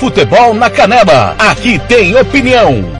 Futebol na Canela. Aqui tem opinião.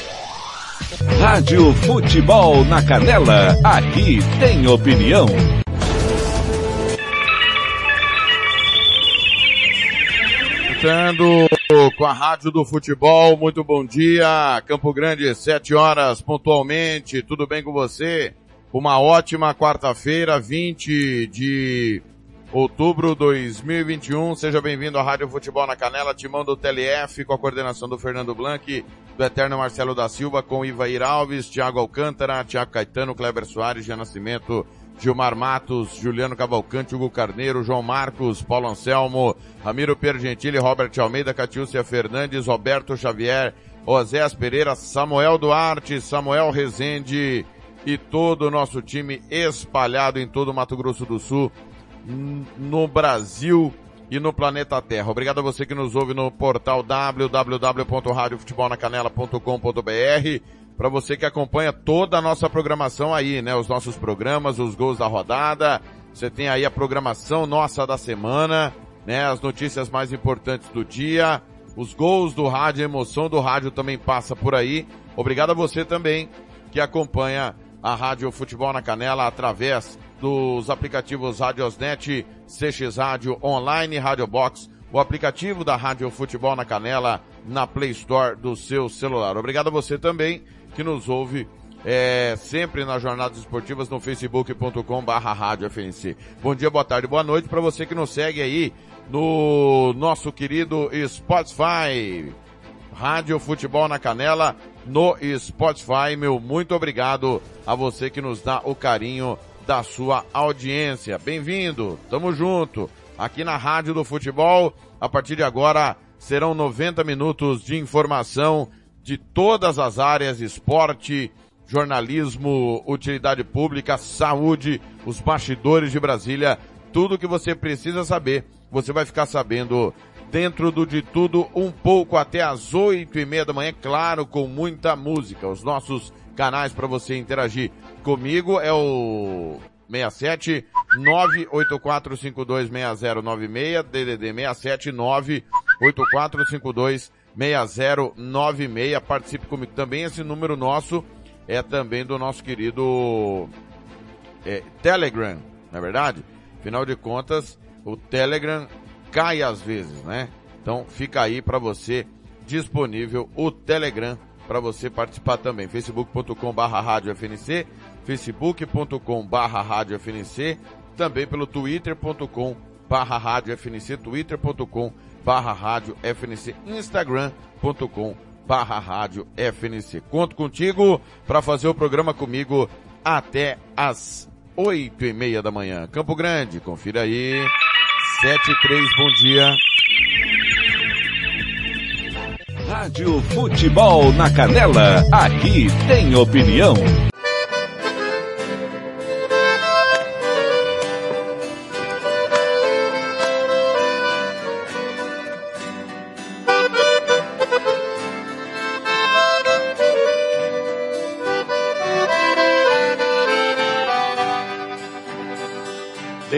Rádio Futebol na Canela, aqui tem opinião. Voltando com a Rádio do Futebol, muito bom dia. Campo Grande, 7 horas pontualmente, tudo bem com você? Uma ótima quarta-feira, 20 de outubro de 2021. Seja bem-vindo à Rádio Futebol na Canela, timão do TLF, com a coordenação do Fernando Blanc, do Eterno Marcelo da Silva, com Ivair Alves, Thiago Alcântara, Thiago Caetano, Kleber Soares, Jean Nascimento, Gilmar Matos, Juliano Cavalcante, Hugo Carneiro, João Marcos, Paulo Anselmo, Ramiro Piergentili, Robert Almeida, Catiúcia Fernandes, Roberto Xavier, Oséas Pereira, Samuel Duarte, Samuel Rezende e todo o nosso time espalhado em todo o Mato Grosso do Sul no Brasil e no planeta Terra. Obrigado a você que nos ouve no portal www.radiofutebolnacanela.com.br. Para você que acompanha toda a nossa programação aí, né? Os nossos programas, os gols da rodada. Você tem aí a programação nossa da semana, né? As notícias mais importantes do dia. Os gols do rádio, a emoção do rádio também passa por aí. Obrigado a você também que acompanha a Rádio Futebol na Canela através dos aplicativos Radiosnet, CX Rádio Online, Rádio Box, o aplicativo da Rádio Futebol na Canela na Play Store do seu celular. Obrigado a você também que nos ouve é, sempre nas jornadas esportivas no facebook.com barra. Bom dia, boa tarde, boa noite para você que nos segue aí no nosso querido Spotify. Rádio Futebol na Canela no Spotify. Meu muito obrigado a você que nos dá o carinho da sua audiência. Bem-vindo, tamo junto. Aqui na Rádio do Futebol, a partir de agora serão 90 minutos de informação de todas as áreas, esporte, jornalismo, utilidade pública, saúde, os bastidores de Brasília, tudo que você precisa saber, você vai ficar sabendo dentro do de tudo um pouco até às oito e meia da manhã, claro, com muita música. Os nossos canais para você interagir comigo é o 67 984526096, DDD 67 98452 6096. Participe comigo também. Esse número nosso é também do nosso querido é, Telegram, não é verdade? Afinal de contas, o Telegram cai às vezes, né? Então fica aí para você disponível o Telegram para você participar também. facebook.com barra FNC, facebook.com barra FNC, também pelo twitter.com barra FNC, twitter.com barra FNC, instagram.com barra FNC. Conto contigo para fazer o programa comigo até às oito e meia da manhã. Campo Grande, confira aí. Sete e três, bom dia. Rádio Futebol na Canela, aqui tem opinião.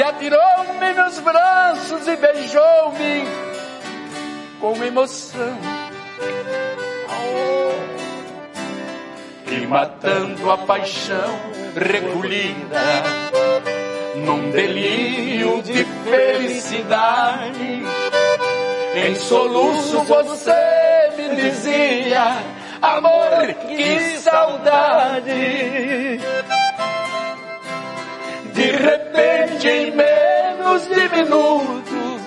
Se atirou-me nos braços e beijou-me com emoção e matando a paixão recolhida num delírio de felicidade. Em soluço você me dizia: Amor, que saudade. De repente, em menos de minuto,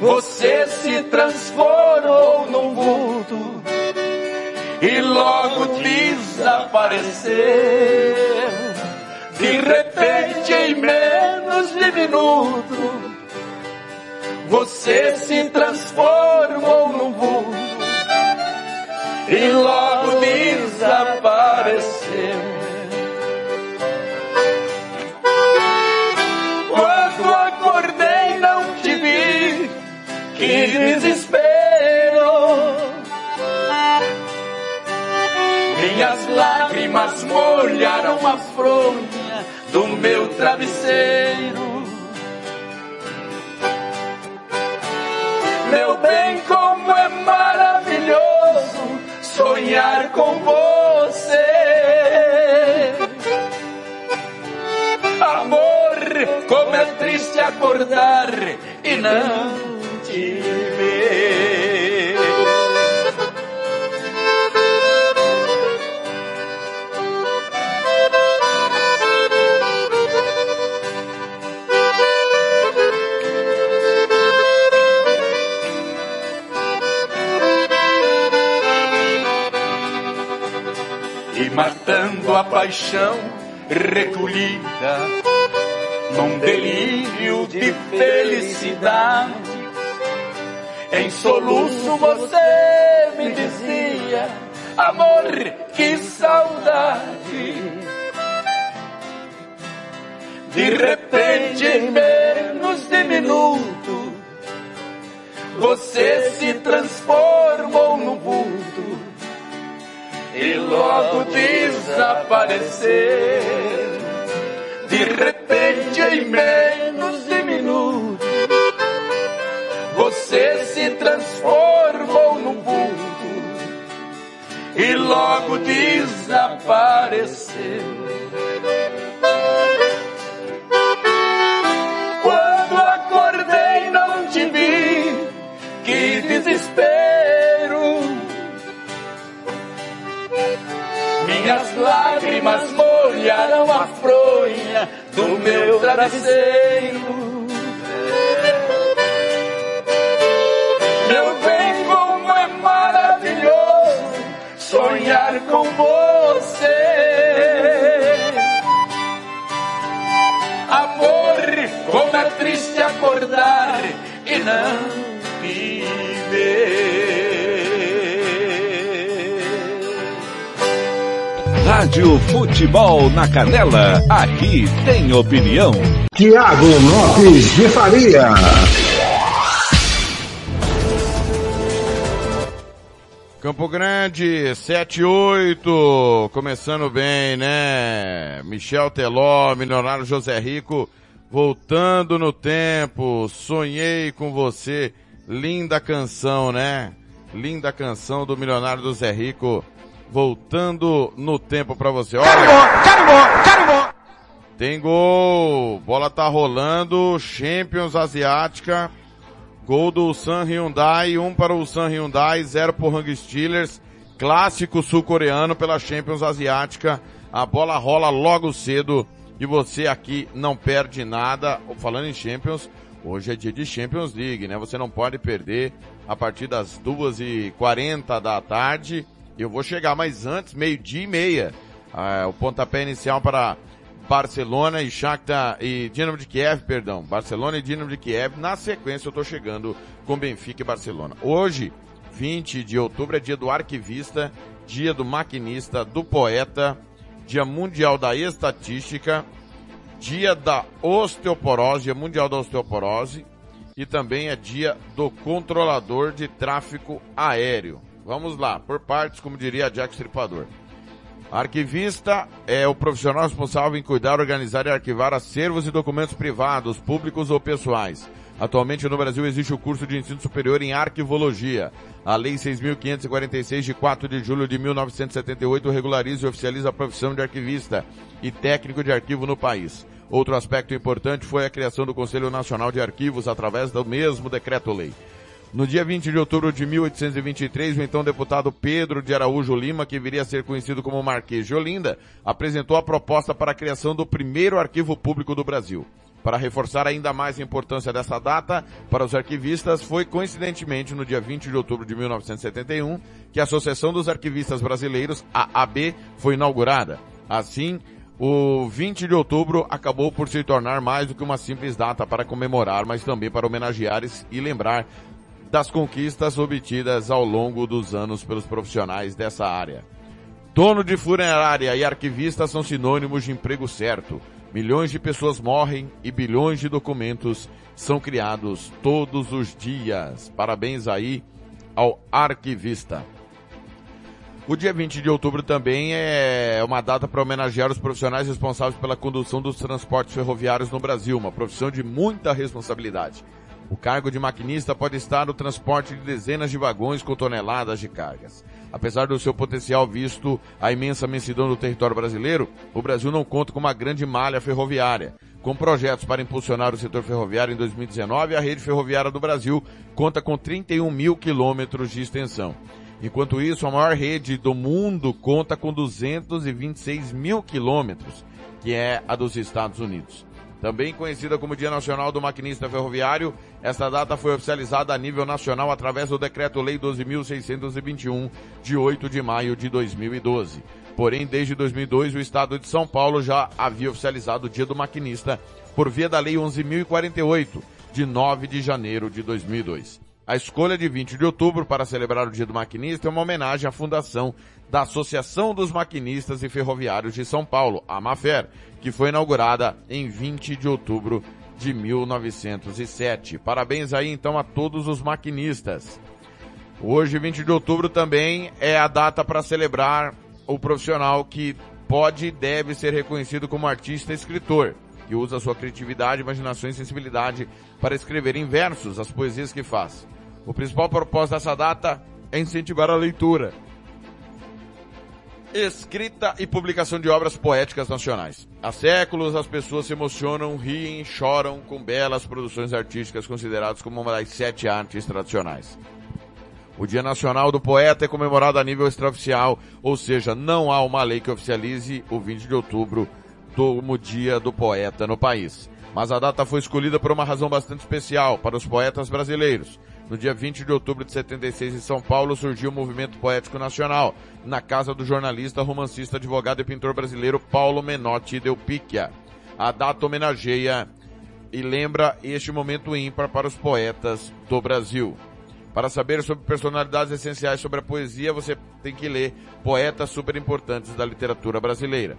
você se transformou num vulto e logo desapareceu. De repente, em menos de minuto, você se transformou num vulto e logo desespero. Minhas lágrimas molharam a fronha do meu travesseiro. Meu bem, como é maravilhoso sonhar com você. Amor, como é triste acordar e não matando a paixão recolhida num delírio de felicidade. Em soluço você me dizia, amor, que saudade. De repente, em menos de minuto, você se transformou no vulto e logo desaparecer. De repente, em menos de minuto, você se transformou num vulto e logo desapareceu. Quando acordei, não te vi, que desespero. Minhas lágrimas molharam a fronha do meu travesseiro. Meu bem, como é maravilhoso sonhar com você. Amor, como é triste acordar e não me Rádio Futebol na Canela, aqui tem opinião. Tiago Lopes de Faria. Campo Grande, 7-8, começando bem, né? Michel Teló, milionário José Rico, voltando no tempo, sonhei com você, linda canção, né? Linda canção do milionário do Zé Rico, voltando no tempo pra você. Olha, Carimbó, carimbó. tem gol, bola tá rolando, Champions Asiática, gol do Sun Hyundai, um para o Sun Hyundai, zero pro Hang Steelers, clássico sul-coreano pela Champions Asiática, a bola rola logo cedo e você aqui não perde nada, falando em Champions, hoje é dia de Champions League, né? Você não pode perder a partir das duas e quarenta da tarde, eu vou chegar, mas antes, meio-dia e meia, ah, o pontapé inicial para Barcelona e Shakhtar e Dinamo de Kiev, perdão, Barcelona e Dinamo de Kiev. Na sequência eu tô chegando com Benfica e Barcelona. Hoje, 20 de outubro, é dia do arquivista, dia do maquinista, do poeta, dia mundial da estatística, dia da osteoporose, dia mundial da osteoporose e também é dia do controlador de tráfego aéreo. Vamos lá, por partes, como diria Jack Stripador. Arquivista é o profissional responsável em cuidar, organizar e arquivar acervos e documentos privados, públicos ou pessoais. Atualmente no Brasil existe o curso de ensino superior em arquivologia. A Lei 6.546 de 4 de julho de 1978 regulariza e oficializa a profissão de arquivista e técnico de arquivo no país. Outro aspecto importante foi a criação do Conselho Nacional de Arquivos através do mesmo decreto-lei. No dia 20 de outubro de 1823, o então deputado Pedro de Araújo Lima, que viria a ser conhecido como Marquês de Olinda, apresentou a proposta para a criação do primeiro arquivo público do Brasil. Para reforçar ainda mais a importância dessa data para os arquivistas, foi coincidentemente no dia 20 de outubro de 1971 que a Associação dos Arquivistas Brasileiros, a AB, foi inaugurada. Assim, o 20 de outubro acabou por se tornar mais do que uma simples data para comemorar, mas também para homenagear e lembrar das conquistas obtidas ao longo dos anos pelos profissionais dessa área. Dono de funerária e arquivista são sinônimos de emprego certo. Milhões de pessoas morrem e bilhões de documentos são criados todos os dias. Parabéns aí ao arquivista. O dia 20 de outubro também é uma data para homenagear os profissionais responsáveis pela condução dos transportes ferroviários no Brasil, uma profissão de muita responsabilidade. O cargo de maquinista pode estar no transporte de dezenas de vagões com toneladas de cargas. Apesar do seu potencial visto a imensa imensidão do território brasileiro, o Brasil não conta com uma grande malha ferroviária. Com projetos para impulsionar o setor ferroviário em 2019, a rede ferroviária do Brasil conta com 31 mil quilômetros de extensão. Enquanto isso, a maior rede do mundo conta com 226 mil quilômetros, que é a dos Estados Unidos. Também conhecida como Dia Nacional do Maquinista Ferroviário, esta data foi oficializada a nível nacional através do Decreto-Lei 12.621, de 8 de maio de 2012. Porém, desde 2002, o Estado de São Paulo já havia oficializado o Dia do Maquinista por via da Lei 11.048, de 9 de janeiro de 2002. A escolha de 20 de outubro para celebrar o Dia do Maquinista é uma homenagem à fundação da Associação dos Maquinistas e Ferroviários de São Paulo, a Mafer, que foi inaugurada em 20 de outubro de 1907. Parabéns aí então a todos os maquinistas. Hoje, 20 de outubro, também é a data para celebrar o profissional que pode e deve ser reconhecido como artista e escritor, que usa sua criatividade, imaginação e sensibilidade para escrever em versos as poesias que faz. O principal propósito dessa data é incentivar a leitura, escrita e publicação de obras poéticas nacionais. Há séculos as pessoas se emocionam, riem, choram com belas produções artísticas consideradas como uma das sete artes tradicionais. O Dia Nacional do Poeta é comemorado a nível extraoficial, ou seja, não há uma lei que oficialize o 20 de outubro como Dia do Poeta no país. Mas a data foi escolhida por uma razão bastante especial para os poetas brasileiros. No dia 20 de outubro de 76, em São Paulo, surgiu o Movimento Poético Nacional, na casa do jornalista, romancista, advogado e pintor brasileiro Paulo Menotti Del Picchia. A data homenageia e lembra este momento ímpar para os poetas do Brasil. Para saber sobre personalidades essenciais sobre a poesia, você tem que ler poetas super importantes da literatura brasileira.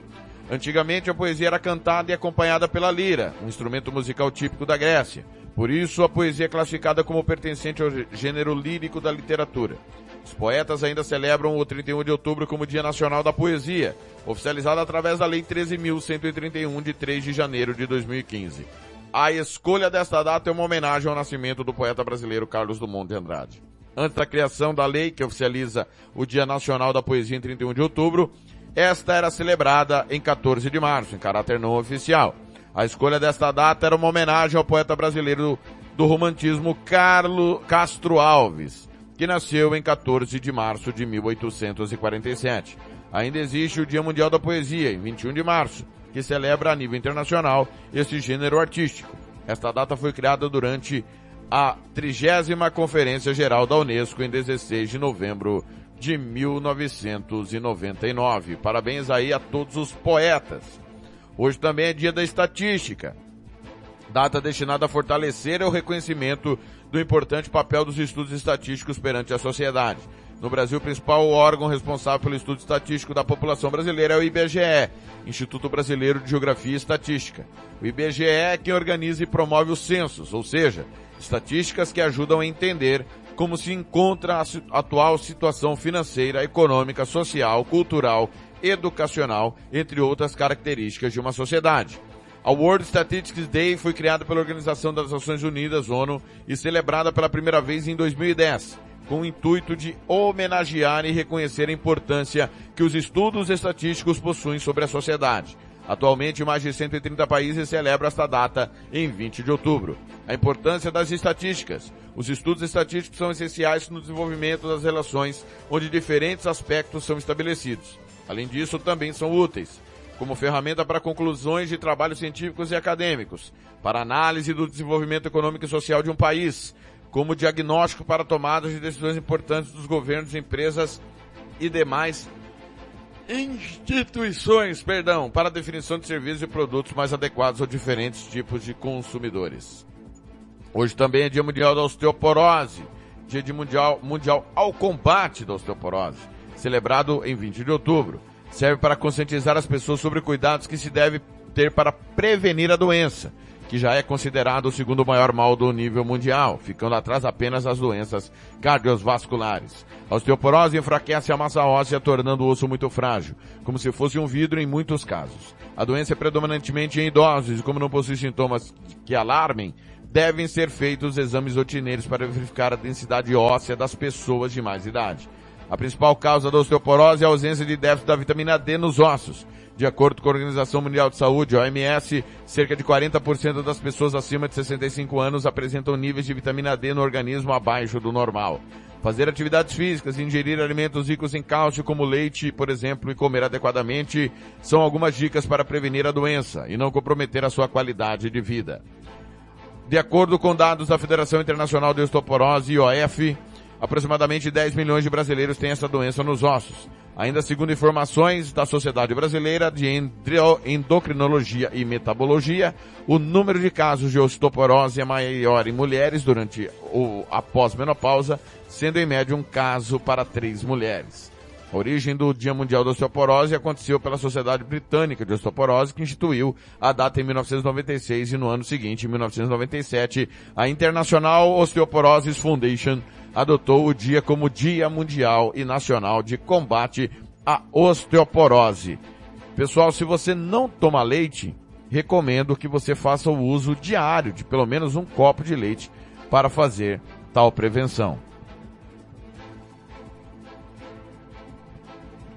Antigamente a poesia era cantada e acompanhada pela lira, um instrumento musical típico da Grécia. Por isso a poesia é classificada como pertencente ao gênero lírico da literatura. Os poetas ainda celebram o 31 de outubro como Dia Nacional da Poesia, oficializado através da Lei 13.131 de 3 de janeiro de 2015. A escolha desta data é uma homenagem ao nascimento do poeta brasileiro Carlos Dumont de Andrade. Antes da criação da lei que oficializa o Dia Nacional da Poesia em 31 de outubro, esta era celebrada em 14 de março, em caráter não oficial. A escolha desta data era uma homenagem ao poeta brasileiro do romantismo Carlo Castro Alves, que nasceu em 14 de março de 1847. Ainda existe o Dia Mundial da Poesia, em 21 de março, que celebra a nível internacional esse gênero artístico. Esta data foi criada durante a 30 Conferência Geral da Unesco em 16 de novembro de 1999. Parabéns aí a todos os poetas. Hoje também é dia da estatística. Data destinada a fortalecer o reconhecimento do importante papel dos estudos estatísticos perante a sociedade. No Brasil, o principal órgão responsável pelo estudo estatístico da população brasileira é o IBGE, Instituto Brasileiro de Geografia e Estatística. O IBGE é quem organiza e promove os censos, ou seja, estatísticas que ajudam a entender como se encontra a atual situação financeira, econômica, social, cultural, educacional, entre outras características de uma sociedade. A World Statistics Day foi criada pela Organização das Nações Unidas, ONU, e celebrada pela primeira vez em 2010, com o intuito de homenagear e reconhecer a importância que os estudos estatísticos possuem sobre a sociedade. Atualmente, mais de 130 países celebram esta data em 20 de outubro. A importância das estatísticas. Os estudos estatísticos são essenciais no desenvolvimento das relações, onde diferentes aspectos são estabelecidos. Além disso, também são úteis como ferramenta para conclusões de trabalhos científicos e acadêmicos, para análise do desenvolvimento econômico e social de um país, como diagnóstico para tomadas de decisões importantes dos governos, empresas e demais instituições, perdão, para definição de serviços e produtos mais adequados a diferentes tipos de consumidores. Hoje também é Dia Mundial da Osteoporose, Dia de mundial, mundial ao combate da osteoporose, celebrado em 20 de outubro. Serve para conscientizar as pessoas sobre cuidados que se deve ter para prevenir a doença, que já é considerado o segundo maior mal do nível mundial, ficando atrás apenas as doenças cardiovasculares. A osteoporose enfraquece a massa óssea, tornando o osso muito frágil, como se fosse um vidro em muitos casos. A doença é predominantemente em idosos e como não possui sintomas que alarmem, devem ser feitos exames rotineiros para verificar a densidade óssea das pessoas de mais idade. A principal causa da osteoporose é a ausência de déficit da vitamina D nos ossos. De acordo com a Organização Mundial de Saúde, OMS, cerca de 40% das pessoas acima de 65 anos apresentam níveis de vitamina D no organismo abaixo do normal. Fazer atividades físicas, ingerir alimentos ricos em cálcio como leite, por exemplo, e comer adequadamente são algumas dicas para prevenir a doença e não comprometer a sua qualidade de vida. De acordo com dados da Federação Internacional de Osteoporose, IOF, aproximadamente 10 milhões de brasileiros têm essa doença nos ossos. Ainda segundo informações da Sociedade Brasileira de Endocrinologia e Metabologia, o número de casos de osteoporose é maior em mulheres durante o, a pós-menopausa, sendo em média um caso para três mulheres. A origem do Dia Mundial da Osteoporose aconteceu pela Sociedade Britânica de Osteoporose, que instituiu a data em 1996 e no ano seguinte, em 1997, a International Osteoporosis Foundation adotou o dia como Dia Mundial e Nacional de Combate à Osteoporose. Pessoal, se você não toma leite, recomendo que você faça o uso diário de pelo menos um copo de leite para fazer tal prevenção.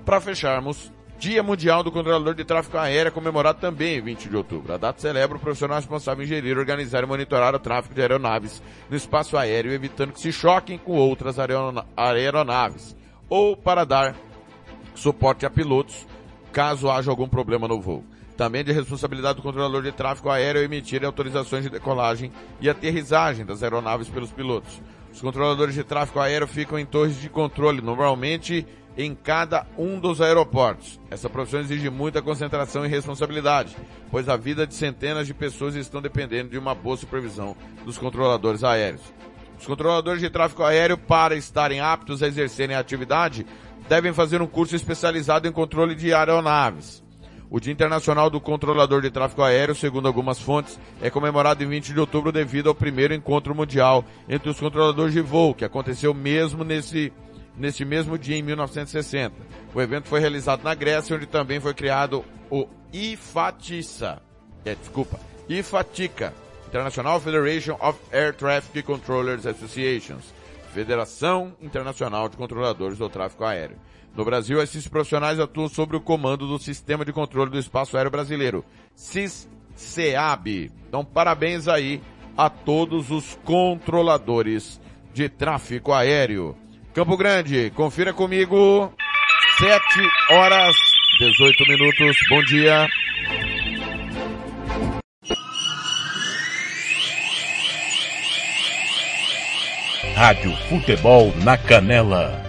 Para fecharmos, Dia Mundial do Controlador de Tráfego Aéreo é comemorado também em 20 de outubro. A data celebra o profissional responsável em gerir, organizar e monitorar o tráfego de aeronaves no espaço aéreo, evitando que se choquem com outras aeronaves, ou para dar suporte a pilotos caso haja algum problema no voo. Também de responsabilidade do controlador de tráfego aéreo emitir autorizações de decolagem e aterrissagem das aeronaves pelos pilotos. Os controladores de tráfego aéreo ficam em torres de controle, normalmente em cada um dos aeroportos. Essa profissão exige muita concentração e responsabilidade, pois a vida de centenas de pessoas estão dependendo de uma boa supervisão dos controladores aéreos. Os controladores de tráfego aéreo, para estarem aptos a exercerem a atividade, devem fazer um curso especializado em controle de aeronaves. O Dia Internacional do Controlador de Tráfego Aéreo, segundo algumas fontes, é comemorado em 20 de outubro devido ao primeiro encontro mundial entre os controladores de voo, que aconteceu mesmo nesse neste mesmo dia em 1960. O evento foi realizado na Grécia, onde também foi criado o IFATISA, é, desculpa, IFATICA, International Federation of Air Traffic Controllers Associations, Federação Internacional de Controladores do Tráfego Aéreo. No Brasil, esses profissionais atuam sob o comando do Sistema de Controle do Espaço Aéreo Brasileiro, SIS-CEAB. Então, parabéns aí a todos os controladores de tráfego aéreo. Campo Grande, confira comigo. 7 horas 18 minutos. Bom dia. Rádio Futebol na Canela.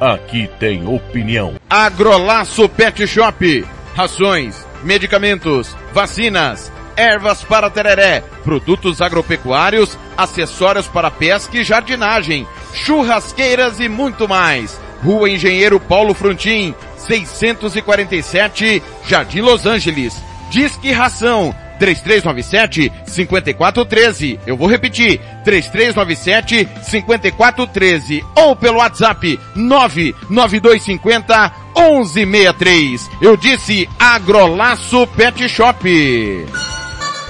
Aqui tem opinião. Agrolaço Pet Shop. Rações, medicamentos, vacinas, ervas para tereré, produtos agropecuários, acessórios para pesca e jardinagem churrasqueiras e muito mais. Rua Engenheiro Paulo Frontin, 647, Jardim Los Angeles. Disque Ração 3397 5413. Eu vou repetir, 3397 5413 ou pelo WhatsApp 99250 1163. Eu disse Agrolaço Pet Shop.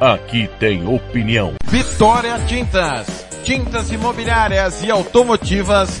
Aqui tem opinião. Vitória Tintas. Tintas imobiliárias e automotivas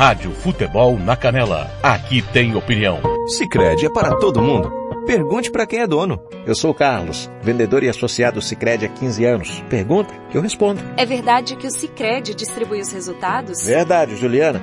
Rádio Futebol na Canela. Aqui tem opinião. Sicredi é para todo mundo. Pergunte para quem é dono. Eu sou o Carlos, vendedor e associado Sicredi há 15 anos. Pergunta que eu respondo. É verdade que o Sicredi distribui os resultados? Verdade, Juliana.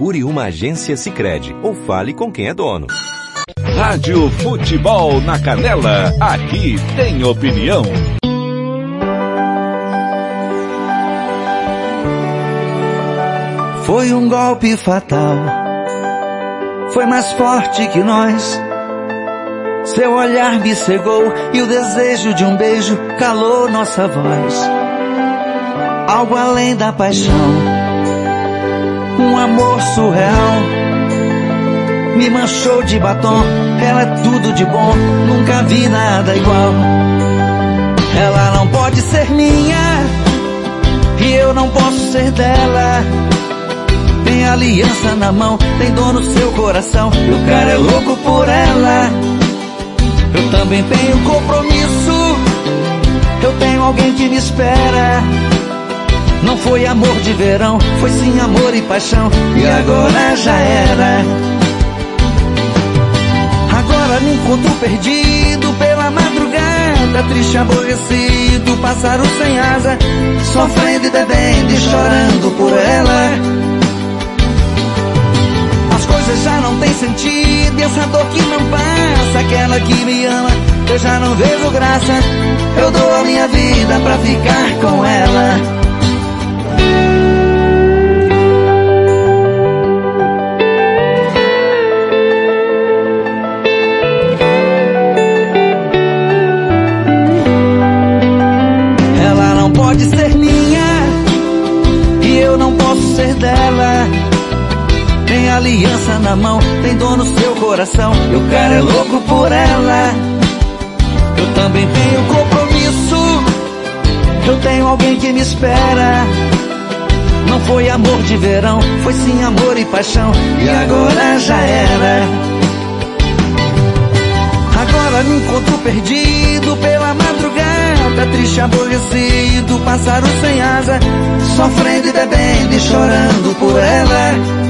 Procure uma agência Sicredi ou fale com quem é dono. Rádio Futebol na Canela. Aqui tem opinião. Foi um golpe fatal. Foi mais forte que nós. Seu olhar me cegou e o desejo de um beijo calou nossa voz. Algo além da paixão, um amor surreal. Me manchou de batom, ela é tudo de bom, nunca vi nada igual. Ela não pode ser minha, e eu não posso ser dela. Tem aliança na mão, tem dor no seu coração, e o cara é louco por ela. Eu também tenho compromisso. Eu tenho alguém que me espera. Não foi amor de verão, foi sim amor e paixão. E agora já era. Agora me encontro perdido pela madrugada, triste, aborrecido, pássaro sem asa, sofrendo e bebendo e chorando por ela coisas já não tem sentido E essa dor que não passa Aquela que me ama Eu já não vejo graça Eu dou a minha vida pra ficar com Ela tem aliança na mão, tem dor no seu coração. E o cara é louco por ela. Eu também tenho compromisso. Eu tenho alguém que me espera. Não foi amor de verão, foi sim amor e paixão. E agora já era. Agora me encontro perdido pela madrugada, triste, aborrecido, pássaro sem asa, sofrendo e bebendo e chorando por ela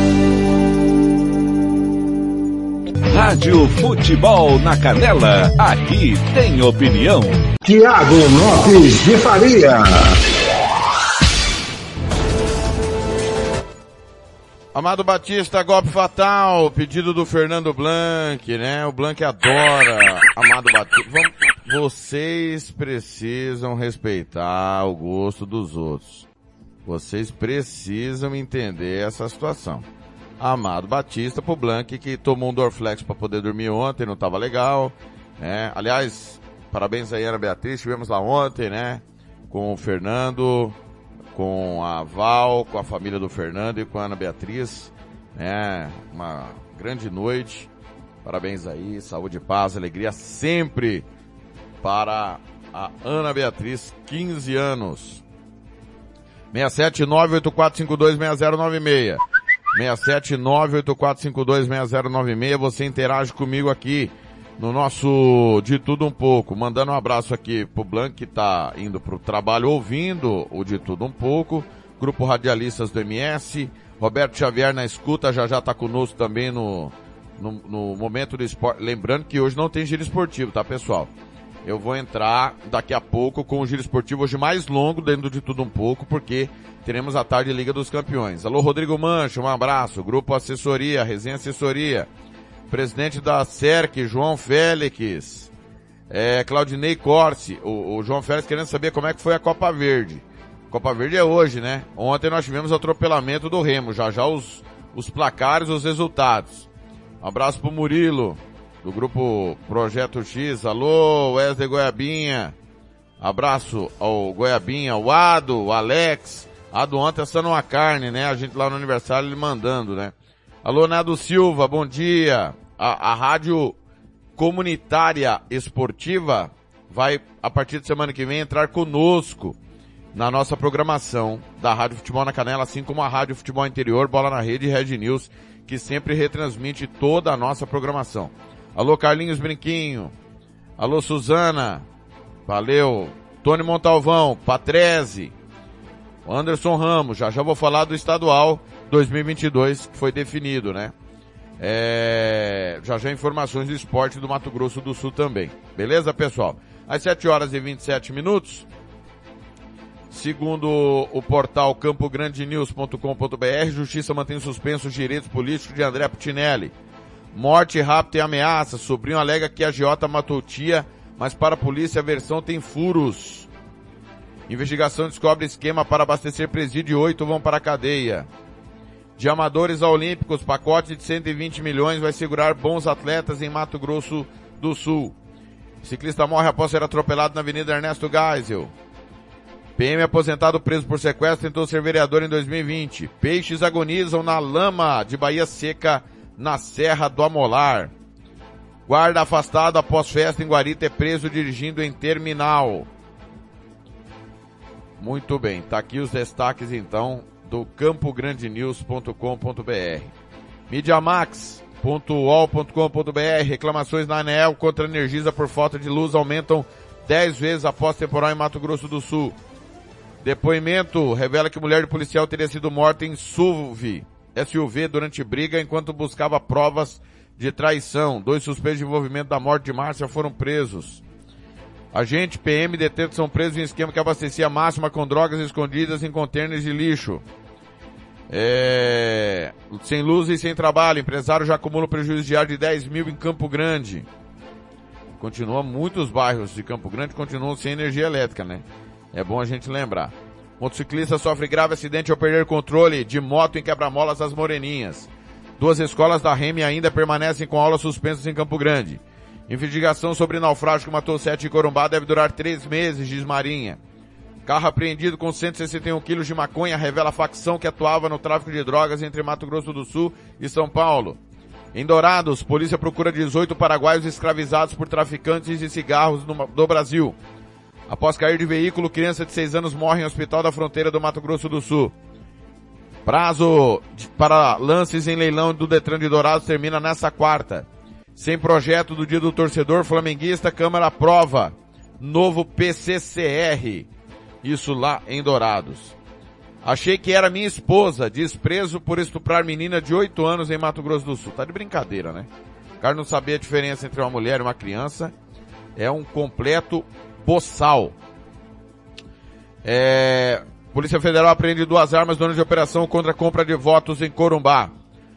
Rádio Futebol na Canela. Aqui tem opinião. Tiago Lopes de Faria. Amado Batista, golpe fatal, pedido do Fernando Blanc, né? O Blanc adora Amado Batista. Vamos, vocês precisam respeitar o gosto dos outros. Vocês precisam entender essa situação. Amado Batista pro Blank, que tomou um Dorflex para poder dormir ontem, não tava legal. Né? Aliás, parabéns aí, Ana Beatriz, estivemos lá ontem, né? Com o Fernando, com a Val, com a família do Fernando e com a Ana Beatriz. Né? Uma grande noite. Parabéns aí, saúde, paz, alegria sempre para a Ana Beatriz, 15 anos. 67984526096. 67984526096. Você interage comigo aqui no nosso De Tudo Um Pouco. Mandando um abraço aqui pro Blanc que tá indo pro trabalho ouvindo o De Tudo Um Pouco. Grupo Radialistas do MS. Roberto Xavier na escuta, já já tá conosco também no, no, no momento do esporte. Lembrando que hoje não tem giro esportivo, tá pessoal? Eu vou entrar daqui a pouco com o giro esportivo hoje mais longo, dentro de tudo um pouco, porque teremos a tarde Liga dos Campeões. Alô, Rodrigo Mancho, um abraço. Grupo Assessoria, Resenha Assessoria. Presidente da CERC, João Félix. É, Claudinei Corsi. O, o João Félix querendo saber como é que foi a Copa Verde. Copa Verde é hoje, né? Ontem nós tivemos o atropelamento do Remo. Já já os, os placares, os resultados. Um abraço pro Murilo do grupo Projeto X. Alô, Wesley Goiabinha. Abraço ao Goiabinha, o Ado, o Alex. Ado ontem assando uma carne, né? A gente lá no aniversário ele mandando, né? Alô, Nado Silva, bom dia. A, a rádio comunitária esportiva vai, a partir de semana que vem, entrar conosco na nossa programação da Rádio Futebol na Canela, assim como a Rádio Futebol Interior, Bola na Rede e Red News, que sempre retransmite toda a nossa programação. Alô, Carlinhos Brinquinho. Alô, Suzana. Valeu. Tony Montalvão, Patrese. Anderson Ramos, já já vou falar do estadual 2022 que foi definido, né? É, já já informações do esporte do Mato Grosso do Sul também. Beleza, pessoal? Às 7 horas e 27 minutos, segundo o portal campograndenews.com.br, Justiça mantém suspenso os direitos políticos de André Putinelli. Morte, rapto e ameaça. Sobrinho alega que a Giota matou tia, mas para a polícia a versão tem furos. Investigação descobre esquema para abastecer presídio e oito vão para a cadeia. De amadores a olímpicos, pacote de 120 milhões vai segurar bons atletas em Mato Grosso do Sul. Ciclista morre após ser atropelado na Avenida Ernesto Geisel. PM aposentado preso por sequestro tentou ser vereador em 2020. Peixes agonizam na lama de Bahia Seca na Serra do Amolar. Guarda afastado após festa em Guarita é preso dirigindo em terminal. Muito bem, tá aqui os destaques então do campograndenews.com.br. Mediamax.ol.com.br Reclamações na ANEL contra a Energisa por falta de luz aumentam 10 vezes após temporal em Mato Grosso do Sul. Depoimento revela que mulher de policial teria sido morta em SUV. SUV durante briga enquanto buscava provas de traição. Dois suspeitos de envolvimento da morte de Márcia foram presos. Agente PM e detentos são presos em esquema que abastecia máxima com drogas escondidas em contêineres de lixo. É... Sem luz e sem trabalho, empresário já acumula prejuízo diário de 10 mil em Campo Grande. Continua, muitos bairros de Campo Grande continuam sem energia elétrica, né? É bom a gente lembrar. Motociclista sofre grave acidente ao perder controle de moto em quebra-molas das Moreninhas. Duas escolas da REME ainda permanecem com aulas suspensas em Campo Grande. Investigação sobre naufrágio que matou sete em Corumbá deve durar três meses, diz Marinha. Carro apreendido com 161 quilos de maconha revela facção que atuava no tráfico de drogas entre Mato Grosso do Sul e São Paulo. Em Dourados, polícia procura 18 paraguaios escravizados por traficantes de cigarros no, do Brasil. Após cair de veículo, criança de 6 anos morre em hospital da fronteira do Mato Grosso do Sul. Prazo de, para lances em leilão do Detran de Dourados termina nesta quarta. Sem projeto do dia do torcedor flamenguista, Câmara aprova novo PCCR. Isso lá em Dourados. Achei que era minha esposa, desprezo por estuprar menina de 8 anos em Mato Grosso do Sul. Tá de brincadeira, né? O cara não sabia a diferença entre uma mulher e uma criança. É um completo Boçal. É, Polícia Federal apreende duas armas durante operação contra a compra de votos em Corumbá.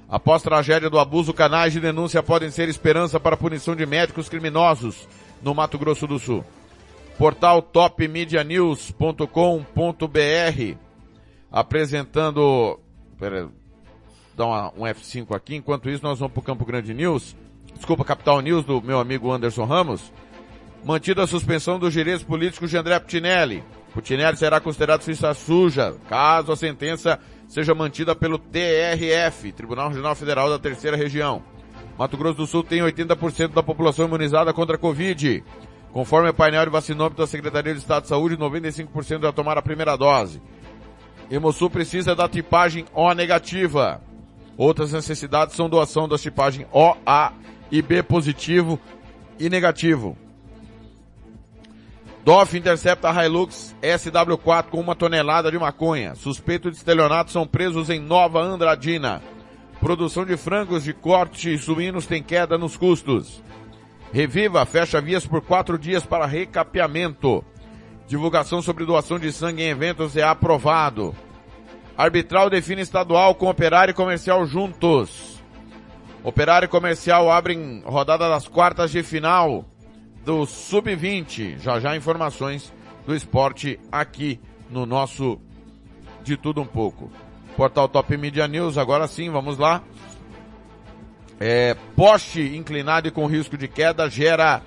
Após tragédia do abuso, canais de denúncia podem ser esperança para punição de médicos criminosos. no Mato Grosso do Sul. Portal topmedianews.com.br apresentando, pera, dar uma, um F5 aqui, enquanto isso nós vamos para o Campo Grande News, desculpa, Capital News do meu amigo Anderson Ramos, mantida a suspensão dos direitos políticos de André Putinelli. Putinelli será considerado ficha suja, caso a sentença seja mantida pelo TRF, Tribunal Regional Federal da Terceira Região. Mato Grosso do Sul tem 80% da população imunizada contra a Covid. Conforme o painel de vacinômetro da Secretaria de Estado de Saúde, 95% já tomaram a primeira dose. Hemosul precisa da tipagem O negativa. Outras necessidades são doação da tipagem O, A e B positivo e negativo. DOF intercepta a Hilux SW4 com uma tonelada de maconha. Suspeitos de estelionato são presos em Nova Andradina. Produção de frangos de corte e suínos tem queda nos custos. Reviva fecha vias por quatro dias para recapeamento. Divulgação sobre doação de sangue em eventos é aprovado. Arbitral define estadual com operário e comercial juntos. Operário e comercial abrem rodada das quartas de final do Sub-20. Já já informações do esporte aqui no nosso De Tudo Um Pouco. Portal Top Media News, agora sim, vamos lá. É, poste inclinado e com risco de queda gera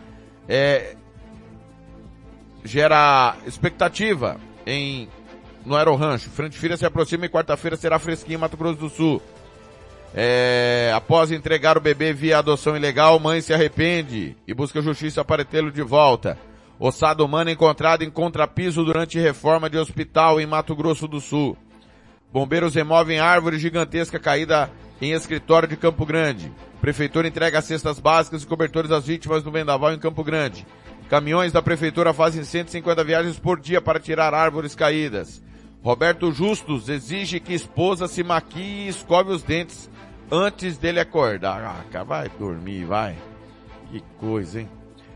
é, gera expectativa em no Aerorancho. Frente-feira se aproxima e quarta-feira será fresquinho em Mato Grosso do Sul. É, após entregar o bebê via adoção ilegal, mãe se arrepende e busca justiça para tê-lo de volta. Ossado humano encontrado em contrapiso durante reforma de hospital em Mato Grosso do Sul. Bombeiros removem árvore gigantesca caída em escritório de Campo Grande. Prefeitura entrega cestas básicas e cobertores às vítimas do vendaval em Campo Grande. Caminhões da prefeitura fazem 150 viagens por dia para tirar árvores caídas. Roberto Justus exige que esposa se maquie e escove os dentes antes dele acordar. Ah, vai dormir, vai. Que coisa, hein?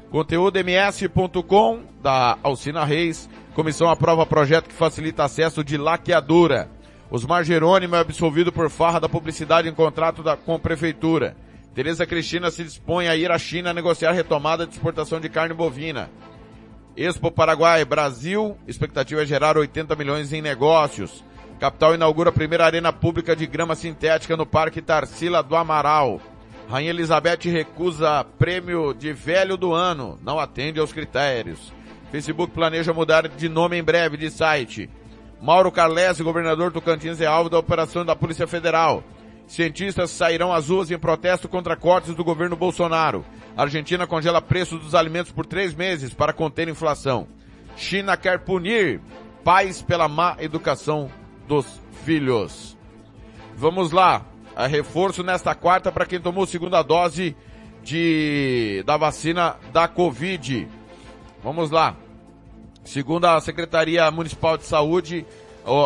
Conteúdo ms.com da Alcina Reis. Comissão aprova projeto que facilita acesso de laqueadura. Osmar Jerônimo é absolvido por farra da publicidade em contrato da, com prefeitura. Tereza Cristina se dispõe a ir à China negociar retomada de exportação de carne bovina. Expo Paraguai, Brasil, expectativa é gerar 80 milhões em negócios. Capital inaugura a primeira arena pública de grama sintética no Parque Tarsila do Amaral. Rainha Elizabeth recusa prêmio de velho do ano, não atende aos critérios. Facebook planeja mudar de nome em breve de site. Mauro Carlesi, governador Tocantins, é alvo da operação da Polícia Federal. Cientistas sairão às ruas em protesto contra cortes do governo Bolsonaro. Argentina congela preços dos alimentos por três meses para conter inflação. China quer punir pais pela má educação dos filhos. Vamos lá. A reforço nesta quarta para quem tomou segunda dose de da vacina da Covid. Vamos lá. Segundo a Secretaria Municipal de Saúde,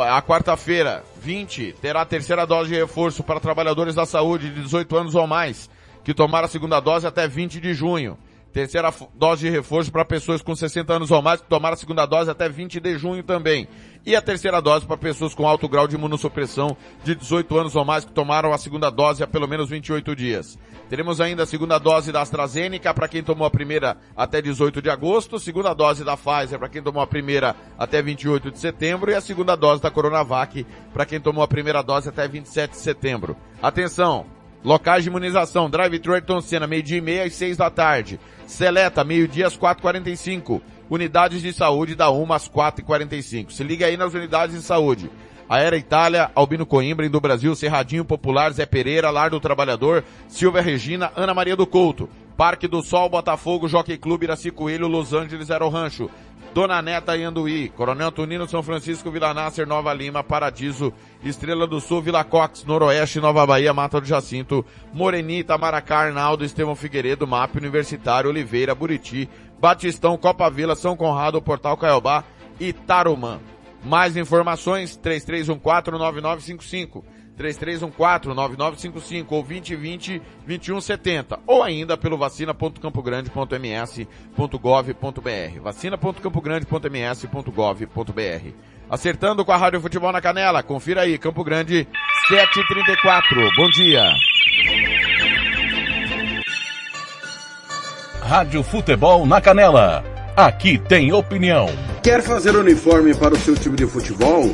a quarta-feira, 20, terá a terceira dose de reforço para trabalhadores da saúde de 18 anos ou mais, que tomaram a segunda dose até 20 de junho. Terceira dose de reforço para pessoas com 60 anos ou mais que tomaram a segunda dose até 20 de junho também. E a terceira dose para pessoas com alto grau de imunossupressão de 18 anos ou mais que tomaram a segunda dose há pelo menos 28 dias. Teremos ainda a segunda dose da AstraZeneca para quem tomou a primeira até 18 de agosto, segunda dose da Pfizer para quem tomou a primeira até 28 de setembro e a segunda dose da Coronavac para quem tomou a primeira dose até 27 de setembro. Atenção! Locais de imunização, Drive-Thru Ayrton Senna, meio-dia e meia às seis da tarde. Seleta, meio-dia às 4h45. Unidades de saúde da 1 às 4h45. Se liga aí nas unidades de saúde. Aera Itália, Albino Coimbra, do Brasil, Cerradinho Popular, Zé Pereira, Lar do Trabalhador, Silvia Regina, Ana Maria do Couto, Parque do Sol, Botafogo, Jockey Clube, Iraci Coelho, Los Angeles, Aero Rancho, Dona Neta Ianduí, Coronel Tunino, São Francisco, Vila Nasser, Nova Lima, Paradiso, Estrela do Sul, Vila Cox, Noroeste, Nova Bahia, Mata do Jacinto, Morenita, Maracá, Arnaldo, Estevão Figueiredo, MAP, Universitário, Oliveira, Buriti, Batistão, Copa Vila, São Conrado, Portal Caiobá e Tarumã. Mais informações, 3314-9955, 3314-9955 ou 2020-2170 ou ainda pelo vacina.campogrande.ms.gov.br vacina.campogrande.ms.gov.br Acertando com a Rádio Futebol na Canela, confira aí, Campo Grande 734, bom dia. Rádio Futebol na Canela. Aqui tem opinião. Quer fazer uniforme para o seu time de futebol?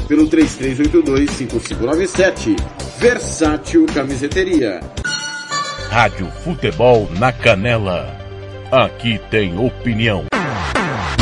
pelo 33825597 Versátil Camiseteria Rádio Futebol na Canela. Aqui tem opinião.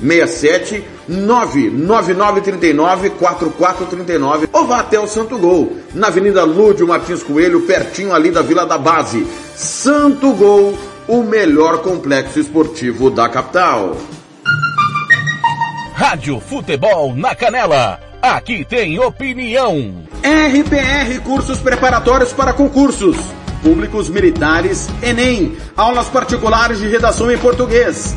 67 99939 4439 ou vá até o Santo Gol, na Avenida Lúdio Martins Coelho, pertinho ali da Vila da Base. Santo Gol, o melhor complexo esportivo da capital. Rádio Futebol na Canela. Aqui tem opinião. RPR Cursos Preparatórios para Concursos. Públicos Militares, Enem. Aulas particulares de redação em português.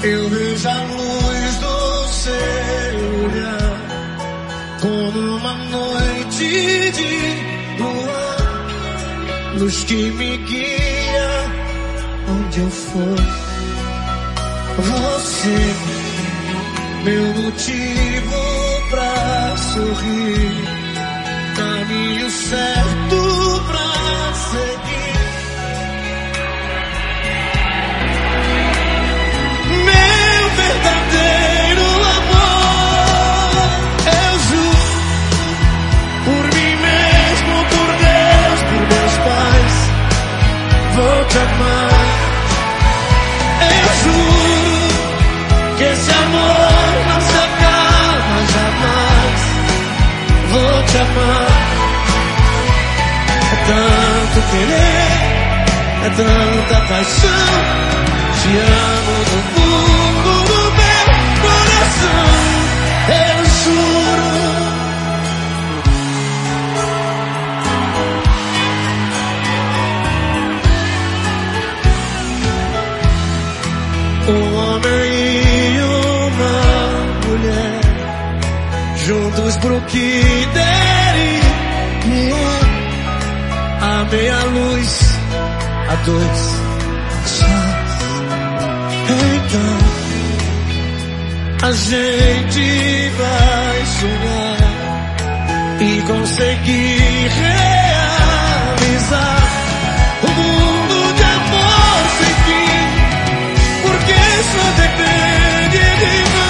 Eu vejo a luz do seu olhar como uma noite de lua, luz que me guia onde eu for. Você, meu motivo pra sorrir, caminho certo pra seguir. Tanto querer, é tanta paixão. Te amo do fundo do meu coração, eu juro. Um homem e uma mulher, juntos pro que der Matei a luz a dois. Então a gente vai sonhar e conseguir realizar o mundo de amor sem fim. Porque só depende de nós.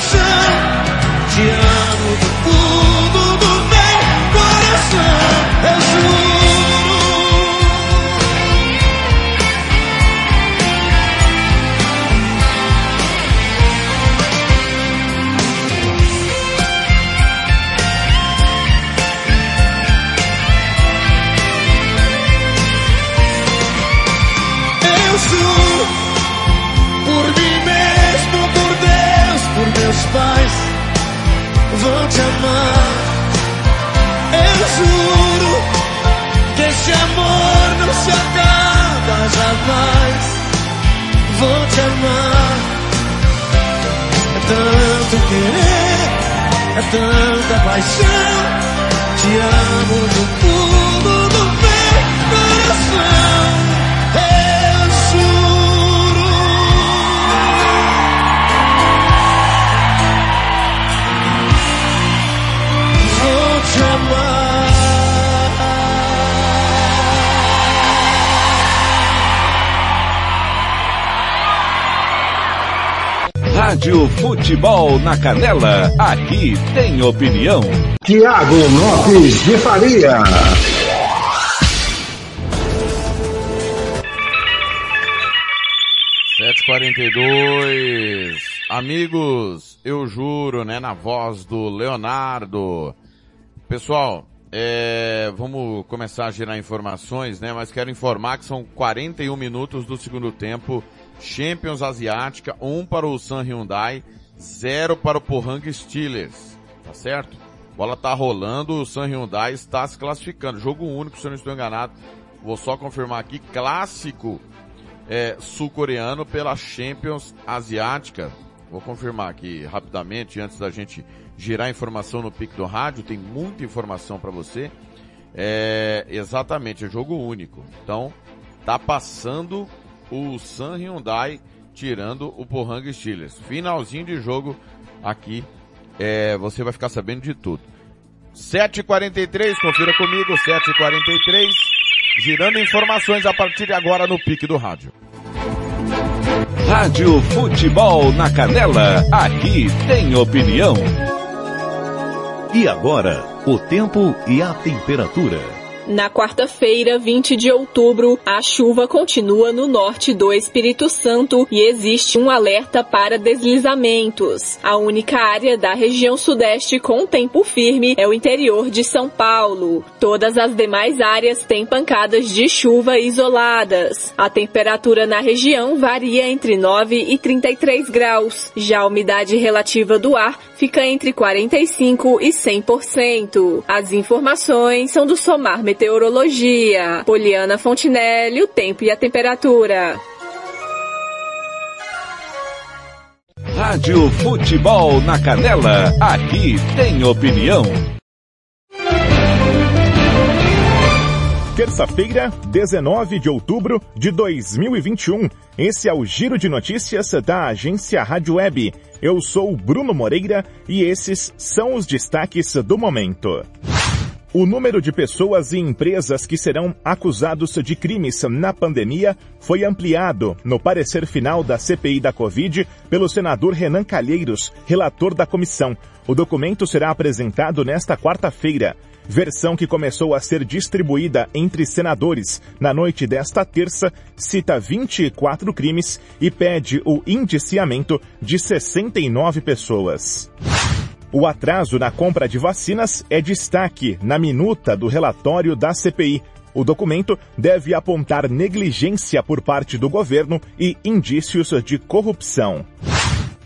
Paixão. Te amo do fundo do meu coração. Eu juro. Pais, vou te amar. Eu juro que esse amor não se acaba jamais. Vou te amar. É tanto querer, é tanta paixão. Te amo do fundo Rádio Futebol na Canela, aqui tem opinião. Tiago Lopes de Faria. Sete quarenta e dois. Amigos, eu juro, né, na voz do Leonardo. Pessoal, é, vamos começar a gerar informações, né, mas quero informar que são 41 minutos do segundo tempo. Champions Asiática, um para o San Hyundai, zero para o Pohang Steelers. Tá certo? Bola tá rolando, o San Hyundai está se classificando. Jogo único, se eu não estou enganado. Vou só confirmar aqui, clássico é, sul-coreano pela Champions Asiática. Vou confirmar aqui rapidamente, antes da gente girar informação no pique do rádio, tem muita informação para você. É, exatamente, é jogo único. Então, tá passando o San Hyundai tirando o Pohang Steelers. Finalzinho de jogo aqui, é, você vai ficar sabendo de tudo. 7h43, confira comigo, 7h43, girando informações a partir de agora no pique do rádio. Rádio Futebol na Canela, aqui tem opinião. E agora, o tempo e a temperatura. Na quarta-feira, 20 de outubro, a chuva continua no norte do Espírito Santo e existe um alerta para deslizamentos. A única área da região sudeste com tempo firme é o interior de São Paulo. Todas as demais áreas têm pancadas de chuva isoladas. A temperatura na região varia entre 9 e 33 graus. Já a umidade relativa do ar fica entre 45 e 100%. As informações são do Somar Meteorologia. Poliana Fontinelli, o tempo e a temperatura. Rádio Futebol na Canela, aqui tem opinião. Terça-feira, 19 de outubro de 2021. Esse é o Giro de Notícias da agência Rádio Web. Eu sou Bruno Moreira e esses são os destaques do momento. O número de pessoas e empresas que serão acusados de crimes na pandemia foi ampliado no parecer final da CPI da Covid pelo senador Renan Calheiros, relator da comissão. O documento será apresentado nesta quarta-feira. Versão que começou a ser distribuída entre senadores na noite desta terça cita 24 crimes e pede o indiciamento de 69 pessoas. O atraso na compra de vacinas é destaque na minuta do relatório da CPI. O documento deve apontar negligência por parte do governo e indícios de corrupção.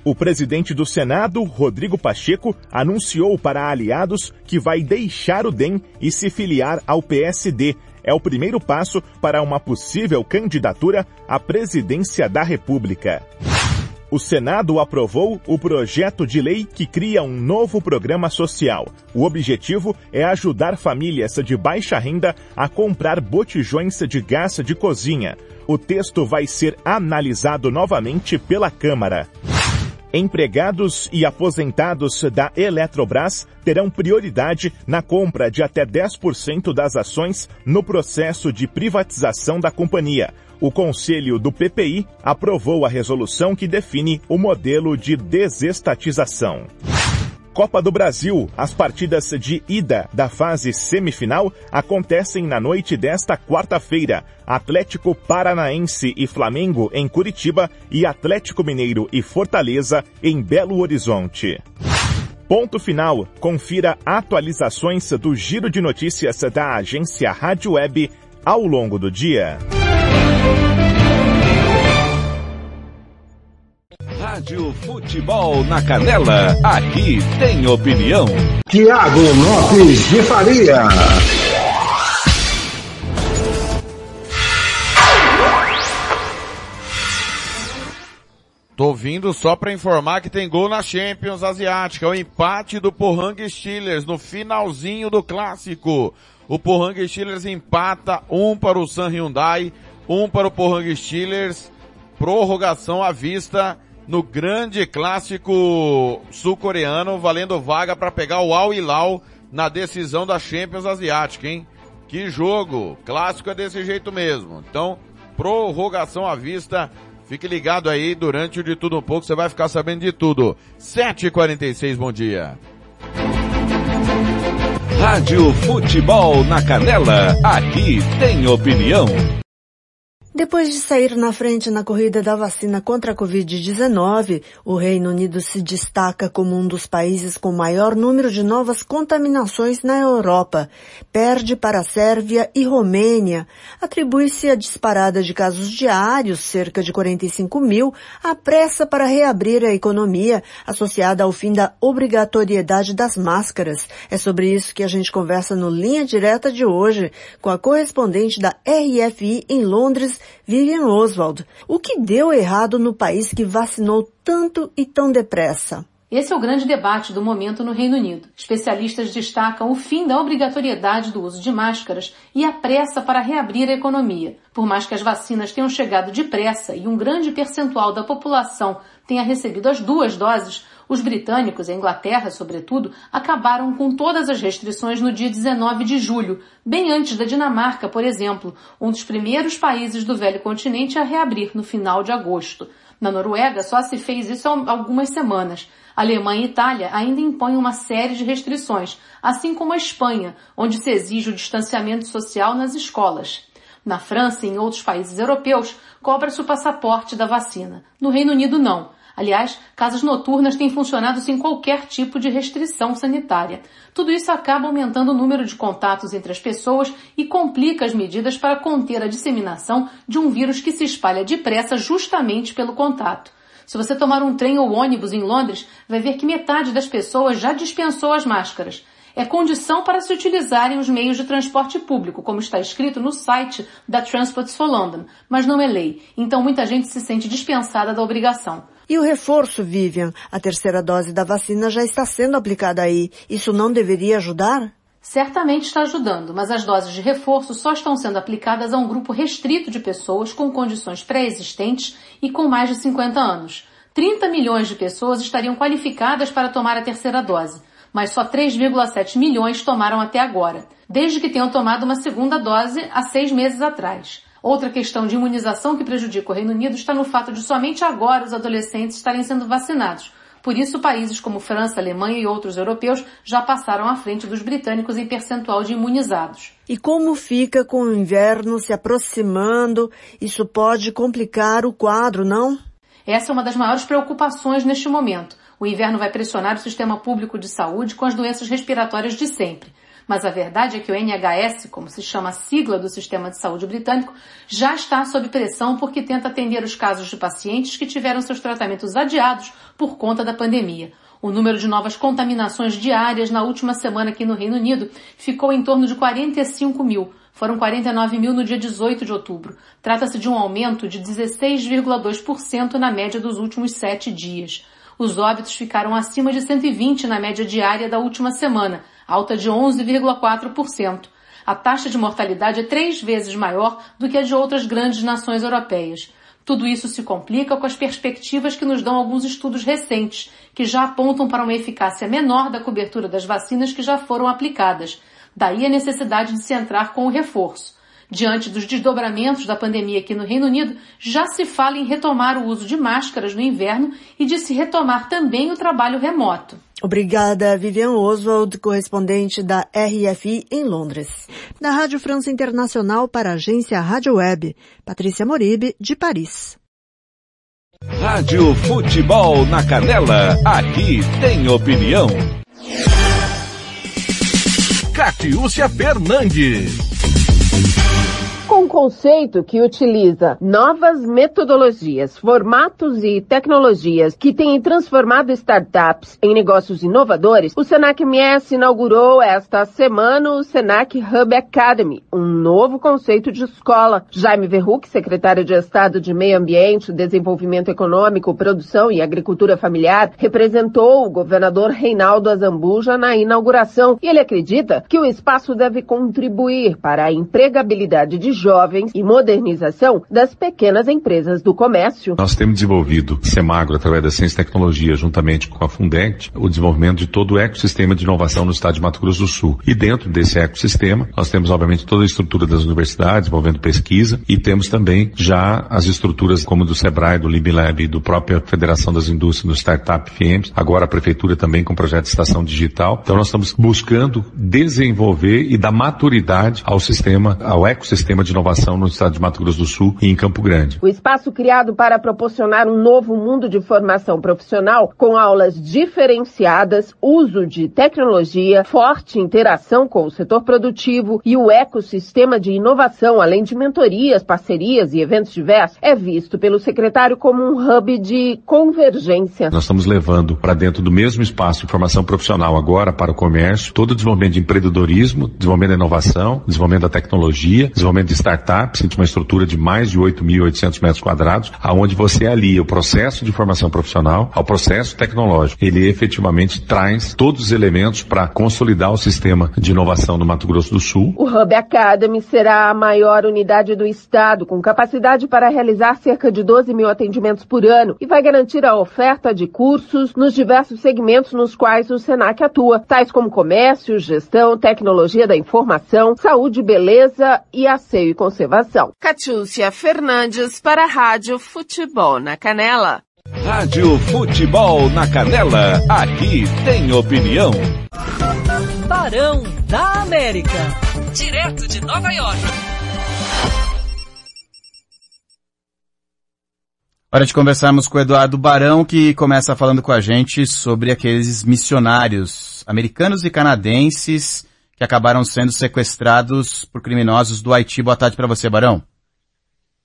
O presidente do Senado, Rodrigo Pacheco, anunciou para aliados que vai deixar o DEM e se filiar ao PSD. É o primeiro passo para uma possível candidatura à presidência da República. O Senado aprovou o projeto de lei que cria um novo programa social. O objetivo é ajudar famílias de baixa renda a comprar botijões de gás de cozinha. O texto vai ser analisado novamente pela Câmara. Empregados e aposentados da Eletrobras terão prioridade na compra de até 10% das ações no processo de privatização da companhia. O Conselho do PPI aprovou a resolução que define o modelo de desestatização. Copa do Brasil. As partidas de ida da fase semifinal acontecem na noite desta quarta-feira. Atlético Paranaense e Flamengo em Curitiba e Atlético Mineiro e Fortaleza em Belo Horizonte. Ponto final. Confira atualizações do giro de notícias da agência Rádio Web ao longo do dia. Rádio Futebol na Canela, aqui tem opinião. Tiago Lopes de Faria. Tô vindo só para informar que tem gol na Champions Asiática, o empate do Pohang Steelers no finalzinho do clássico. O Pohang Steelers empata um para o San Hyundai, um para o Pohang Steelers, prorrogação à vista no grande clássico sul-coreano, valendo vaga para pegar o Al Hilal na decisão da Champions Asiática, hein? Que jogo! Clássico é desse jeito mesmo. Então, prorrogação à vista. Fique ligado aí durante o de tudo um pouco, você vai ficar sabendo de tudo. 7h46, bom dia. Rádio Futebol na Canela, aqui tem opinião. Depois de sair na frente na corrida da vacina contra a Covid-19, o Reino Unido se destaca como um dos países com maior número de novas contaminações na Europa. Perde para a Sérvia e Romênia. Atribui-se a disparada de casos diários, cerca de 45 mil, à pressa para reabrir a economia, associada ao fim da obrigatoriedade das máscaras. É sobre isso que a gente conversa no Linha Direta de hoje, com a correspondente da RFI em Londres, Vivian Oswald, o que deu errado no país que vacinou tanto e tão depressa? Esse é o grande debate do momento no Reino Unido. Especialistas destacam o fim da obrigatoriedade do uso de máscaras e a pressa para reabrir a economia. Por mais que as vacinas tenham chegado depressa e um grande percentual da população tenha recebido as duas doses, os britânicos, a Inglaterra sobretudo, acabaram com todas as restrições no dia 19 de julho, bem antes da Dinamarca, por exemplo, um dos primeiros países do velho continente a reabrir no final de agosto. Na Noruega só se fez isso há algumas semanas. A Alemanha e Itália ainda impõem uma série de restrições, assim como a Espanha, onde se exige o distanciamento social nas escolas. Na França e em outros países europeus, cobra-se o passaporte da vacina. No Reino Unido, não. Aliás, casas noturnas têm funcionado sem qualquer tipo de restrição sanitária. Tudo isso acaba aumentando o número de contatos entre as pessoas e complica as medidas para conter a disseminação de um vírus que se espalha depressa justamente pelo contato. Se você tomar um trem ou ônibus em Londres, vai ver que metade das pessoas já dispensou as máscaras. É condição para se utilizarem os meios de transporte público, como está escrito no site da Transports for London, mas não é lei, então muita gente se sente dispensada da obrigação. E o reforço, Vivian? A terceira dose da vacina já está sendo aplicada aí. Isso não deveria ajudar? Certamente está ajudando, mas as doses de reforço só estão sendo aplicadas a um grupo restrito de pessoas com condições pré-existentes e com mais de 50 anos. 30 milhões de pessoas estariam qualificadas para tomar a terceira dose, mas só 3,7 milhões tomaram até agora, desde que tenham tomado uma segunda dose há seis meses atrás. Outra questão de imunização que prejudica o Reino Unido está no fato de somente agora os adolescentes estarem sendo vacinados. Por isso, países como França, Alemanha e outros europeus já passaram à frente dos britânicos em percentual de imunizados. E como fica com o inverno se aproximando? Isso pode complicar o quadro, não? Essa é uma das maiores preocupações neste momento. O inverno vai pressionar o sistema público de saúde com as doenças respiratórias de sempre. Mas a verdade é que o NHS, como se chama a sigla do sistema de saúde britânico, já está sob pressão porque tenta atender os casos de pacientes que tiveram seus tratamentos adiados por conta da pandemia. O número de novas contaminações diárias na última semana aqui no Reino Unido ficou em torno de 45 mil. Foram 49 mil no dia 18 de outubro. Trata-se de um aumento de 16,2% na média dos últimos sete dias. Os óbitos ficaram acima de 120 na média diária da última semana, alta de 11,4%. A taxa de mortalidade é três vezes maior do que a de outras grandes nações europeias. Tudo isso se complica com as perspectivas que nos dão alguns estudos recentes, que já apontam para uma eficácia menor da cobertura das vacinas que já foram aplicadas. Daí a necessidade de se entrar com o reforço. Diante dos desdobramentos da pandemia aqui no Reino Unido, já se fala em retomar o uso de máscaras no inverno e de se retomar também o trabalho remoto. Obrigada, Vivian Oswald, correspondente da RFI em Londres. Da Rádio França Internacional para a agência Rádio Web, Patrícia Moribe, de Paris. Rádio Futebol na Canela, aqui tem opinião. Catiúcia Fernandes um conceito que utiliza novas metodologias, formatos e tecnologias que têm transformado startups em negócios inovadores, o Senac MS inaugurou esta semana o Senac Hub Academy, um novo conceito de escola. Jaime Verruc, secretário de Estado de Meio Ambiente, Desenvolvimento Econômico, Produção e Agricultura Familiar, representou o governador Reinaldo Azambuja na inauguração e ele acredita que o espaço deve contribuir para a empregabilidade de jovens e modernização das pequenas empresas do comércio. Nós temos desenvolvido Semagro através da Ciência e Tecnologia, juntamente com a Fundect, o desenvolvimento de todo o ecossistema de inovação no estado de Mato Grosso do Sul. E dentro desse ecossistema, nós temos obviamente toda a estrutura das universidades, envolvendo pesquisa, e temos também já as estruturas como do Sebrae, do LibLab, do própria Federação das Indústrias, do Startup FIEMS, agora a Prefeitura também com o projeto de Estação Digital. Então nós estamos buscando desenvolver e dar maturidade ao sistema, ao ecossistema de inovação no estado de Mato Grosso do Sul e em Campo Grande. O espaço criado para proporcionar um novo mundo de formação profissional com aulas diferenciadas, uso de tecnologia, forte interação com o setor produtivo e o ecossistema de inovação, além de mentorias, parcerias e eventos diversos, é visto pelo secretário como um hub de convergência. Nós estamos levando para dentro do mesmo espaço de formação profissional agora para o comércio, todo o desenvolvimento de empreendedorismo, desenvolvimento da inovação, desenvolvimento da tecnologia, desenvolvimento de startups, de uma estrutura de mais de 8.800 metros quadrados, aonde você alia o processo de formação profissional ao processo tecnológico. Ele efetivamente traz todos os elementos para consolidar o sistema de inovação no Mato Grosso do Sul. O Hub Academy será a maior unidade do estado, com capacidade para realizar cerca de 12 mil atendimentos por ano e vai garantir a oferta de cursos nos diversos segmentos nos quais o Senac atua, tais como comércio, gestão, tecnologia da informação, saúde, beleza e asseio e conservação. Catiúcia Fernandes para a Rádio Futebol na Canela. Rádio Futebol na Canela, aqui tem opinião. Barão da América, direto de Nova York. Hora de conversarmos com o Eduardo Barão, que começa falando com a gente sobre aqueles missionários americanos e canadenses que acabaram sendo sequestrados por criminosos do Haiti. Boa tarde para você, Barão.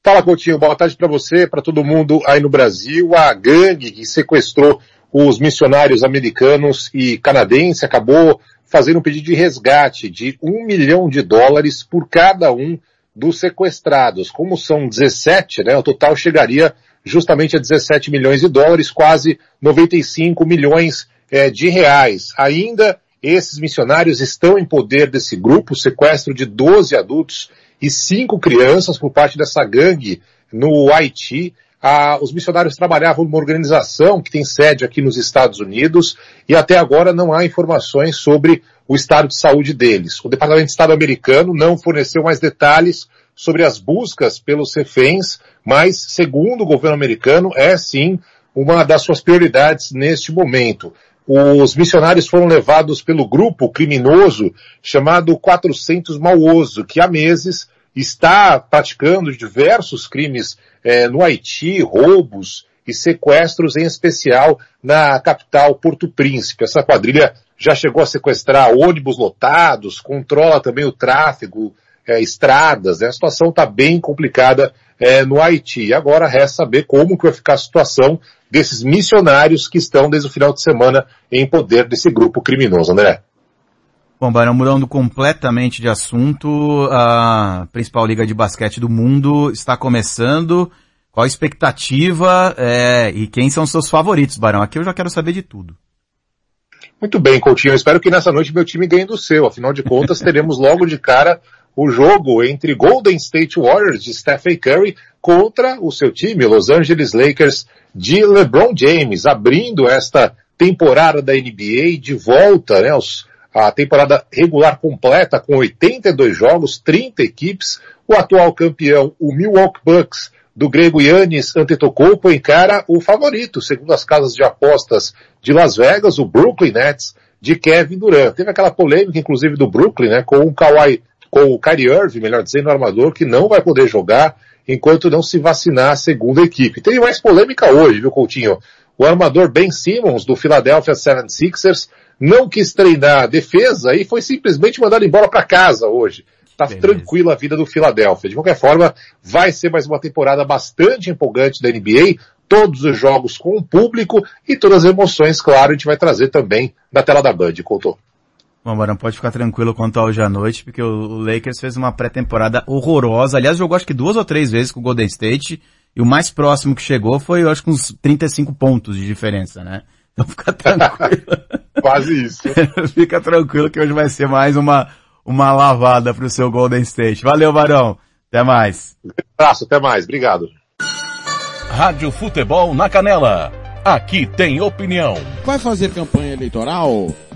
Fala, Coutinho. Boa tarde para você, para todo mundo aí no Brasil. A gangue que sequestrou os missionários americanos e canadenses acabou fazendo um pedido de resgate de um milhão de dólares por cada um dos sequestrados. Como são 17, né, o total chegaria justamente a 17 milhões de dólares, quase 95 milhões é, de reais. Ainda esses missionários estão em poder desse grupo, sequestro de 12 adultos e 5 crianças por parte dessa gangue no Haiti. Ah, os missionários trabalhavam numa organização que tem sede aqui nos Estados Unidos e até agora não há informações sobre o estado de saúde deles. O Departamento de Estado americano não forneceu mais detalhes sobre as buscas pelos reféns, mas, segundo o governo americano, é sim uma das suas prioridades neste momento os missionários foram levados pelo grupo criminoso chamado 400 Mauoso, que há meses está praticando diversos crimes é, no Haiti, roubos e sequestros, em especial na capital Porto Príncipe. Essa quadrilha já chegou a sequestrar ônibus lotados, controla também o tráfego, é, estradas, né? A situação está bem complicada é, no Haiti. Agora resta saber como que vai ficar a situação desses missionários que estão desde o final de semana em poder desse grupo criminoso, André. Bom, Barão, mudando completamente de assunto, a principal liga de basquete do mundo está começando. Qual a expectativa é, e quem são seus favoritos, Barão? Aqui eu já quero saber de tudo. Muito bem, Coutinho. Eu espero que nessa noite meu time ganhe do seu. Afinal de contas, teremos logo de cara o jogo entre Golden State Warriors de Stephen Curry contra o seu time, Los Angeles Lakers de LeBron James, abrindo esta temporada da NBA de volta, né, os, a temporada regular completa com 82 jogos, 30 equipes, o atual campeão, o Milwaukee Bucks, do grego Yannis Antetokounmpo encara o favorito, segundo as casas de apostas de Las Vegas, o Brooklyn Nets de Kevin Durant. Teve aquela polêmica, inclusive, do Brooklyn, né, com o Kawhi, com o Kyrie Irving, melhor dizendo, o armador, que não vai poder jogar enquanto não se vacinar a segunda equipe. Tem mais polêmica hoje, viu, Coutinho? O armador Ben Simmons, do Philadelphia 76ers, não quis treinar a defesa e foi simplesmente mandado embora para casa hoje. Tá tranquila a vida do Philadelphia. De qualquer forma, vai ser mais uma temporada bastante empolgante da NBA. Todos os jogos com o público e todas as emoções, claro, a gente vai trazer também na tela da Band, Couto. Bom, Barão, pode ficar tranquilo quanto ao hoje à noite, porque o Lakers fez uma pré-temporada horrorosa. Aliás, jogou acho que duas ou três vezes com o Golden State, e o mais próximo que chegou foi, eu acho que uns 35 pontos de diferença, né? Então fica tranquilo. Quase isso. fica tranquilo que hoje vai ser mais uma, uma lavada pro seu Golden State. Valeu, Barão. Até mais. Um abraço, até mais. Obrigado. Rádio Futebol na Canela. Aqui tem opinião. Vai fazer campanha eleitoral?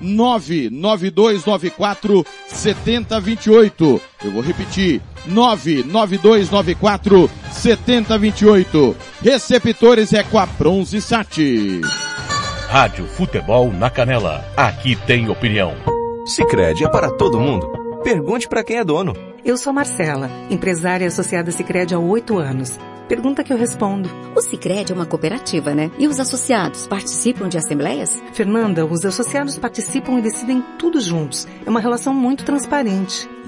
99294 7028. Eu vou repetir. 99294 7028. Receptores é com a Bronze Sat. Rádio Futebol na Canela. Aqui tem opinião. Sicredi é para todo mundo. Pergunte para quem é dono. Eu sou Marcela, empresária associada Sicredi há oito anos. Pergunta que eu respondo. O Sicredi é uma cooperativa, né? E os associados participam de assembleias? Fernanda, os associados participam e decidem tudo juntos. É uma relação muito transparente.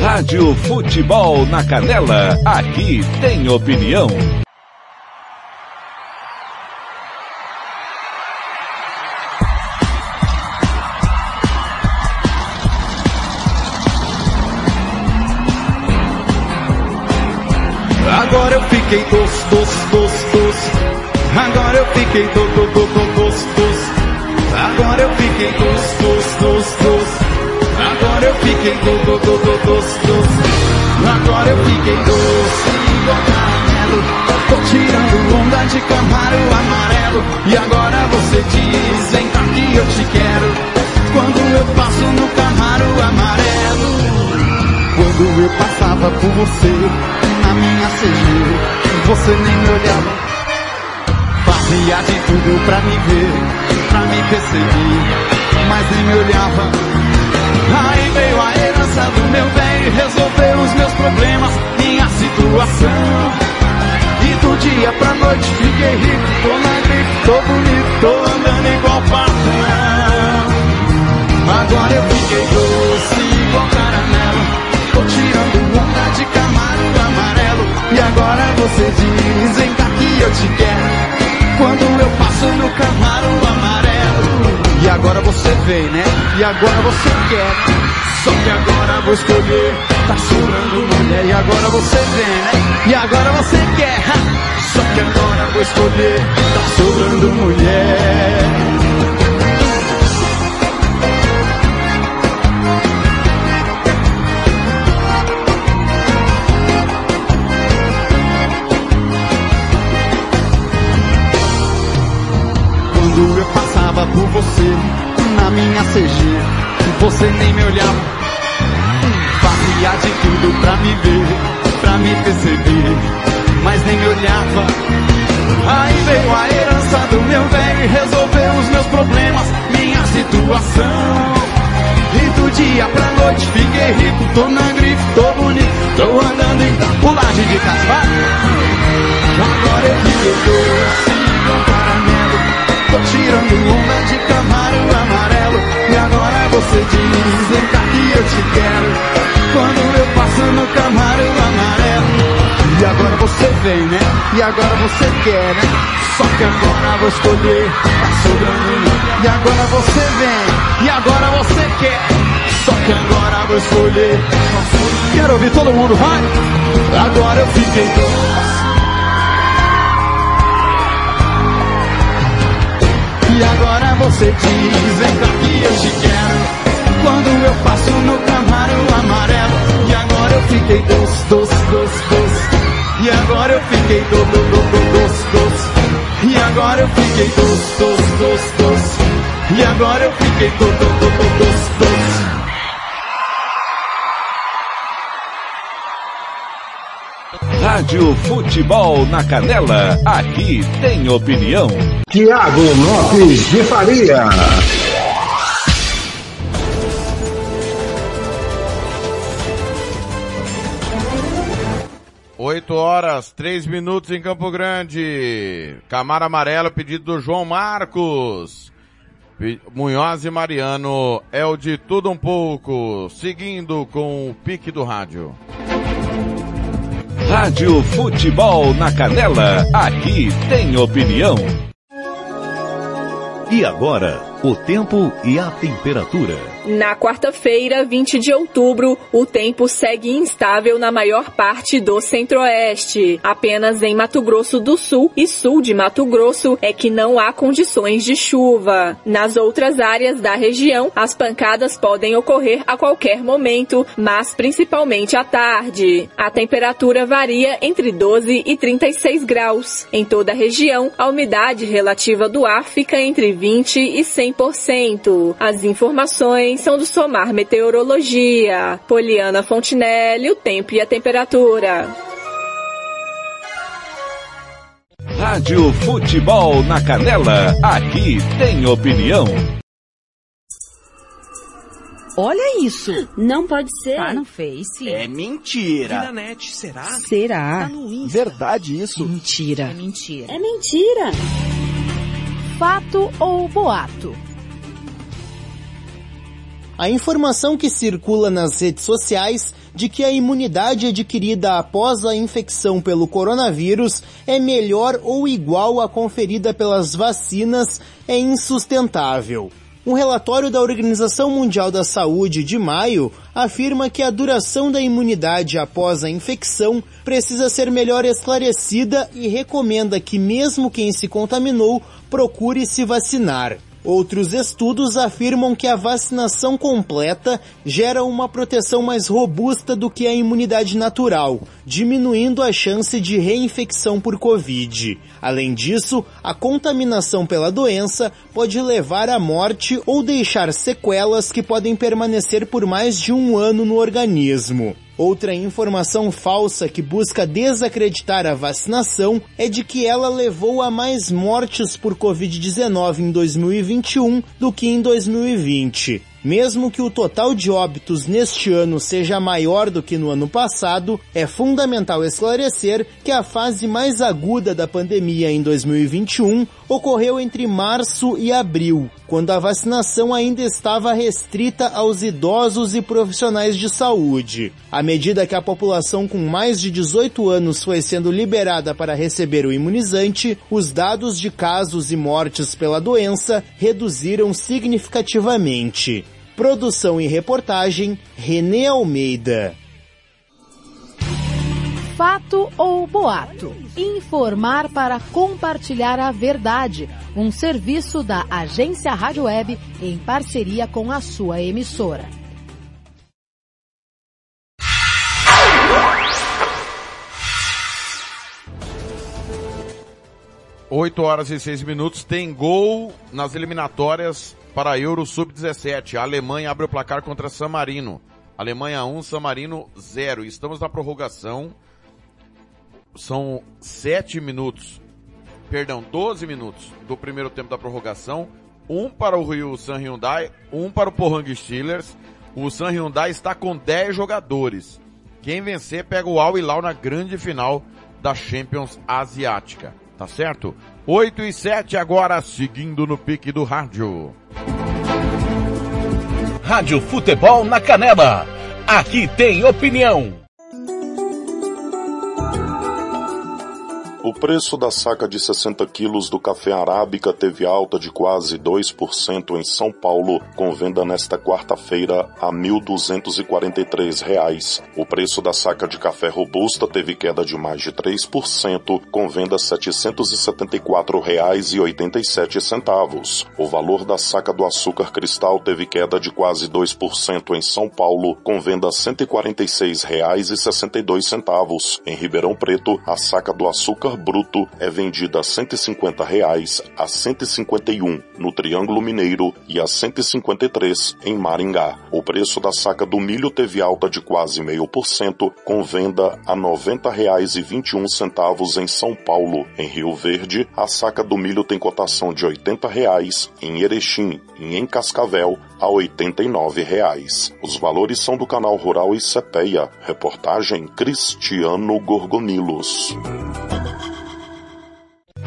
Rádio Futebol na Canela, aqui tem opinião. Agora eu fiquei doce, doce, doce, doce. Agora eu fiquei doce, doce, doce, doce. Agora eu fiquei doce, doce, doce, doce. Fiquei do, do, do, do, doce, doce. Agora eu fiquei doce igual caramelo. Tô tirando onda de camaro amarelo. E agora você diz, vem cá que eu te quero. Quando eu passo no camaro amarelo. Quando eu passava por você, na minha CG, você nem me olhava. Fazia de tudo pra me ver, pra me perseguir, mas nem me olhava. Aí veio a herança do meu bem resolveu os meus problemas, minha situação. E do dia pra noite fiquei rico, tô na grife, tô bonito, tô andando igual patrão. Agora eu fiquei doce igual caramelo, tô tirando onda de camaro amarelo. E agora você diz, vem cá que eu te quero. Quando eu passo no camaro amarelo. E agora você vem, né? E agora você quer. Só que agora vou escolher. Tá chorando mulher. E agora você vem, né? E agora você quer. Só que agora vou escolher. Tá sobrando mulher. Por você na minha CG, você nem me olhava. Fazia de tudo pra me ver, pra me perceber, mas nem me olhava. Aí veio a herança do meu velho e resolveu os meus problemas, minha situação. E do dia pra noite fiquei rico, tô na grife, tô bonito, tô andando em pulagem de casal. Agora eu fiquei doce igual caramelo. Tô tirando onda de camaro amarelo. E agora você diz, vem cá que eu te quero. Quando eu passo no camaro amarelo. E agora você vem, né? E agora você quer, né? Só que agora vou escolher, tá sobrando E agora você vem, e agora você quer. Só que agora vou escolher. Quero ouvir todo mundo, vai! Agora eu fiquei doce E agora você diz, vem cá que eu te quero. Quando eu passo no camaro amarelo. E agora eu fiquei doce, doce, doce, doce. E agora eu fiquei do, do, do, do, doce, doce. E agora eu fiquei doce, doce, doce, doce. E agora eu fiquei do, do, do, do, doce, doce. Rádio Futebol na Canela, aqui tem opinião. Tiago Lopes de Faria. Oito horas, três minutos em Campo Grande. Camara Amarelo, pedido do João Marcos. Munhoz e Mariano é o de tudo um pouco, seguindo com o pique do rádio. Rádio Futebol na Canela, aqui tem opinião. E agora, o tempo e a temperatura. Na quarta-feira, 20 de outubro, o tempo segue instável na maior parte do centro-oeste. Apenas em Mato Grosso do Sul e sul de Mato Grosso é que não há condições de chuva. Nas outras áreas da região, as pancadas podem ocorrer a qualquer momento, mas principalmente à tarde. A temperatura varia entre 12 e 36 graus. Em toda a região, a umidade relativa do ar fica entre 20 e 100%. As informações são do Somar Meteorologia. Poliana Fontinelli, o tempo e a temperatura. Rádio Futebol na Canela, aqui tem opinião. Olha isso. Não pode ser. Tá no Face. É mentira. Na net, será? Será? Tá no Insta. Verdade isso? Mentira. É mentira. É mentira. Fato ou boato? A informação que circula nas redes sociais de que a imunidade adquirida após a infecção pelo coronavírus é melhor ou igual à conferida pelas vacinas é insustentável. Um relatório da Organização Mundial da Saúde de maio afirma que a duração da imunidade após a infecção precisa ser melhor esclarecida e recomenda que mesmo quem se contaminou procure se vacinar. Outros estudos afirmam que a vacinação completa gera uma proteção mais robusta do que a imunidade natural, diminuindo a chance de reinfecção por Covid. Além disso, a contaminação pela doença pode levar à morte ou deixar sequelas que podem permanecer por mais de um ano no organismo. Outra informação falsa que busca desacreditar a vacinação é de que ela levou a mais mortes por Covid-19 em 2021 do que em 2020. Mesmo que o total de óbitos neste ano seja maior do que no ano passado, é fundamental esclarecer que a fase mais aguda da pandemia em 2021 ocorreu entre março e abril, quando a vacinação ainda estava restrita aos idosos e profissionais de saúde. À medida que a população com mais de 18 anos foi sendo liberada para receber o imunizante, os dados de casos e mortes pela doença reduziram significativamente. Produção e reportagem Renê Almeida. Fato ou boato? Informar para compartilhar a verdade. Um serviço da Agência Rádio Web em parceria com a sua emissora. Oito horas e seis minutos, tem gol nas eliminatórias para Euro Sub-17. A Alemanha abre o placar contra San Marino. Alemanha 1, San Marino 0. Estamos na prorrogação. São sete minutos, perdão, 12 minutos do primeiro tempo da prorrogação. Um para o Rio San Hyundai, um para o Pohang Steelers. O San Hyundai está com 10 jogadores. Quem vencer pega o Al Hilal na grande final da Champions Asiática. Tá certo? 8 e 7 agora, seguindo no pique do rádio. Rádio Futebol na Canela. Aqui tem opinião. O preço da saca de 60 quilos do café arábica teve alta de quase 2% em São Paulo, com venda nesta quarta-feira a R$ 1.243. O preço da saca de café robusta teve queda de mais de 3%, com venda R$ 774,87. O valor da saca do açúcar cristal teve queda de quase 2% em São Paulo, com venda R$ 146,62. Em Ribeirão Preto, a saca do açúcar bruto é vendida a 150 reais a R$ 151 no Triângulo Mineiro e a R$ 153 em Maringá. O preço da saca do milho teve alta de quase meio por cento, com venda a R$ 90,21 em São Paulo. Em Rio Verde, a saca do milho tem cotação de 80 reais, em Erechim em Cascavel a 89 reais. Os valores são do canal Rural e Cepeia. Reportagem Cristiano Gorgonilos.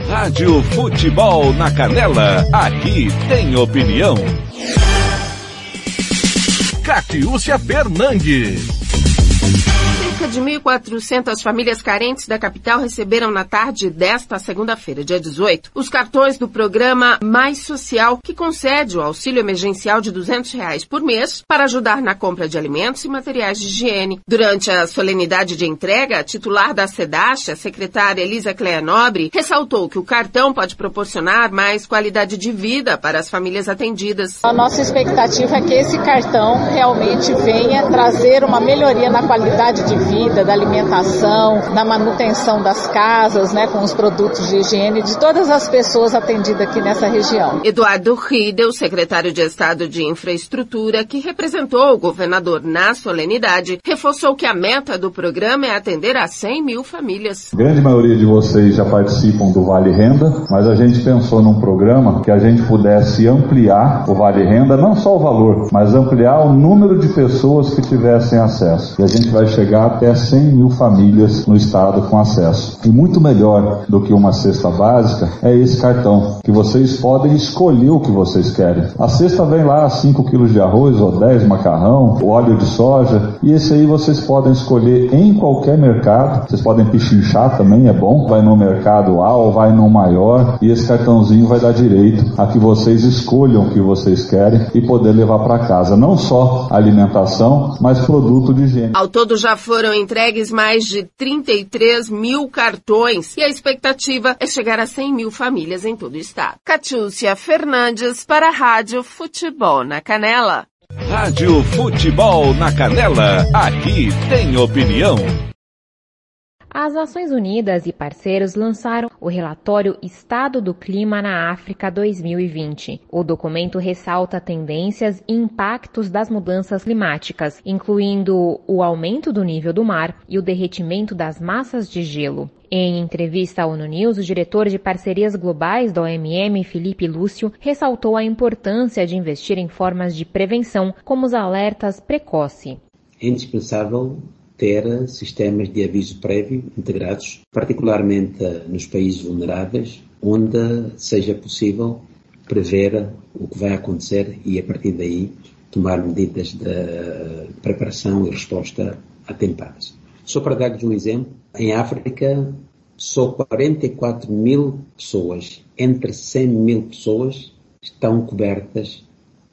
Rádio Futebol na Canela, aqui tem opinião. Catiúcia Fernandes. De 1.400 famílias carentes da capital receberam na tarde desta segunda-feira, dia 18, os cartões do programa Mais Social, que concede o auxílio emergencial de 200 reais por mês para ajudar na compra de alimentos e materiais de higiene. Durante a solenidade de entrega, a titular da SEDASH, a secretária Elisa Cleia Nobre, ressaltou que o cartão pode proporcionar mais qualidade de vida para as famílias atendidas. A nossa expectativa é que esse cartão realmente venha trazer uma melhoria na qualidade de vida, da alimentação, da manutenção das casas, né, com os produtos de higiene de todas as pessoas atendidas aqui nessa região. Eduardo Riedel, secretário de Estado de Infraestrutura, que representou o governador na solenidade, reforçou que a meta do programa é atender a 100 mil famílias. A grande maioria de vocês já participam do Vale Renda, mas a gente pensou num programa que a gente pudesse ampliar o Vale Renda, não só o valor, mas ampliar o número de pessoas que tivessem acesso. E a gente vai chegar até até 100 mil famílias no estado com acesso. E muito melhor do que uma cesta básica é esse cartão, que vocês podem escolher o que vocês querem. A cesta vem lá 5 quilos de arroz ou 10 macarrão, óleo de soja, e esse aí vocês podem escolher em qualquer mercado. Vocês podem pichinchar também, é bom. Vai no mercado A ou vai no maior, e esse cartãozinho vai dar direito a que vocês escolham o que vocês querem e poder levar para casa. Não só alimentação, mas produto de higiene. Ao todo já foram entregues mais de 33 mil cartões e a expectativa é chegar a 100 mil famílias em todo o estado. Catiúcia Fernandes para a Rádio Futebol na Canela. Rádio Futebol na Canela, aqui tem opinião. As Nações Unidas e parceiros lançaram o relatório Estado do Clima na África 2020. O documento ressalta tendências e impactos das mudanças climáticas, incluindo o aumento do nível do mar e o derretimento das massas de gelo. Em entrevista à ONU News, o diretor de parcerias globais da OMM, Felipe Lúcio, ressaltou a importância de investir em formas de prevenção, como os alertas precoce. É indispensável ter sistemas de aviso prévio integrados, particularmente nos países vulneráveis, onde seja possível prever o que vai acontecer e, a partir daí, tomar medidas de preparação e resposta atempadas. Só para dar-lhes um exemplo, em África, só 44 mil pessoas, entre 100 mil pessoas, estão cobertas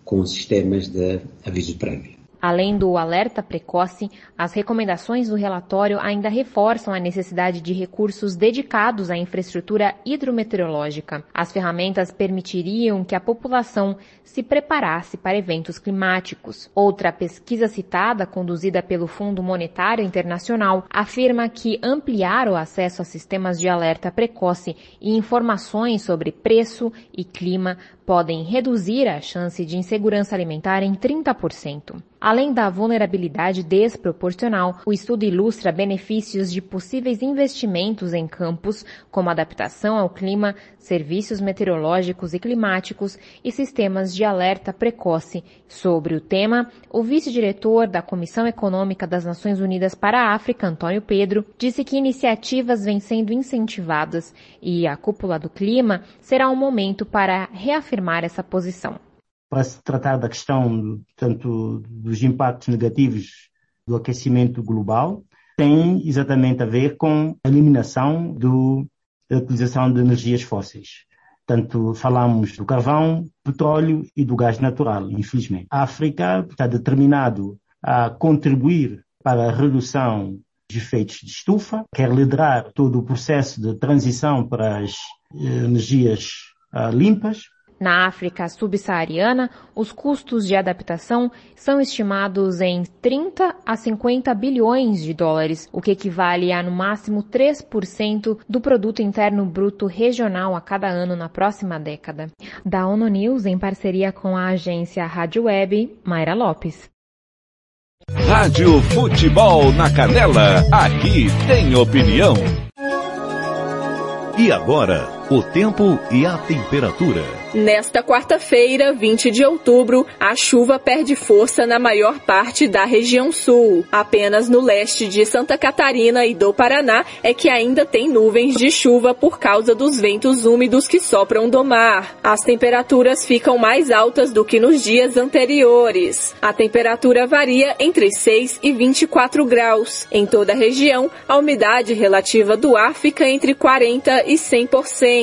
com sistemas de aviso prévio. Além do alerta precoce, as recomendações do relatório ainda reforçam a necessidade de recursos dedicados à infraestrutura hidrometeorológica. As ferramentas permitiriam que a população se preparasse para eventos climáticos. Outra pesquisa citada, conduzida pelo Fundo Monetário Internacional, afirma que ampliar o acesso a sistemas de alerta precoce e informações sobre preço e clima podem reduzir a chance de insegurança alimentar em 30%. Além da vulnerabilidade desproporcional, o estudo ilustra benefícios de possíveis investimentos em campos como adaptação ao clima, serviços meteorológicos e climáticos e sistemas de alerta precoce. Sobre o tema, o vice-diretor da Comissão Econômica das Nações Unidas para a África, Antônio Pedro, disse que iniciativas vêm sendo incentivadas e a cúpula do clima será um momento para reafirmar afirmar essa posição. Para se tratar da questão, tanto dos impactos negativos do aquecimento global, tem exatamente a ver com a eliminação do, da utilização de energias fósseis. Tanto falamos do carvão, petróleo e do gás natural, infelizmente. A África está determinado a contribuir para a redução dos efeitos de estufa, quer liderar todo o processo de transição para as energias uh, limpas, na África subsaariana, os custos de adaptação são estimados em 30 a 50 bilhões de dólares, o que equivale a no máximo 3% do produto interno bruto regional a cada ano na próxima década. Da ONU News, em parceria com a agência Rádio Web, Mayra Lopes. Rádio Futebol na Canela, aqui tem opinião. E agora, o tempo e a temperatura. Nesta quarta-feira, 20 de outubro, a chuva perde força na maior parte da região sul. Apenas no leste de Santa Catarina e do Paraná é que ainda tem nuvens de chuva por causa dos ventos úmidos que sopram do mar. As temperaturas ficam mais altas do que nos dias anteriores. A temperatura varia entre 6 e 24 graus. Em toda a região, a umidade relativa do ar fica entre 40 e 100%.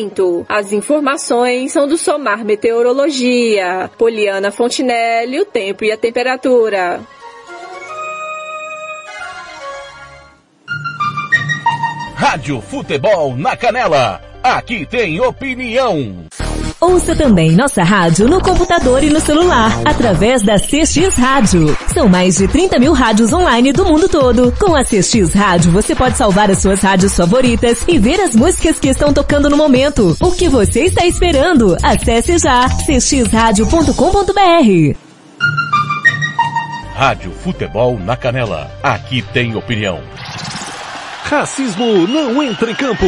As informações são do Somar Meteorologia. Poliana Fontinelli, o tempo e a temperatura. Rádio Futebol na Canela. Aqui tem opinião. Ouça também nossa rádio no computador e no celular, através da CX Rádio. São mais de 30 mil rádios online do mundo todo. Com a CX Rádio, você pode salvar as suas rádios favoritas e ver as músicas que estão tocando no momento. O que você está esperando? Acesse já cxradio.com.br. Rádio Futebol na Canela. Aqui tem opinião. Racismo não entra em campo.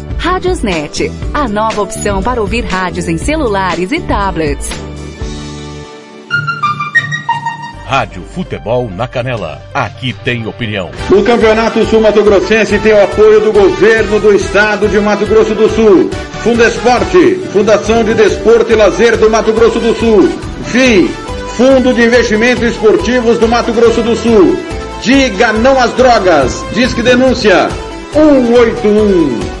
Radiosnet, a nova opção para ouvir rádios em celulares e tablets. Rádio Futebol na Canela. Aqui tem opinião. O Campeonato Sul Mato Grossense tem o apoio do governo do estado de Mato Grosso do Sul. Fundesporte, Fundação de Desporto e Lazer do Mato Grosso do Sul. FII, Fundo de Investimentos Esportivos do Mato Grosso do Sul. Diga não às drogas. Disque denúncia 181.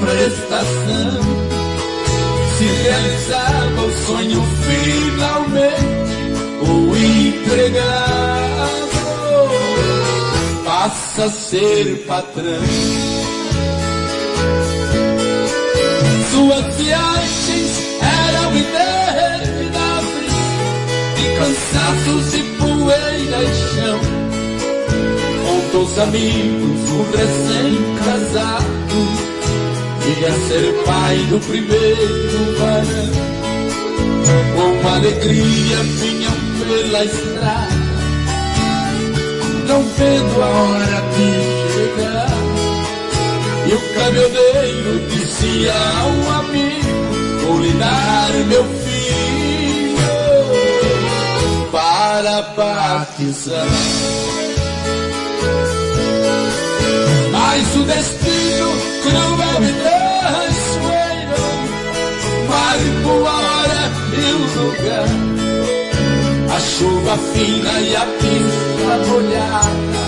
Prestação se realizava o sonho finalmente, o empregado passa a ser patrão. Suas viagens eram intermináveis, de cansaços e poeira e chão. Com dois amigos, um recém-casado Queria ser pai do primeiro varão. Com alegria vinham pela estrada, não vendo a hora de chegar. E o caminhoneiro dizia ao amigo: Vou lhe dar meu filho para batizar. Mas o destino cruel e traiçoeiro a hora e o lugar. A chuva fina e a pista molhada,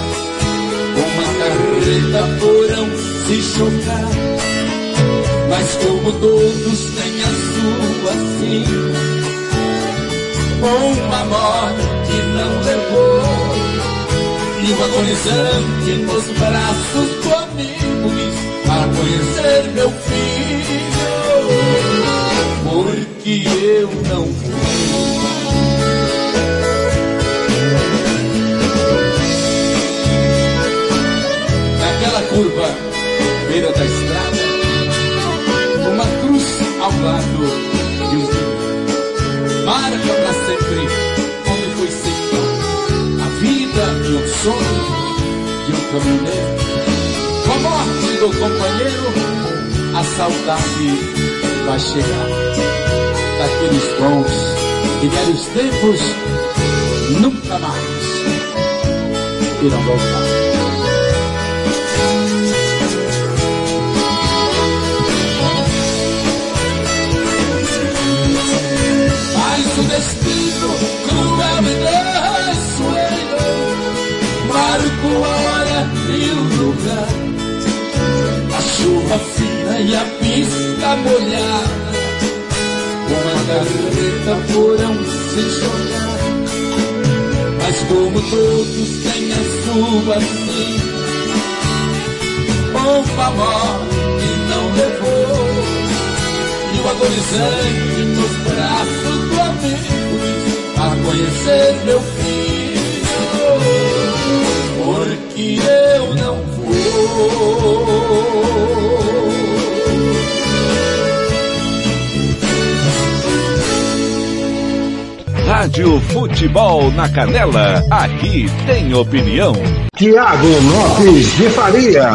uma carreta porão se chocar. Mas como todos têm a sua sim, uma morte não levou e o agonizante nos braços do amigo para conhecer meu filho, porque eu não fui. Naquela curva, beira da estrada, uma cruz ao lado de um rio, marca para sempre onde foi ceifada a vida e o sonho de um caminhoneiro. Com a morte do companheiro, a saudade vai chegar. Daqueles bons e velhos tempos, nunca mais irão voltar. Mas o destino cruel e traiçoeiro marcou a hora e o lugar. A chuva fina e a pista molhada, uma carreta porão se jogar. Mas como todos têm a sua sim, uma morte não levou. E o agonizante nos braços do amigo a conhecer meu filho, Rádio Futebol na Canela, aqui tem opinião. Tiago Lopes de Faria.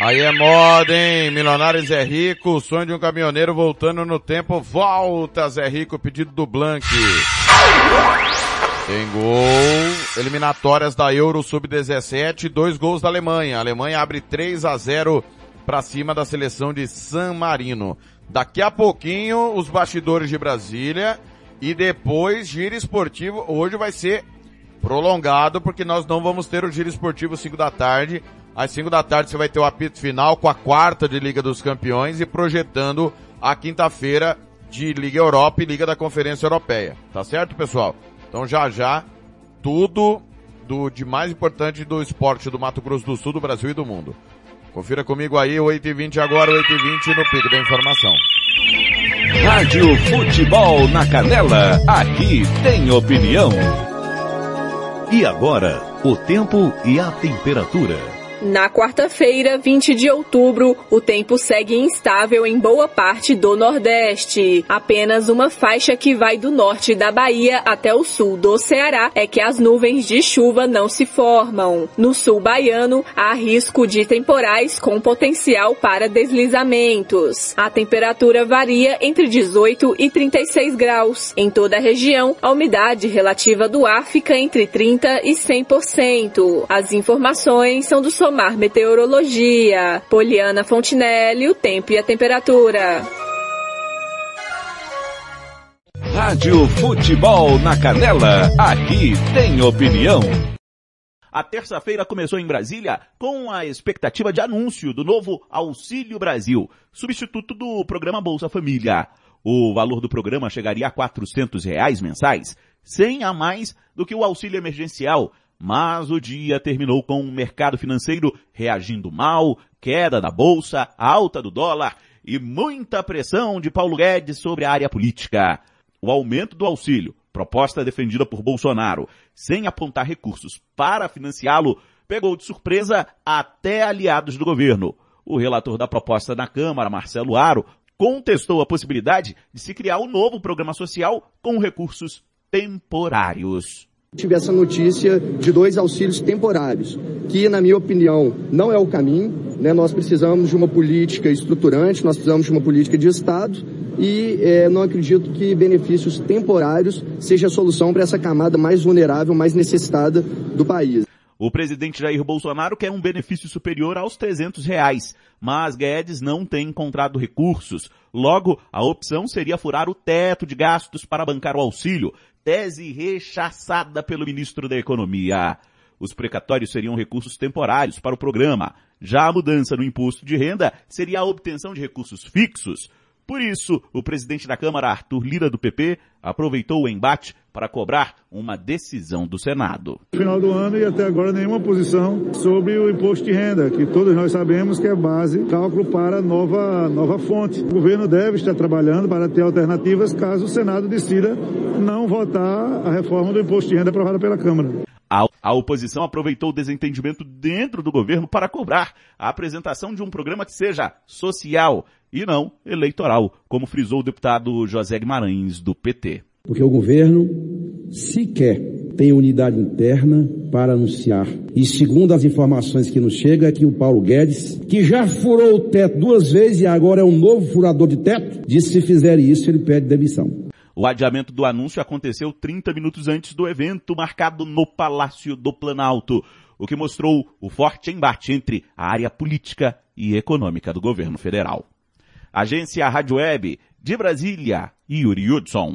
Aí é moda, hein? Milionários é rico, o sonho de um caminhoneiro voltando no tempo. Volta, Zé Rico, pedido do Blank. Tem gol. Eliminatórias da Euro Sub-17, dois gols da Alemanha. A Alemanha abre 3 a 0 para cima da seleção de San Marino. Daqui a pouquinho, os bastidores de Brasília e depois giro esportivo. Hoje vai ser prolongado porque nós não vamos ter o giro esportivo 5 da tarde. Às 5 da tarde você vai ter o apito final com a quarta de Liga dos Campeões e projetando a quinta-feira de Liga Europa e Liga da Conferência Europeia. Tá certo, pessoal? Então já já tudo do de mais importante do esporte do Mato Grosso do Sul, do Brasil e do mundo. Confira comigo aí, 8h20 agora, 8h20 no Pico da Informação. Rádio Futebol na Canela, aqui tem opinião. E agora, o tempo e a temperatura. Na quarta-feira, 20 de outubro, o tempo segue instável em boa parte do Nordeste. Apenas uma faixa que vai do norte da Bahia até o sul do Ceará é que as nuvens de chuva não se formam. No sul baiano, há risco de temporais com potencial para deslizamentos. A temperatura varia entre 18 e 36 graus. Em toda a região, a umidade relativa do ar fica entre 30 e 100%. As informações são do Somar Meteorologia. Poliana Fontinelli, o tempo e a temperatura. Rádio Futebol na Canela, aqui tem opinião. A terça-feira começou em Brasília com a expectativa de anúncio do novo Auxílio Brasil, substituto do programa Bolsa Família. O valor do programa chegaria a 400 reais mensais, 100 a mais do que o auxílio emergencial, mas o dia terminou com o mercado financeiro reagindo mal, queda da bolsa, alta do dólar e muita pressão de Paulo Guedes sobre a área política. O aumento do auxílio, proposta defendida por Bolsonaro, sem apontar recursos para financiá-lo, pegou de surpresa até aliados do governo. O relator da proposta na Câmara, Marcelo Aro, contestou a possibilidade de se criar um novo programa social com recursos temporários. Tive essa notícia de dois auxílios temporários, que, na minha opinião, não é o caminho. Né? Nós precisamos de uma política estruturante, nós precisamos de uma política de Estado e é, não acredito que benefícios temporários seja a solução para essa camada mais vulnerável, mais necessitada do país. O presidente Jair Bolsonaro quer um benefício superior aos 300 reais, mas Guedes não tem encontrado recursos. Logo, a opção seria furar o teto de gastos para bancar o auxílio, tese rechaçada pelo ministro da Economia. Os precatórios seriam recursos temporários para o programa. Já a mudança no imposto de renda seria a obtenção de recursos fixos. Por isso, o presidente da Câmara, Arthur Lira do PP, aproveitou o embate para cobrar uma decisão do Senado. Final do ano e até agora nenhuma posição sobre o imposto de renda, que todos nós sabemos que é base cálculo para nova nova fonte. O governo deve estar trabalhando para ter alternativas caso o Senado decida não votar a reforma do imposto de renda aprovada pela Câmara. A, a, oposição aproveitou o desentendimento dentro do governo para cobrar a apresentação de um programa que seja social e não eleitoral, como frisou o deputado José Guimarães, do PT. Porque o governo sequer tem unidade interna para anunciar. E segundo as informações que nos chegam, é que o Paulo Guedes, que já furou o teto duas vezes e agora é um novo furador de teto, disse que se fizer isso, ele pede demissão. O adiamento do anúncio aconteceu 30 minutos antes do evento marcado no Palácio do Planalto, o que mostrou o forte embate entre a área política e econômica do governo federal. Agência Rádio Web de Brasília, Yuri Hudson.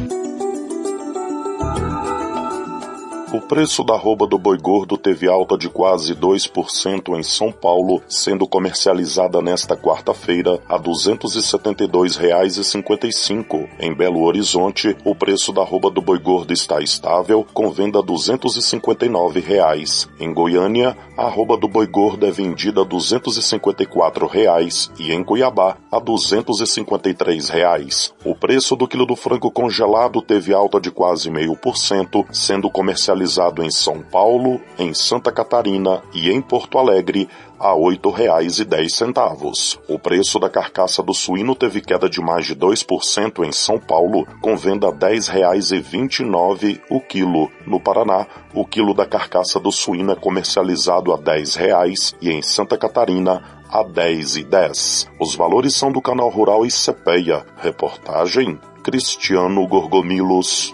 O preço da arroba do boi gordo teve alta de quase 2% em São Paulo, sendo comercializada nesta quarta-feira a R$ 272,55. Em Belo Horizonte, o preço da arroba do boi gordo está estável, com venda a 259 reais. Em Goiânia, a arroba do boi gordo é vendida a 254 reais, e em Cuiabá a 253 reais. O preço do quilo do frango congelado teve alta de quase meio por cento, sendo comercializado realizado em São Paulo, em Santa Catarina e em Porto Alegre a R$ 8,10. O preço da carcaça do suíno teve queda de mais de 2% em São Paulo, com venda a R$ 10,29 o quilo. No Paraná, o quilo da carcaça do suíno é comercializado a R$ 10,00 e em Santa Catarina a R$ 10,10. Os valores são do canal Rural e Cepeia. Reportagem Cristiano Gorgomilos.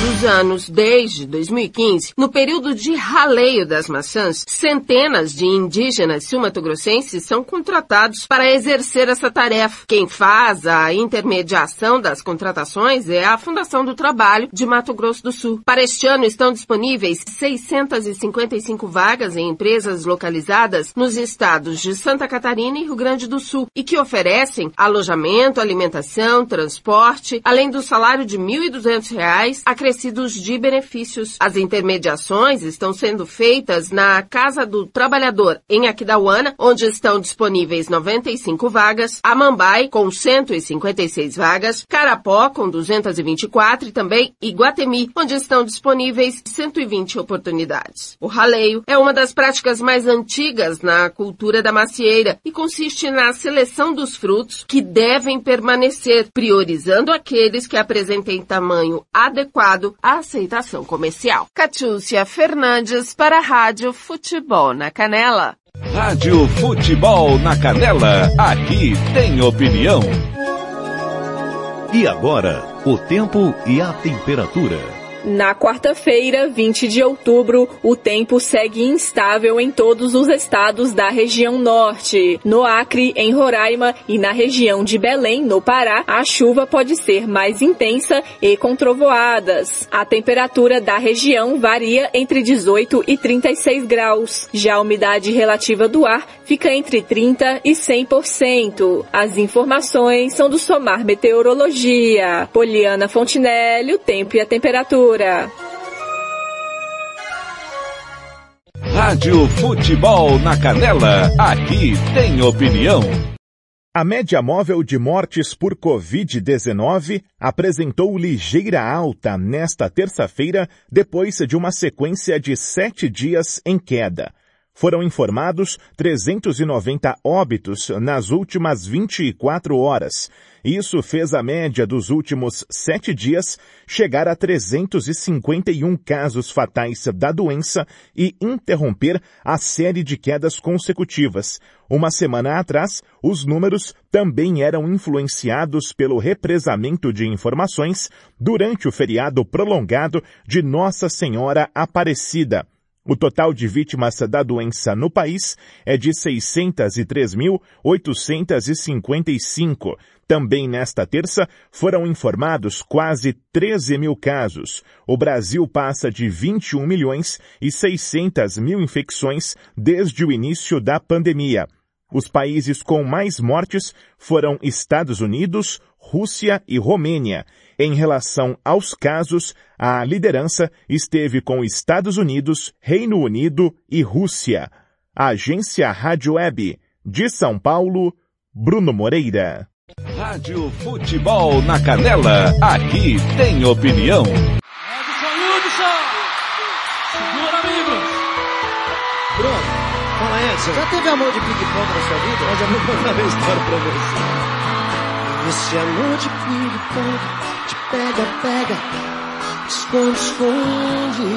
dos anos desde 2015, no período de raleio das maçãs, centenas de indígenas sul-mato-grossenses são contratados para exercer essa tarefa. Quem faz a intermediação das contratações é a Fundação do Trabalho de Mato Grosso do Sul. Para este ano estão disponíveis 655 vagas em empresas localizadas nos estados de Santa Catarina e Rio Grande do Sul e que oferecem alojamento, alimentação, transporte, além do salário de R$ 1.200 acrescidos de benefícios. As intermediações estão sendo feitas na Casa do Trabalhador, em Aquidauana, onde estão disponíveis 95 vagas, Amambai, com 156 vagas, Carapó, com 224 e também Iguatemi, onde estão disponíveis 120 oportunidades. O raleio é uma das práticas mais antigas na cultura da macieira e consiste na seleção dos frutos que devem permanecer, priorizando aqueles que apresentem tamanho adequado à aceitação comercial. Catiúcia Fernandes para a Rádio Futebol na Canela. Rádio Futebol na Canela, aqui tem opinião. E agora, o tempo e a temperatura. Na quarta-feira, 20 de outubro, o tempo segue instável em todos os estados da região norte. No Acre, em Roraima e na região de Belém, no Pará, a chuva pode ser mais intensa e com trovoadas. A temperatura da região varia entre 18 e 36 graus. Já a umidade relativa do ar fica entre 30 e 100%. As informações são do Somar Meteorologia. Poliana Fontinelli, o tempo e a temperatura. Rádio Futebol na Canela, aqui tem opinião. A média móvel de mortes por Covid-19 apresentou ligeira alta nesta terça-feira, depois de uma sequência de sete dias em queda. Foram informados 390 óbitos nas últimas 24 horas. Isso fez a média dos últimos sete dias chegar a 351 casos fatais da doença e interromper a série de quedas consecutivas. Uma semana atrás, os números também eram influenciados pelo represamento de informações durante o feriado prolongado de Nossa Senhora Aparecida. O total de vítimas da doença no país é de 603.855. Também nesta terça foram informados quase 13 mil casos. O Brasil passa de 21 milhões e 600 mil infecções desde o início da pandemia. Os países com mais mortes foram Estados Unidos, Rússia e Romênia. Em relação aos casos, a liderança esteve com Estados Unidos, Reino Unido e Rússia. Agência Rádio Web de São Paulo, Bruno Moreira. Rádio Futebol na Canela, aqui tem opinião. Edson Hudson! Segura, amigos! Bruno, fala Edson. Já teve amor de ping-pong na sua vida? Eu já vou contar uma história pra você. Esse amor de ping-pong te pega, pega, esconde, esconde.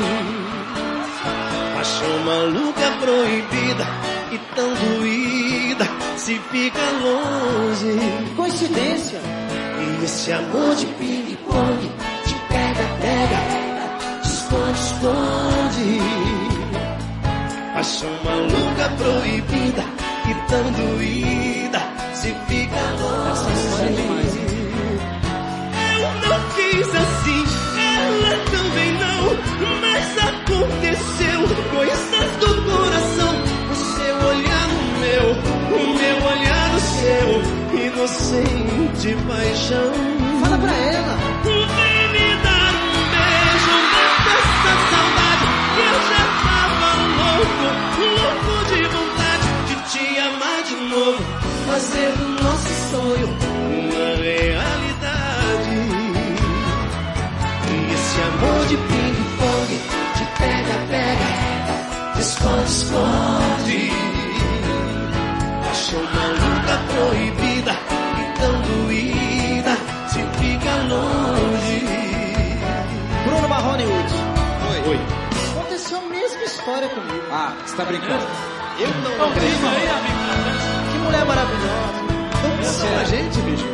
Paixão maluca proibida e tão doída se fica longe. Coincidência. E esse amor de ping-pong te pega, pega, esconde, esconde. Paixão maluca, proibida e tão doída. Se fica longe. Eu não quis assim, ela também não. Mas aconteceu seu. Inocente paixão. Fala pra ela. Vem me dar um beijo, mata essa saudade. Que eu já tava louco, louco de vontade de te amar de novo. Fazer do nosso sonho uma realidade. E esse amor de ping-pong, de pega-pega, de esconde-esconde. Paixão maluca proibida a mesma história comigo. Ah, você tá brincando? Eu não acredito. diz aí, amigo. Que mulher maravilhosa. Não pensou na gente, bicho?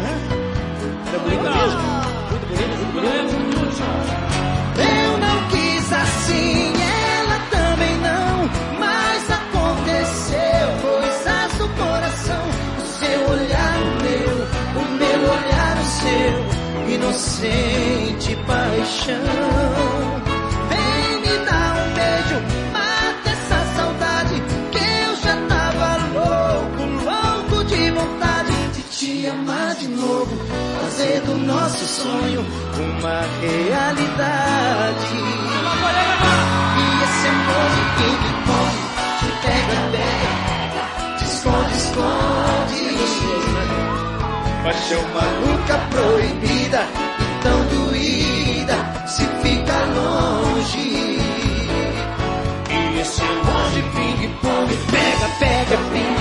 É? Era bonita mesmo? Muito bonita, muito bonita. Eu não quis assim, ela também não. Mas aconteceu coisas do coração. O seu olhar no meu, o meu olhar no seu. Inocente paixão. Nosso sonho uma realidade. E esse amor de ping-pong, de pega-pega, de esconde-esconde. Paixão maluca proibida e tão doída se fica longe. E esse amor de ping-pong, pega, pega, ping-pong,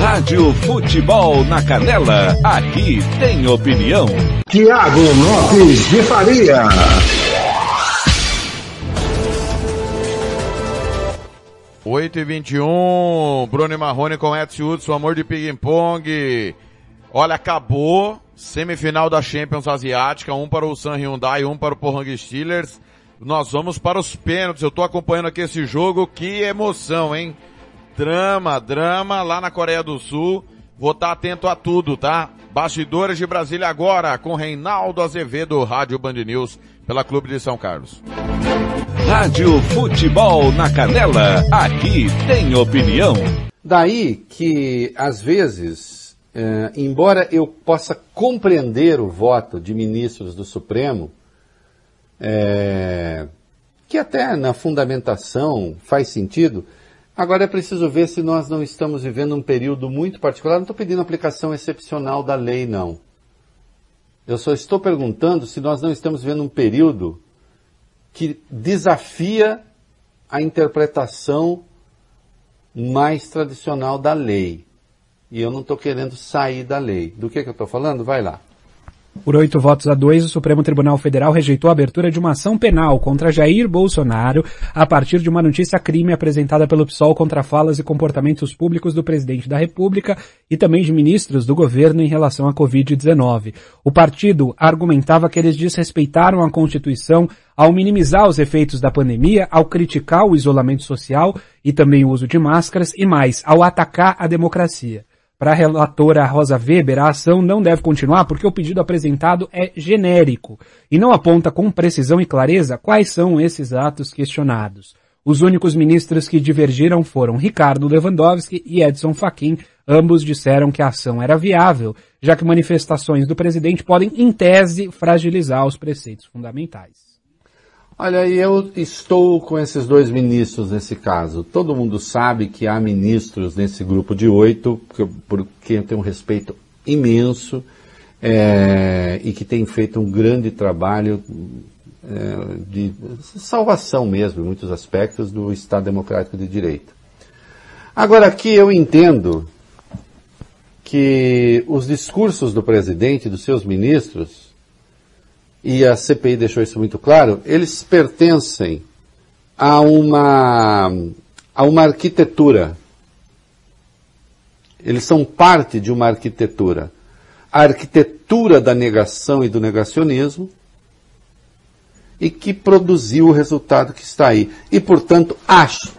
Rádio Futebol na Canela. Aqui tem opinião. Tiago Lopes de Faria. Oito e 21, Bruno e Marrone com Edson Hudson, amor de ping-pong. Olha, acabou. Semifinal da Champions Asiática, um para o San Hyundai, um para o Pohang Steelers. Nós vamos para os pênaltis. Eu tô acompanhando aqui esse jogo. Que emoção, hein? Drama, drama lá na Coreia do Sul. Vou estar atento a tudo, tá? Bastidores de Brasília agora com Reinaldo Azevedo, Rádio Band News, pela Clube de São Carlos. Rádio Futebol na Canela. Aqui tem opinião. Daí que, às vezes, eh, embora eu possa compreender o voto de ministros do Supremo, eh, que até na fundamentação faz sentido, agora é preciso ver se nós não estamos vivendo um período muito particular. Não estou pedindo aplicação excepcional da lei, não. Eu só estou perguntando se nós não estamos vivendo um período que desafia a interpretação mais tradicional da lei. E eu não estou querendo sair da lei. Do que, que eu estou falando? Vai lá. Por oito votos a dois, o Supremo Tribunal Federal rejeitou a abertura de uma ação penal contra Jair Bolsonaro a partir de uma notícia crime apresentada pelo PSOL contra falas e comportamentos públicos do presidente da República e também de ministros do governo em relação à Covid-19. O partido argumentava que eles desrespeitaram a Constituição ao minimizar os efeitos da pandemia, ao criticar o isolamento social e também o uso de máscaras e mais, ao atacar a democracia. Para a relatora Rosa Weber, a ação não deve continuar porque o pedido apresentado é genérico e não aponta com precisão e clareza quais são esses atos questionados. Os únicos ministros que divergiram foram Ricardo Lewandowski e Edson Fachin. Ambos disseram que a ação era viável, já que manifestações do presidente podem, em tese, fragilizar os preceitos fundamentais. Olha, eu estou com esses dois ministros nesse caso. Todo mundo sabe que há ministros nesse grupo de oito, por, quem eu tenho um respeito imenso, é, e que tem feito um grande trabalho é, de salvação mesmo, em muitos aspectos, do Estado Democrático de Direito. Agora aqui eu entendo que os discursos do presidente e dos seus ministros, e a CPI deixou isso muito claro, eles pertencem a uma, a uma arquitetura. Eles são parte de uma arquitetura. A arquitetura da negação e do negacionismo, e que produziu o resultado que está aí. E, portanto, acho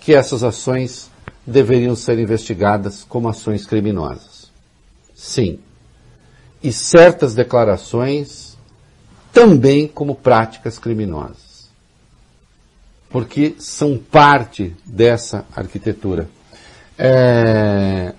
que essas ações deveriam ser investigadas como ações criminosas. Sim. E certas declarações também como práticas criminosas. Porque são parte dessa arquitetura. É...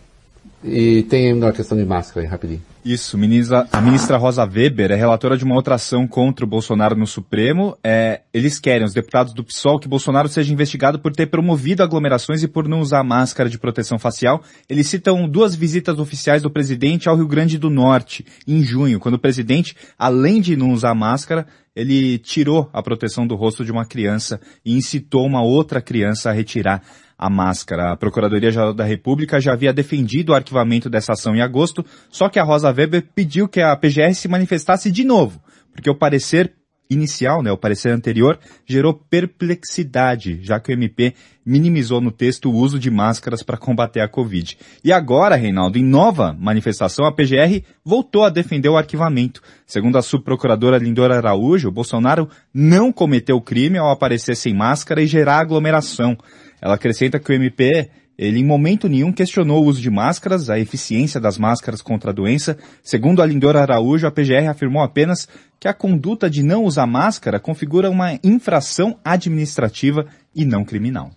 E tem uma questão de máscara aí, rapidinho. Isso, ministra, a ministra Rosa Weber é relatora de uma outra ação contra o Bolsonaro no Supremo. É, eles querem, os deputados do PSOL, que Bolsonaro seja investigado por ter promovido aglomerações e por não usar máscara de proteção facial. Eles citam duas visitas oficiais do presidente ao Rio Grande do Norte, em junho, quando o presidente, além de não usar máscara, ele tirou a proteção do rosto de uma criança e incitou uma outra criança a retirar a máscara. A Procuradoria-Geral da República já havia defendido o arquivamento dessa ação em agosto, só que a Rosa Weber pediu que a PGR se manifestasse de novo, porque o parecer inicial, né, o parecer anterior, gerou perplexidade, já que o MP minimizou no texto o uso de máscaras para combater a Covid. E agora, Reinaldo, em nova manifestação, a PGR voltou a defender o arquivamento. Segundo a subprocuradora Lindora Araújo, Bolsonaro não cometeu crime ao aparecer sem máscara e gerar aglomeração. Ela acrescenta que o MP, ele em momento nenhum questionou o uso de máscaras, a eficiência das máscaras contra a doença. Segundo a Lindora Araújo, a PGR afirmou apenas que a conduta de não usar máscara configura uma infração administrativa e não criminal.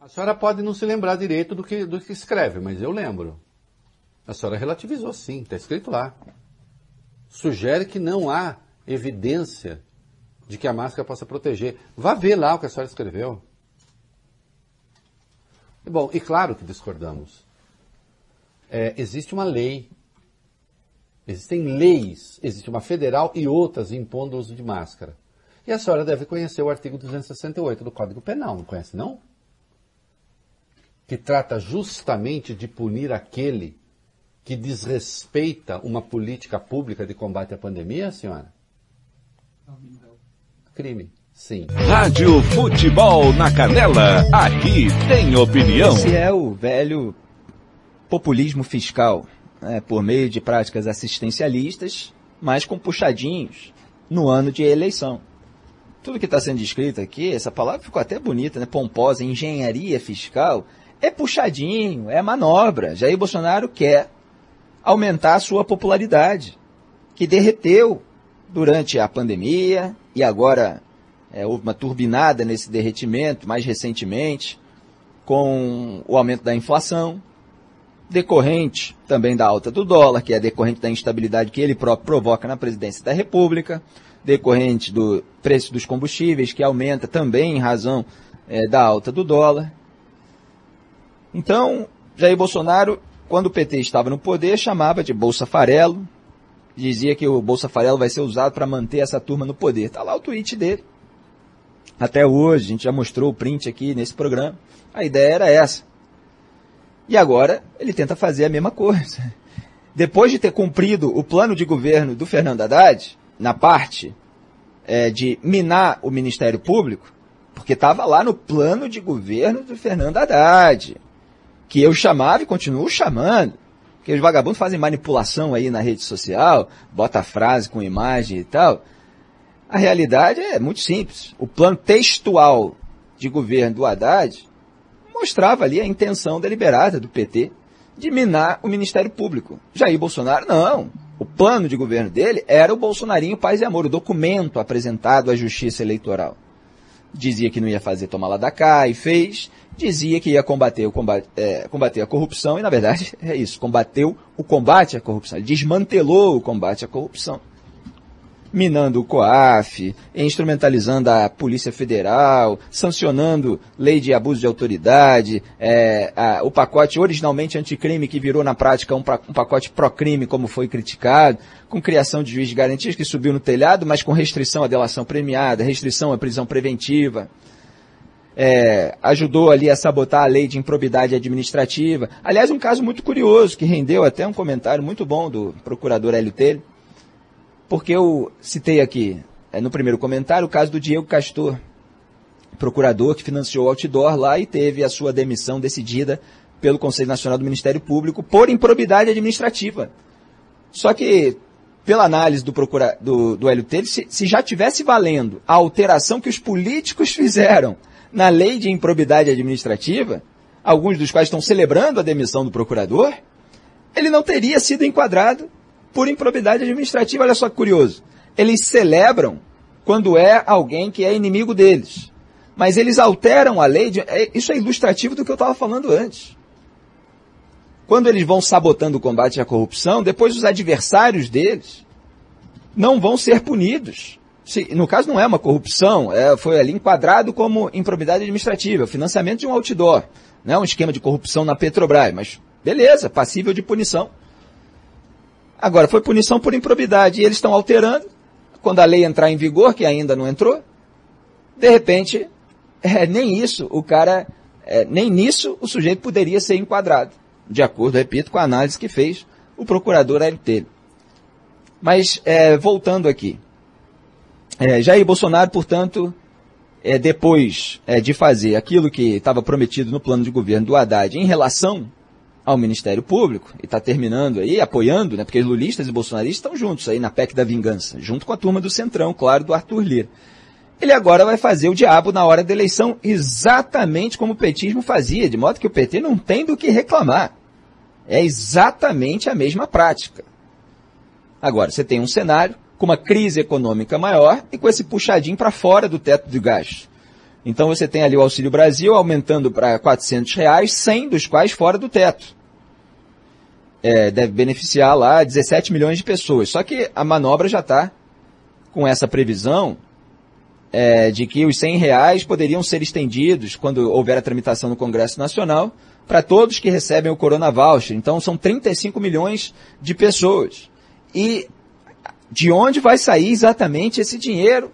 A senhora pode não se lembrar direito do que, do que escreve, mas eu lembro. A senhora relativizou sim, está escrito lá. Sugere que não há evidência de que a máscara possa proteger. Vá ver lá o que a senhora escreveu. Bom, e claro que discordamos. É, existe uma lei, existem leis, existe uma federal e outras impondo o uso de máscara. E a senhora deve conhecer o artigo 268 do Código Penal, não conhece não? Que trata justamente de punir aquele que desrespeita uma política pública de combate à pandemia, senhora? Crime. Sim. Rádio Futebol na Canela, aqui tem opinião. Esse é o velho populismo fiscal, né, por meio de práticas assistencialistas, mas com puxadinhos no ano de eleição. Tudo que está sendo descrito aqui, essa palavra ficou até bonita, né, pomposa, engenharia fiscal, é puxadinho, é manobra. Jair Bolsonaro quer aumentar a sua popularidade, que derreteu durante a pandemia e agora é, houve uma turbinada nesse derretimento mais recentemente, com o aumento da inflação, decorrente também da alta do dólar, que é decorrente da instabilidade que ele próprio provoca na presidência da República, decorrente do preço dos combustíveis, que aumenta também em razão é, da alta do dólar. Então, Jair Bolsonaro, quando o PT estava no poder, chamava de Bolsa Farelo, dizia que o Bolsa Farelo vai ser usado para manter essa turma no poder. Está lá o tweet dele até hoje, a gente já mostrou o print aqui nesse programa. A ideia era essa. E agora ele tenta fazer a mesma coisa. Depois de ter cumprido o plano de governo do Fernando Haddad, na parte é, de minar o Ministério Público, porque estava lá no plano de governo do Fernando Haddad, que eu chamava e continuo chamando, que os vagabundos fazem manipulação aí na rede social, bota frase com imagem e tal. A realidade é muito simples. O plano textual de governo do Haddad mostrava ali a intenção deliberada do PT de minar o Ministério Público. Jair Bolsonaro, não. O plano de governo dele era o Bolsonarinho Paz e Amor, o documento apresentado à Justiça Eleitoral. Dizia que não ia fazer tomar lá da cá e fez. Dizia que ia combater, o combate, é, combater a corrupção e, na verdade, é isso. Combateu o combate à corrupção. Ele desmantelou o combate à corrupção minando o COAF, instrumentalizando a Polícia Federal, sancionando lei de abuso de autoridade, é, a, o pacote originalmente anticrime que virou na prática um, um pacote pró-crime, como foi criticado, com criação de juiz de garantias que subiu no telhado, mas com restrição à delação premiada, restrição à prisão preventiva. é, ajudou ali a sabotar a lei de improbidade administrativa. Aliás, um caso muito curioso, que rendeu até um comentário muito bom do procurador Hélio Telho, porque eu citei aqui, é, no primeiro comentário, o caso do Diego Castor, procurador que financiou o outdoor lá e teve a sua demissão decidida pelo Conselho Nacional do Ministério Público por improbidade administrativa. Só que, pela análise do, procura, do, do Hélio Telho, se, se já tivesse valendo a alteração que os políticos fizeram na lei de improbidade administrativa, alguns dos quais estão celebrando a demissão do procurador, ele não teria sido enquadrado por improbidade administrativa. Olha só que curioso. Eles celebram quando é alguém que é inimigo deles. Mas eles alteram a lei. De, é, isso é ilustrativo do que eu estava falando antes. Quando eles vão sabotando o combate à corrupção, depois os adversários deles não vão ser punidos. Se, no caso, não é uma corrupção, é, foi ali enquadrado como improbidade administrativa, financiamento de um outdoor. Não é um esquema de corrupção na Petrobras, mas beleza, passível de punição. Agora, foi punição por improbidade e eles estão alterando. Quando a lei entrar em vigor, que ainda não entrou, de repente, é, nem isso, o cara, é, nem nisso o sujeito poderia ser enquadrado. De acordo, repito, com a análise que fez o procurador LT. Mas, é, voltando aqui. É, Jair Bolsonaro, portanto, é, depois é, de fazer aquilo que estava prometido no plano de governo do Haddad em relação ao Ministério Público, e está terminando aí, apoiando, né, porque lulistas e bolsonaristas estão juntos aí na PEC da vingança, junto com a turma do Centrão, claro, do Arthur Lira. Ele agora vai fazer o diabo na hora da eleição exatamente como o petismo fazia, de modo que o PT não tem do que reclamar. É exatamente a mesma prática. Agora, você tem um cenário com uma crise econômica maior e com esse puxadinho para fora do teto de gastos. Então você tem ali o Auxílio Brasil aumentando para 400 reais, 100 dos quais fora do teto. É, deve beneficiar lá 17 milhões de pessoas. Só que a manobra já está com essa previsão é, de que os 100 reais poderiam ser estendidos, quando houver a tramitação no Congresso Nacional, para todos que recebem o Corona Voucher. Então são 35 milhões de pessoas. E de onde vai sair exatamente esse dinheiro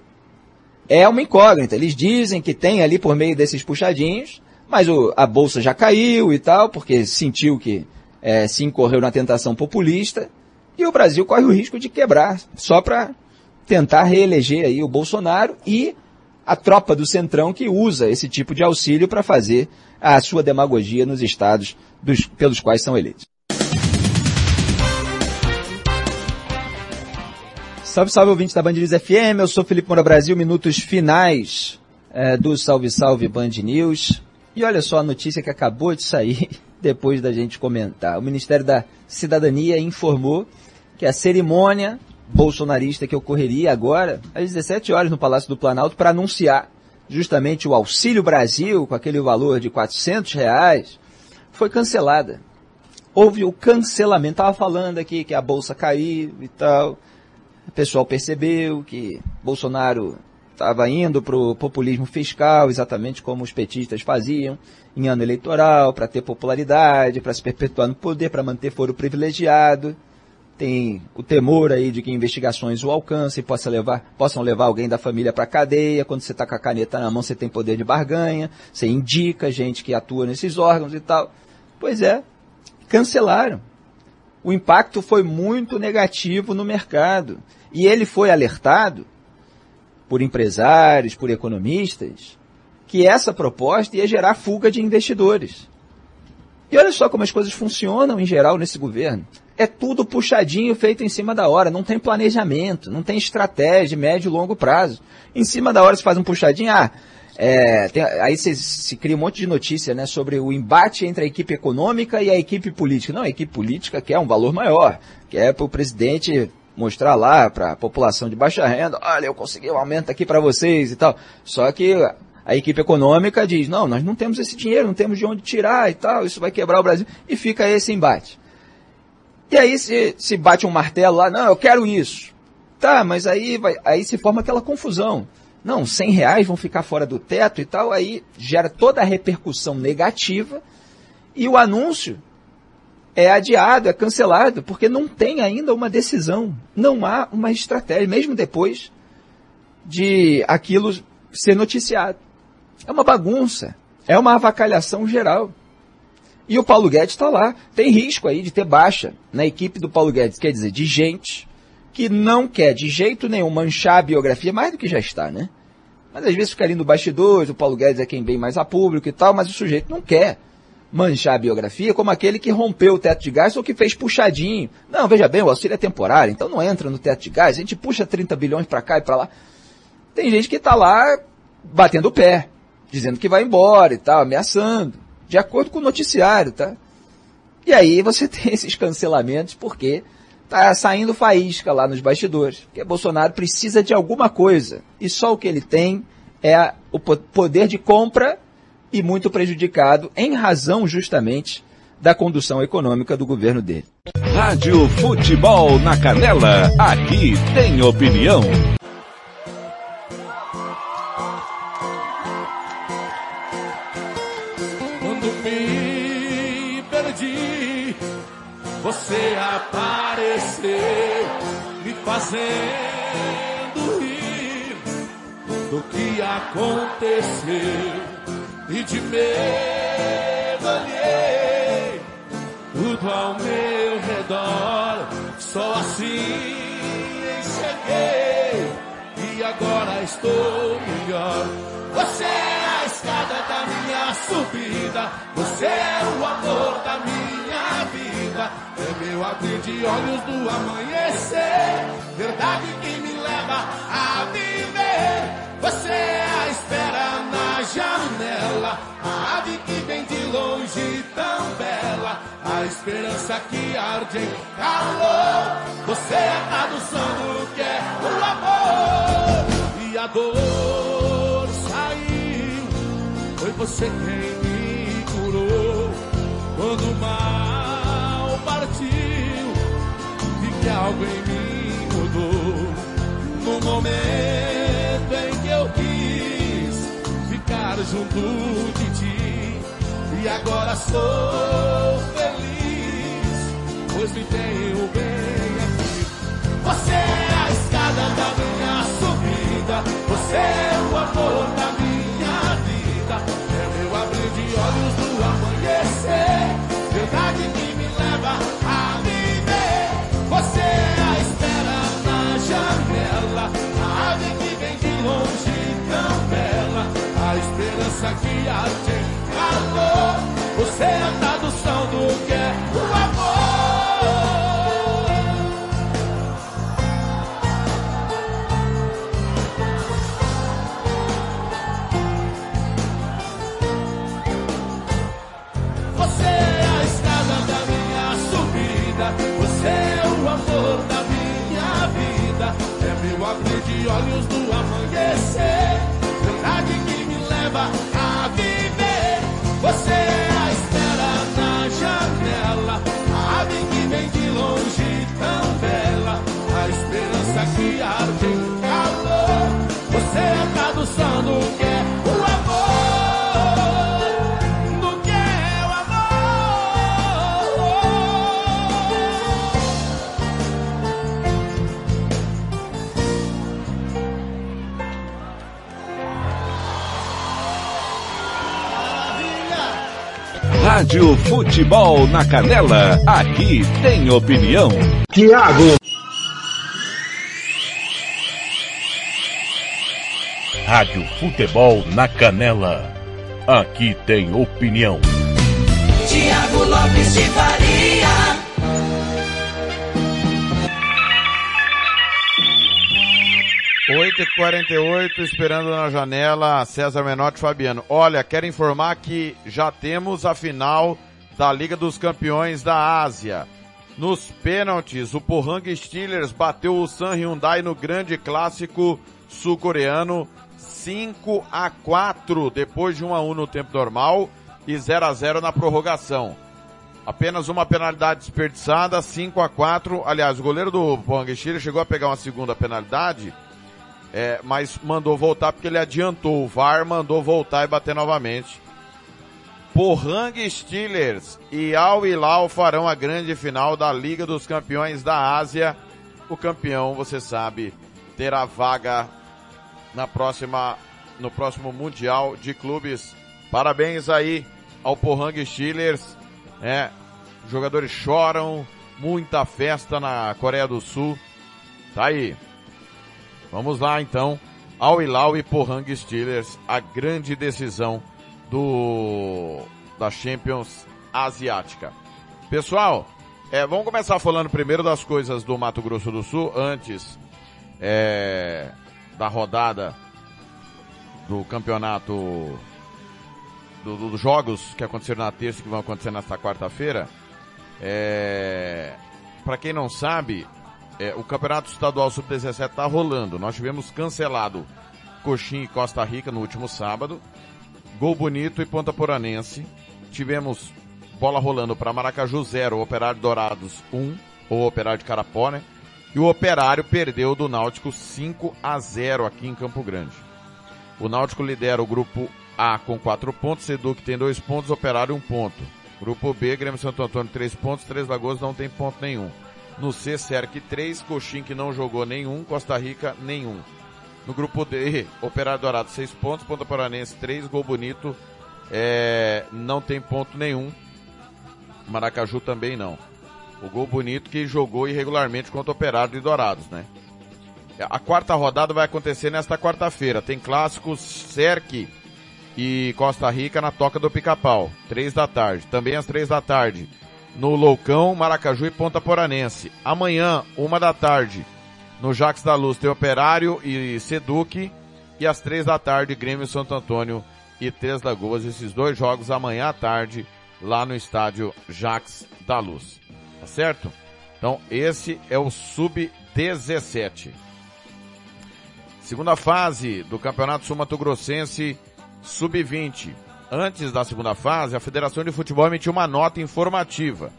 é uma incógnita. Eles dizem que tem ali por meio desses puxadinhos, mas o, a bolsa já caiu e tal, porque sentiu que é, se incorreu na tentação populista, e o Brasil corre o risco de quebrar, só para tentar reeleger aí o Bolsonaro e a tropa do Centrão que usa esse tipo de auxílio para fazer a sua demagogia nos estados dos, pelos quais são eleitos. Salve, salve, ouvintes da Band News FM. Eu sou Felipe Moura Brasil, minutos finais é, do Salve, Salve Band News. E olha só a notícia que acabou de sair depois da gente comentar. O Ministério da Cidadania informou que a cerimônia bolsonarista que ocorreria agora, às 17 horas no Palácio do Planalto, para anunciar justamente o Auxílio Brasil, com aquele valor de 400 reais, foi cancelada. Houve o cancelamento. Estava falando aqui que a bolsa caiu e tal o pessoal percebeu que Bolsonaro estava indo para o populismo fiscal, exatamente como os petistas faziam em ano eleitoral, para ter popularidade, para se perpetuar no poder, para manter foro privilegiado. Tem o temor aí de que investigações o alcancem, possa levar, possam levar alguém da família para a cadeia. Quando você está com a caneta na mão, você tem poder de barganha, você indica gente que atua nesses órgãos e tal. Pois é, cancelaram o impacto foi muito negativo no mercado. E ele foi alertado por empresários, por economistas, que essa proposta ia gerar fuga de investidores. E olha só como as coisas funcionam em geral nesse governo. É tudo puxadinho, feito em cima da hora. Não tem planejamento, não tem estratégia, médio e longo prazo. Em cima da hora se faz um puxadinho, ah, é, tem, aí se, cria um monte de notícia né, sobre o embate entre a equipe econômica e a equipe política. Não, a equipe política quer um valor maior, quer para o presidente mostrar lá para a população de baixa renda, olha, eu consegui um aumento aqui para vocês e tal. Só que a equipe econômica diz, não, nós não temos esse dinheiro, não temos de onde tirar e tal, isso vai quebrar o Brasil. E fica esse embate. E aí se, se bate um martelo lá, não, eu quero isso. Tá, mas aí, vai, aí se forma aquela confusão não, 100 reais vão ficar fora do teto e tal, aí gera toda a repercussão negativa e o anúncio é adiado, é cancelado, porque não tem ainda uma decisão, não há uma estratégia, mesmo depois de aquilo ser noticiado. É uma bagunça. É uma avacalhação geral. E o Paulo Guedes está lá. Tem risco aí de ter baixa na equipe do Paulo Guedes, quer dizer, de gente que não quer de jeito nenhum manchar a biografia, mais do que já está, né? Mas às vezes fica ali no bastidores, o Paulo Guedes é quem vem mais a público e tal, mas o sujeito não quer manchar a biografia como aquele que rompeu o teto de gás ou que fez puxadinho. Não, veja bem, o auxílio é temporário, então não entra no teto de gás, a gente puxa 30 bilhões para cá e para lá. Tem gente que está lá batendo o pé, dizendo que vai embora e tal, ameaçando, de acordo com o noticiário, tá? E aí você tem esses cancelamentos porque tá saindo faísca lá nos bastidores. Porque Bolsonaro precisa de alguma coisa. E só o que ele tem é o poder de compra e muito prejudicado em razão justamente da condução econômica do governo dele. Rádio Futebol na Canela, aqui tem opinião. Quando me perdi, você apareceu, me fazendo rir do que aconteceu e de medo alhei tudo ao meu redor. Só assim enxerguei e agora estou melhor. Você é a escada da minha subida, você é o amor da minha É meu abrir de olhos do amanhecer, verdade que me leva a viver. Você é a espera na janela, a ave que vem de longe tão bela, a esperança que arde em calor. Você é a tradução do que é o amor e a dor saiu. Foi você quem me curou quando o que algo em mim mudou no momento em que eu quis ficar junto de ti. E agora sou feliz, pois me tenho bem aqui. Você é a escada da minha subida, você é o amor da esperança que em calor. Você é a tradução do que é o amor. Você é a escada da minha subida, você é o amor da minha vida, é meu abrir de olhos do Rádio Futebol na Canela, aqui tem opinião. Tiago. Rádio Futebol na Canela. Aqui tem opinião. Tiago Lopes de Faria. Oito e quarenta e oito, esperando na janela César Menotti e Fabiano. Olha, quero informar que já temos a final da Liga dos Campeões da Ásia. Nos pênaltis, o Pohang Steelers bateu o San Hyundai no grande clássico sul-coreano 5 a 4 depois de 1 a 1 no tempo normal e 0 a 0 na prorrogação. Apenas uma penalidade desperdiçada, 5 a 4. Aliás, o goleiro do Pohang Steelers chegou a pegar uma segunda penalidade, é, mas mandou voltar porque ele adiantou. O VAR mandou voltar e bater novamente. Pohang Steelers e Al Hilal farão a grande final da Liga dos Campeões da Ásia. O campeão, você sabe, terá vaga na próxima no próximo Mundial de Clubes. Parabéns aí ao Pohang Steelers. É, jogadores choram, muita festa na Coreia do Sul. Tá aí. Vamos lá então. Al Hilal e Pohang Steelers, a grande decisão do da Champions Asiática. Pessoal, é, vamos começar falando primeiro das coisas do Mato Grosso do Sul, antes é, da rodada do campeonato do, do, dos jogos que aconteceram na terça e que vão acontecer nesta quarta-feira. É, para quem não sabe, é, o campeonato estadual sub-17 está rolando. Nós tivemos cancelado Coxim e Costa Rica no último sábado. Gol Bonito e Ponta Poranense. Tivemos bola rolando para Maracaju 0, Operário Dourados 1, um, ou Operário de Carapó, né? E o Operário perdeu do Náutico 5 a 0 aqui em Campo Grande. O Náutico lidera o grupo A com 4 pontos, Seduc tem 2 pontos, Operário 1 um ponto. Grupo B, Grêmio Santo Antônio 3 pontos, Três Lagoas não tem ponto nenhum. No C, Cerque 3, Coxim que não jogou nenhum, Costa Rica nenhum. No grupo D, Operário Dourado 6 pontos, Ponta Paranense 3, Gol Bonito é, não tem ponto nenhum. Maracaju também não. O Gol Bonito que jogou irregularmente contra Operário de Dourados, né? A quarta rodada vai acontecer nesta quarta-feira. Tem clássicos Cerque e Costa Rica na Toca do Pica-Pau, três da tarde. Também às três da tarde, no Loucão, Maracaju e Ponta Poranense. Amanhã, uma da tarde, no Jax da Luz tem Operário e Seduc. E às três da tarde, Grêmio Santo Antônio e Três Lagoas. Esses dois jogos amanhã à tarde, lá no estádio Jax da Luz. Tá certo? Então, esse é o Sub-17. Segunda fase do Campeonato Sul Mato Grossense Sub-20. Antes da segunda fase, a Federação de Futebol emitiu uma nota informativa.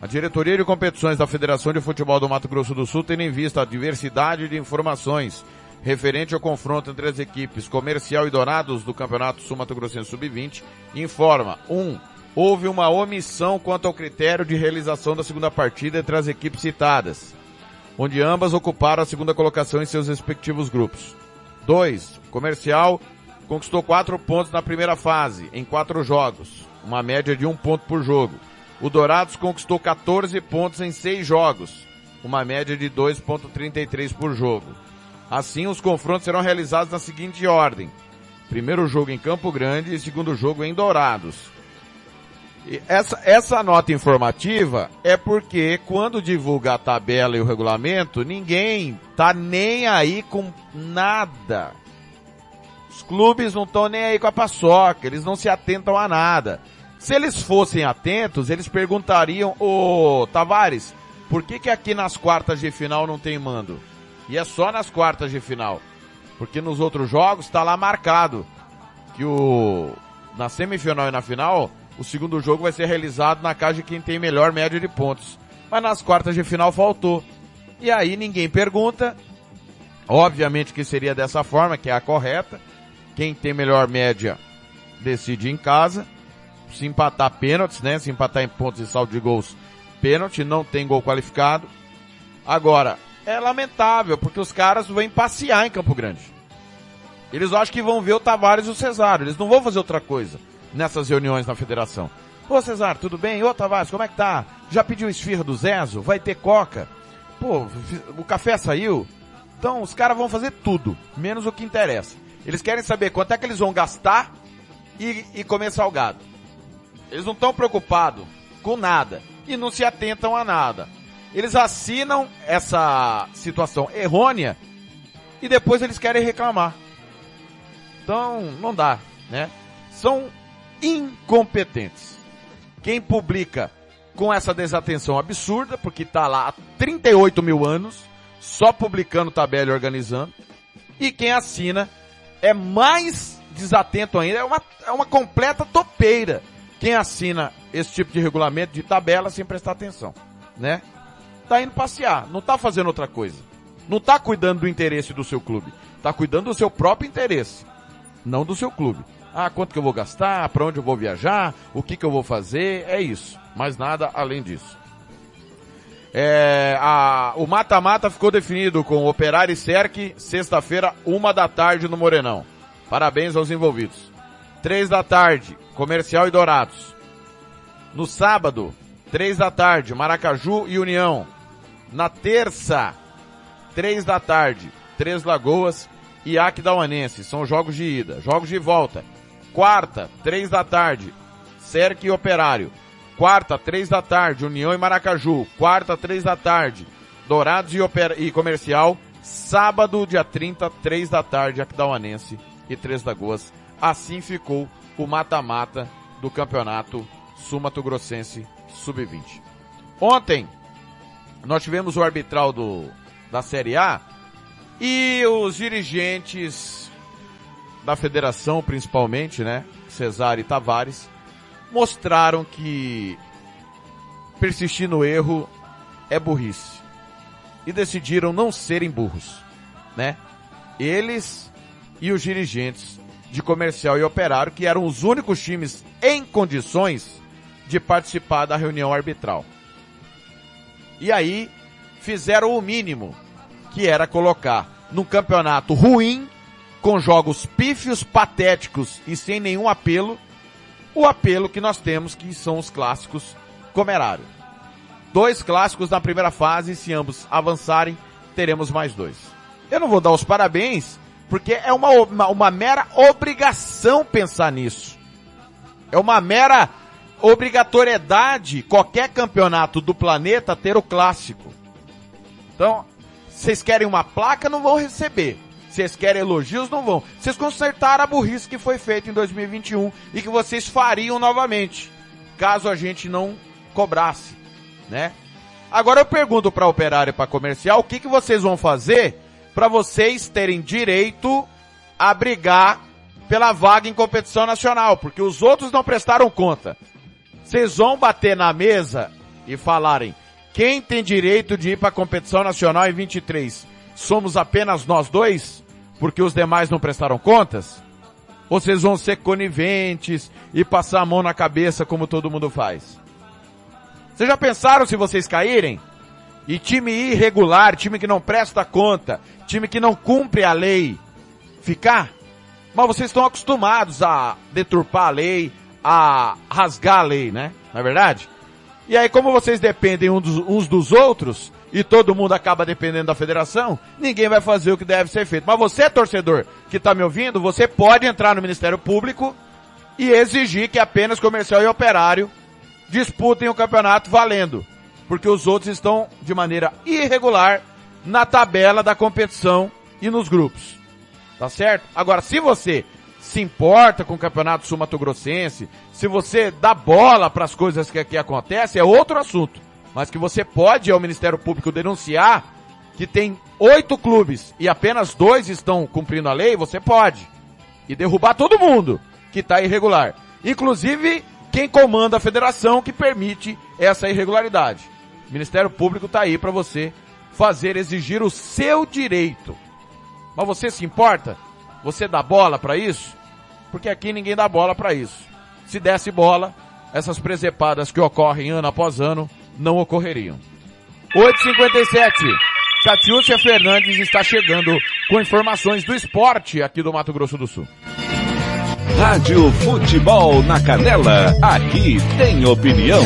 A diretoria de competições da Federação de Futebol do Mato Grosso do Sul, tendo em vista a diversidade de informações referente ao confronto entre as equipes Comercial e Dourados do Campeonato Sul Mato Grossense Sub-20, informa: 1. Um, houve uma omissão quanto ao critério de realização da segunda partida entre as equipes citadas, onde ambas ocuparam a segunda colocação em seus respectivos grupos. 2. Comercial conquistou quatro pontos na primeira fase, em quatro jogos, uma média de um ponto por jogo. O Dourados conquistou 14 pontos em seis jogos, uma média de 2.33 por jogo. Assim, os confrontos serão realizados na seguinte ordem. Primeiro jogo em Campo Grande e segundo jogo em Dourados. E essa, essa nota informativa é porque quando divulga a tabela e o regulamento, ninguém tá nem aí com nada. Os clubes não estão nem aí com a paçoca, eles não se atentam a nada. Se eles fossem atentos, eles perguntariam, ô Tavares, por que que aqui nas quartas de final não tem mando? E é só nas quartas de final. Porque nos outros jogos está lá marcado que o na semifinal e na final, o segundo jogo vai ser realizado na casa de quem tem melhor média de pontos. Mas nas quartas de final faltou. E aí ninguém pergunta. Obviamente que seria dessa forma, que é a correta. Quem tem melhor média decide em casa. Se empatar pênaltis, né? Se empatar em pontos e saldo de gols, pênalti, não tem gol qualificado. Agora, é lamentável, porque os caras vêm passear em Campo Grande. Eles acham que vão ver o Tavares e o Cesário. Eles não vão fazer outra coisa nessas reuniões na federação. Ô Cesário, tudo bem? Ô Tavares, como é que tá? Já pediu esfirra do Zezo? Vai ter coca? Pô, o café saiu? Então os caras vão fazer tudo, menos o que interessa. Eles querem saber quanto é que eles vão gastar e, e comer salgado. Eles não estão preocupados com nada e não se atentam a nada. Eles assinam essa situação errônea e depois eles querem reclamar. Então, não dá, né? São incompetentes. Quem publica com essa desatenção absurda, porque está lá há 38 mil anos, só publicando tabela e organizando, e quem assina é mais desatento ainda, é uma, é uma completa topeira. Quem assina esse tipo de regulamento de tabela sem prestar atenção, né? Tá indo passear, não tá fazendo outra coisa. Não tá cuidando do interesse do seu clube, tá cuidando do seu próprio interesse, não do seu clube. Ah, quanto que eu vou gastar, para onde eu vou viajar, o que que eu vou fazer, é isso. Mais nada além disso. É, a, o mata-mata ficou definido com Operário e Cerque, sexta-feira, uma da tarde no Morenão. Parabéns aos envolvidos. Três da tarde, Comercial e Dourados. No sábado, três da tarde, Maracaju e União. Na terça, três da tarde, Três Lagoas e Aquidauanense. São jogos de ida. Jogos de volta. Quarta, três da tarde, Cerque e Operário. Quarta, três da tarde, União e Maracaju. Quarta, três da tarde, Dourados e, Opera e Comercial. Sábado, dia 30, três da tarde, Aquidauanense e Três Lagoas. Assim ficou o mata-mata do campeonato Sumato Grossense Sub-20. Ontem, nós tivemos o arbitral do, da Série A e os dirigentes da federação, principalmente, né? Cesar e Tavares, mostraram que persistir no erro é burrice. E decidiram não serem burros, né? Eles e os dirigentes de comercial e operário, que eram os únicos times em condições de participar da reunião arbitral. E aí fizeram o mínimo, que era colocar num campeonato ruim, com jogos pífios, patéticos e sem nenhum apelo, o apelo que nós temos, que são os clássicos comerário. Dois clássicos na primeira fase, se ambos avançarem, teremos mais dois. Eu não vou dar os parabéns, porque é uma, uma, uma mera obrigação pensar nisso. É uma mera obrigatoriedade qualquer campeonato do planeta ter o clássico. Então, vocês querem uma placa, não vão receber. Vocês querem elogios, não vão. Vocês consertaram a burrice que foi feita em 2021 e que vocês fariam novamente, caso a gente não cobrasse, né? Agora eu pergunto para operário e para comercial, o que, que vocês vão fazer para vocês terem direito a brigar pela vaga em competição nacional, porque os outros não prestaram conta. Vocês vão bater na mesa e falarem, quem tem direito de ir para competição nacional em 23? Somos apenas nós dois? Porque os demais não prestaram contas? Vocês vão ser coniventes e passar a mão na cabeça como todo mundo faz? Vocês já pensaram se vocês caírem? E time irregular, time que não presta conta, time que não cumpre a lei, ficar? Mas vocês estão acostumados a deturpar a lei, a rasgar a lei, né? Não é verdade? E aí, como vocês dependem uns dos outros, e todo mundo acaba dependendo da federação, ninguém vai fazer o que deve ser feito. Mas você, torcedor, que está me ouvindo, você pode entrar no Ministério Público e exigir que apenas comercial e operário disputem o campeonato valendo. Porque os outros estão de maneira irregular na tabela da competição e nos grupos. Tá certo? Agora, se você se importa com o campeonato sul-mato-grossense, se você dá bola para as coisas que aqui acontecem, é outro assunto. Mas que você pode ao Ministério Público denunciar que tem oito clubes e apenas dois estão cumprindo a lei, você pode. E derrubar todo mundo que está irregular. Inclusive quem comanda a federação que permite essa irregularidade. O Ministério Público está aí para você fazer exigir o seu direito. Mas você se importa? Você dá bola para isso? porque aqui ninguém dá bola para isso. Se desse bola, essas presepadas que ocorrem ano após ano não ocorreriam. 8h57. Satiúcia Fernandes está chegando com informações do esporte aqui do Mato Grosso do Sul. Rádio Futebol na Canela, aqui tem opinião.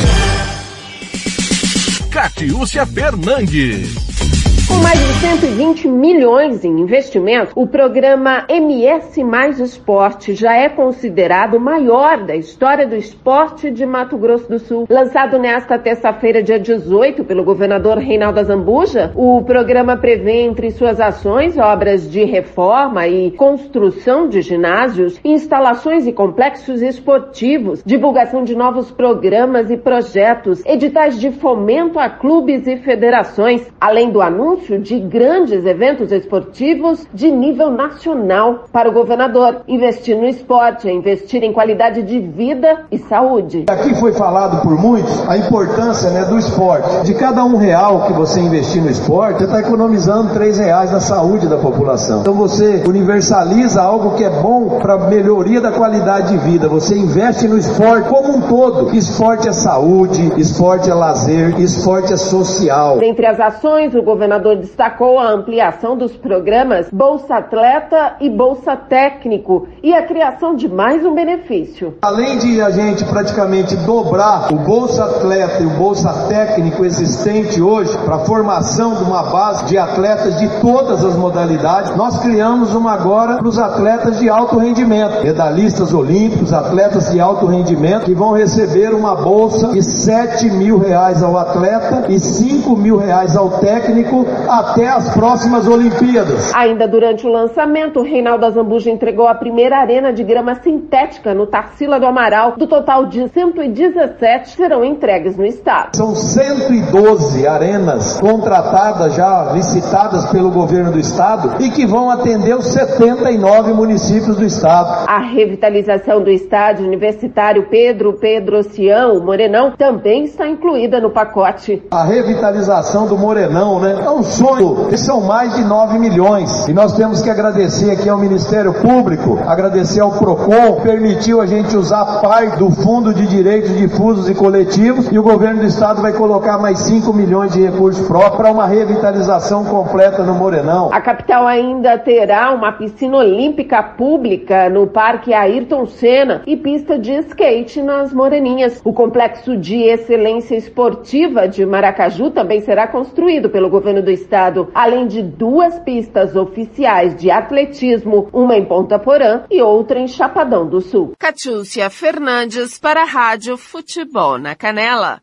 Catiúcia Fernandes. Com mais de 120 milhões em investimento, o programa MS Mais Esporte já é considerado o maior da história do esporte de Mato Grosso do Sul. Lançado nesta terça-feira, dia 18, pelo governador Reinaldo Azambuja, o programa prevê entre suas ações obras de reforma e construção de ginásios, instalações e complexos esportivos, divulgação de novos programas e projetos, editais de fomento a clubes e federações, além do anúncio anúncio de grandes eventos esportivos de nível nacional para o governador. Investir no esporte é investir em qualidade de vida e saúde. Aqui foi falado por muitos a importância né, do esporte. De cada um real que você investir no esporte, você está economizando três reais na saúde da população. Então você universaliza algo que é bom para melhoria da qualidade de vida. Você investe no esporte como um todo. Esporte é saúde, esporte é lazer, esporte é social. Dentre as ações, o governador governador destacou a ampliação dos programas Bolsa Atleta e Bolsa Técnico e a criação de mais um benefício. Além de a gente praticamente dobrar o Bolsa Atleta e o Bolsa Técnico existente hoje para a formação de uma base de atletas de todas as modalidades, nós criamos uma agora para os atletas de alto rendimento, medalhistas olímpicos, atletas de alto rendimento que vão receber uma bolsa de 7 mil reais ao atleta e 5 mil reais ao técnico até as próximas Olimpíadas. Ainda durante o lançamento, o Reinaldo Azambuja entregou a primeira arena de grama sintética no Tarsila do Amaral. Do total de 117 serão entregues no estado. São 112 arenas contratadas já licitadas pelo governo do estado e que vão atender os 79 municípios do estado. A revitalização do estádio universitário Pedro Pedrocião, Morenão, também está incluída no pacote. A revitalização do Morenão, né? É um sonho. E são mais de 9 milhões. E nós temos que agradecer aqui ao Ministério Público, agradecer ao PROCON, permitiu a gente usar parte do Fundo de Direitos Difusos e Coletivos e o governo do estado vai colocar mais 5 milhões de recursos próprios para uma revitalização completa no Morenão. A capital ainda terá uma piscina olímpica pública no Parque Ayrton Senna e pista de skate nas Moreninhas. O complexo de excelência esportiva de Maracaju também será construído pelo governo do estado, além de duas pistas oficiais de atletismo, uma em Ponta Porã e outra em Chapadão do Sul. Catiúcia Fernandes para a Rádio Futebol na Canela.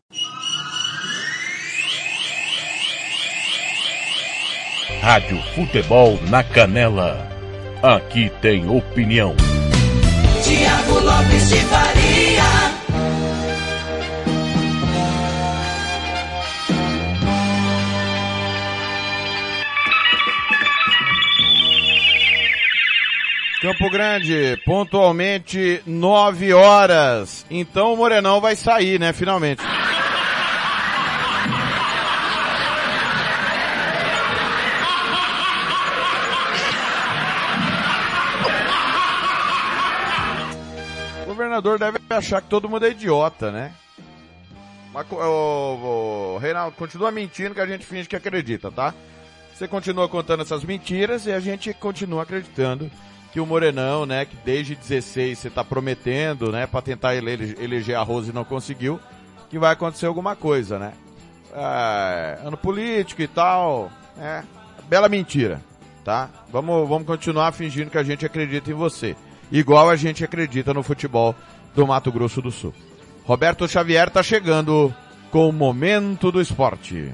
Rádio Futebol na Canela. Aqui tem opinião. Tiago Lopes de Faria. Campo Grande, pontualmente 9 horas. Então o Morenão vai sair, né, finalmente. O governador deve achar que todo mundo é idiota, né? Mas, o, o, Reinaldo, continua mentindo que a gente finge que acredita, tá? Você continua contando essas mentiras e a gente continua acreditando que o Morenão, né, que desde 16 você tá prometendo, né, para tentar ele, eleger a Rose e não conseguiu, que vai acontecer alguma coisa, né? É, ano político e tal, é, bela mentira, tá? Vamos, vamos continuar fingindo que a gente acredita em você. Igual a gente acredita no futebol do Mato Grosso do Sul. Roberto Xavier tá chegando com o Momento do Esporte.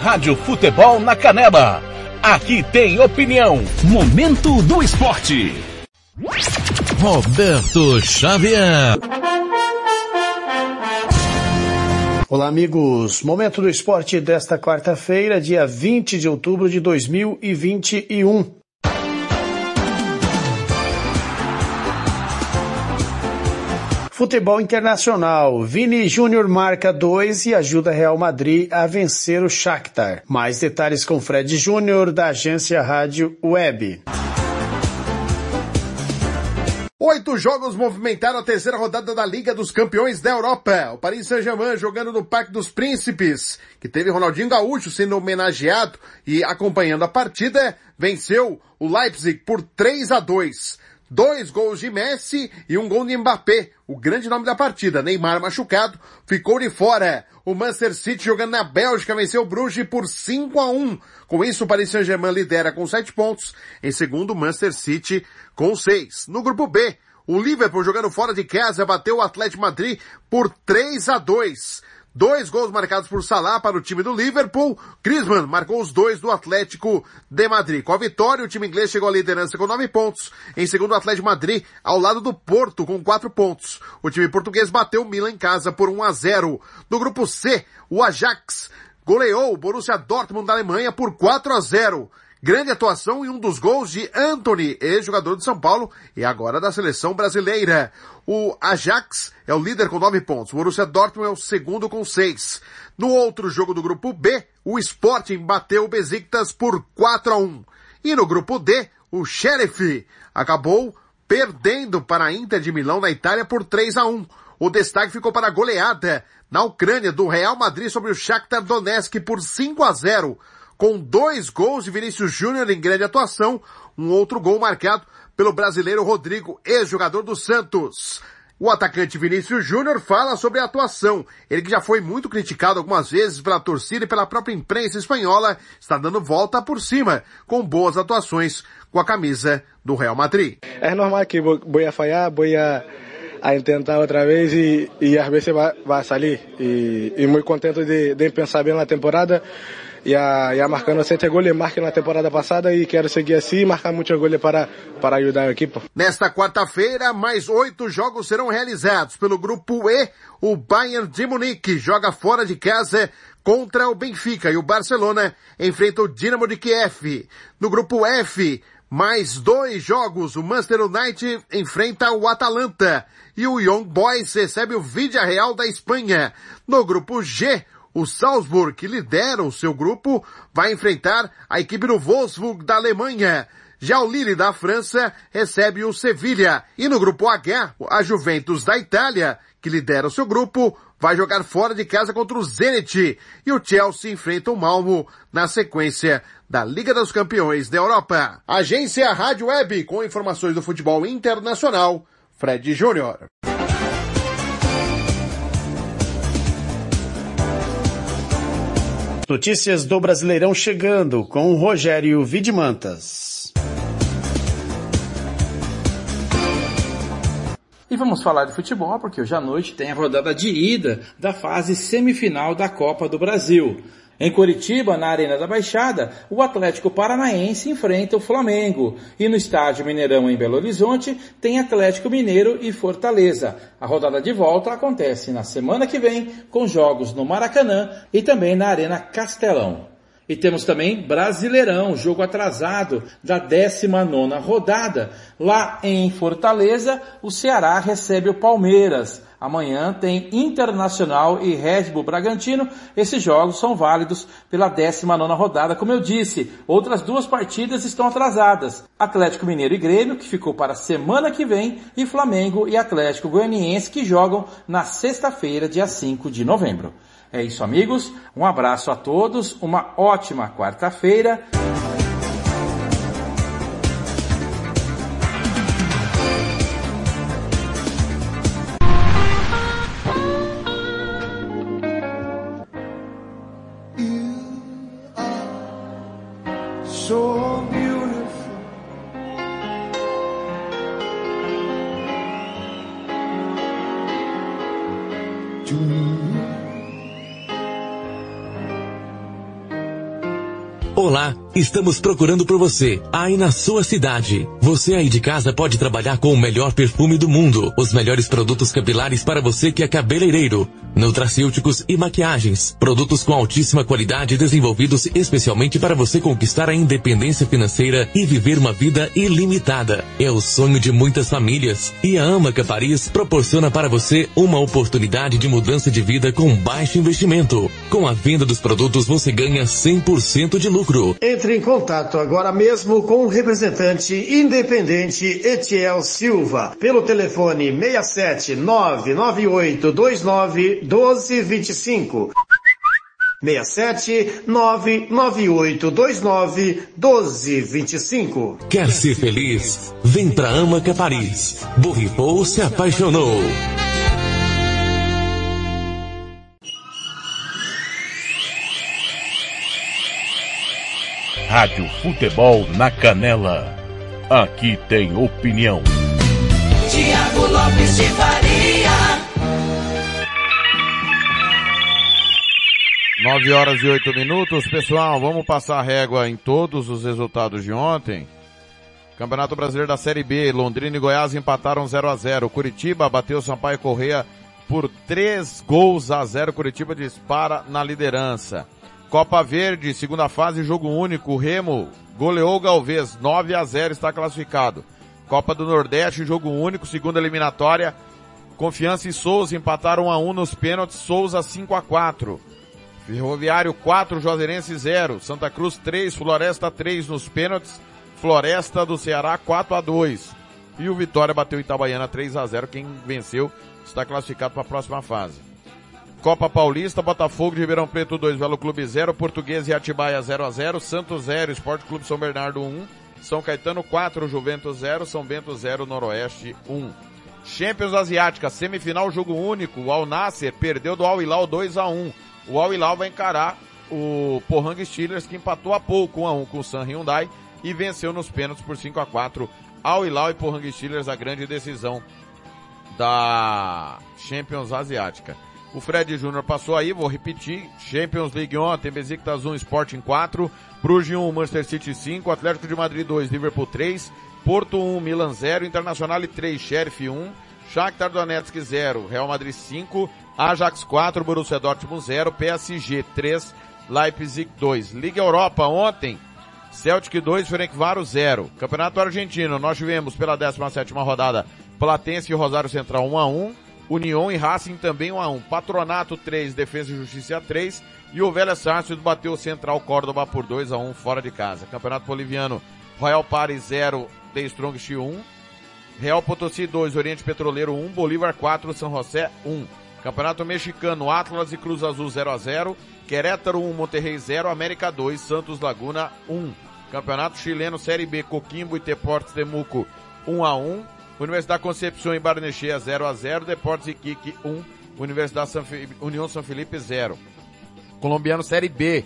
Rádio Futebol na Canela. Aqui tem opinião. Momento do Esporte. Roberto Xavier. Olá, amigos. Momento do esporte desta quarta-feira, dia 20 de outubro de 2021. Futebol Internacional. Vini Júnior marca 2 e ajuda Real Madrid a vencer o Shakhtar. Mais detalhes com Fred Júnior da agência Rádio Web. Oito jogos movimentaram a terceira rodada da Liga dos Campeões da Europa. O Paris Saint-Germain jogando no Parque dos Príncipes, que teve Ronaldinho Gaúcho sendo homenageado e acompanhando a partida, venceu o Leipzig por 3 a 2. Dois gols de Messi e um gol de Mbappé, o grande nome da partida. Neymar machucado, ficou de fora. O Manchester City jogando na Bélgica venceu o Bruges por 5 a 1. Com isso, o Paris Saint-Germain lidera com 7 pontos. Em segundo, o Manchester City com 6. No grupo B, o Liverpool jogando fora de casa bateu o Atlético Madrid por 3 a 2. Dois gols marcados por Salah para o time do Liverpool. Griezmann marcou os dois do Atlético de Madrid. Com a vitória, o time inglês chegou à liderança com nove pontos. Em segundo, o Atlético de Madrid, ao lado do Porto, com quatro pontos. O time português bateu o Milan em casa por 1 a 0. No grupo C, o Ajax goleou o Borussia Dortmund da Alemanha por 4 a 0. Grande atuação e um dos gols de Anthony, ex-jogador de São Paulo e agora da seleção brasileira. O Ajax é o líder com nove pontos. O Borussia Dortmund é o segundo com seis. No outro jogo do grupo B, o Sporting bateu o Besiktas por 4 a 1. E no grupo D, o Sheriff acabou perdendo para a Inter de Milão na Itália por 3 a 1. O destaque ficou para a goleada na Ucrânia do Real Madrid sobre o Shakhtar Donetsk por 5 a 0, com dois gols de Vinícius Júnior em grande atuação, um outro gol marcado pelo brasileiro Rodrigo, ex-jogador do Santos. O atacante Vinícius Júnior fala sobre a atuação. Ele que já foi muito criticado algumas vezes pela torcida e pela própria imprensa espanhola, está dando volta por cima, com boas atuações com a camisa do Real Madrid. É normal que vou a falhar, vou a, a tentar outra vez e, e às vezes vai, vai sair. E, e muito contente de, de pensar bem na temporada e a, e a marcando sempre gol marca na temporada passada e quero seguir assim e marcar muitos gols para, para ajudar a equipe. Nesta quarta-feira, mais oito jogos serão realizados. Pelo grupo E, o Bayern de Munique joga fora de casa contra o Benfica e o Barcelona enfrenta o Dinamo de Kiev. No grupo F, mais dois jogos, o Manchester United enfrenta o Atalanta e o Young Boys recebe o Vídea Real da Espanha. No grupo G, o Salzburg, que lidera o seu grupo, vai enfrentar a equipe do Wolfsburg da Alemanha. Já o Lille da França recebe o Sevilha. E no grupo H, a Juventus da Itália, que lidera o seu grupo, vai jogar fora de casa contra o Zenit. E o Chelsea enfrenta o Malmo na sequência da Liga dos Campeões da Europa. Agência Rádio Web, com informações do futebol internacional, Fred Júnior. Notícias do Brasileirão chegando com Rogério Vidimantas. E vamos falar de futebol porque hoje à noite tem a rodada de ida da fase semifinal da Copa do Brasil. Em Curitiba, na Arena da Baixada, o Atlético Paranaense enfrenta o Flamengo. E no Estádio Mineirão, em Belo Horizonte, tem Atlético Mineiro e Fortaleza. A rodada de volta acontece na semana que vem, com jogos no Maracanã e também na Arena Castelão. E temos também Brasileirão, jogo atrasado da 19 rodada. Lá em Fortaleza, o Ceará recebe o Palmeiras. Amanhã tem Internacional e Red Bull Bragantino. Esses jogos são válidos pela 19 rodada. Como eu disse, outras duas partidas estão atrasadas. Atlético Mineiro e Grêmio, que ficou para a semana que vem, e Flamengo e Atlético Goianiense, que jogam na sexta-feira, dia 5 de novembro. É isso, amigos. Um abraço a todos. Uma ótima quarta-feira. Estamos procurando por você, aí na sua cidade. Você aí de casa pode trabalhar com o melhor perfume do mundo, os melhores produtos capilares para você que é cabeleireiro, nutracêuticos e maquiagens, produtos com altíssima qualidade desenvolvidos especialmente para você conquistar a independência financeira e viver uma vida ilimitada. É o sonho de muitas famílias e a Amaca Paris proporciona para você uma oportunidade de mudança de vida com baixo investimento. Com a venda dos produtos você ganha 100% de lucro. Entre em contato agora mesmo com o representante independente Etiel Silva pelo telefone 67 998 29 1225. 67 998 29 1225. Quer ser feliz? Vem pra Amaca Paris. Borripou se apaixonou. Rádio Futebol na Canela. Aqui tem opinião. Tiago Lopes de Faria. 9 horas e 8 minutos. Pessoal, vamos passar a régua em todos os resultados de ontem. Campeonato Brasileiro da Série B, Londrina e Goiás empataram 0 a 0 Curitiba bateu Sampaio Correia por 3 gols a 0 Curitiba dispara na liderança. Copa Verde, segunda fase, jogo único. Remo goleou Galvez, 9 a 0 está classificado. Copa do Nordeste, jogo único, segunda eliminatória. Confiança e Souza empataram 1 a 1 nos pênaltis, Souza 5 a 4. Ferroviário 4, Juazeirense 0. Santa Cruz 3, Floresta 3 nos pênaltis. Floresta do Ceará 4 a 2. E o Vitória bateu Itabaiana 3 a 0 Quem venceu está classificado para a próxima fase. Copa Paulista, Botafogo de Ribeirão Preto 2, Velo Clube 0, Português e Atibaia 0 a 0 Santos 0, Esporte Clube São Bernardo 1, São Caetano 4, Juventus 0, São Bento 0, Noroeste 1. Champions Asiática, semifinal jogo único, o Al Nasser perdeu do Al Hilal 2 a 1 O Al Hilal vai encarar o Pohang Steelers que empatou há pouco 1 a 1 com o San Hyundai e venceu nos pênaltis por 5 a 4 Al Hilal e Pohang Steelers a grande decisão da Champions Asiática. O Fred Júnior passou aí, vou repetir. Champions League ontem, Besiktas 1, Sporting 4, Bruges 1, Manchester City 5, Atlético de Madrid 2, Liverpool 3, Porto 1, Milan 0, Internacional 3, Sheriff 1, Shakhtar Donetsk 0, Real Madrid 5, Ajax 4, Borussia Dortmund 0, PSG 3, Leipzig 2. Liga Europa ontem, Celtic 2, Ferencváro 0. Campeonato Argentino, nós tivemos pela 17ª rodada Platense e Rosário Central 1 a 1, União e Racing também 1 a 1. Patronato 3, Defesa e Justiça 3 e o Velha Sarsfield bateu o Central Córdoba por 2 a 1 fora de casa. Campeonato Boliviano, Royal Paris 0, The Strongest 1. Real Potosí 2, Oriente Petroleiro 1, Bolívar 4, São José 1. Campeonato Mexicano, Atlas e Cruz Azul 0 a 0, Querétaro 1, Monterrey 0, América 2, Santos Laguna 1. Campeonato Chileno Série B, Coquimbo e Deportes Temuco 1 a 1. Universidade Concepción em Barnechea 0 a 0, Deportes Iquique 1, Universidade San União São Felipe 0. Colombiano Série B,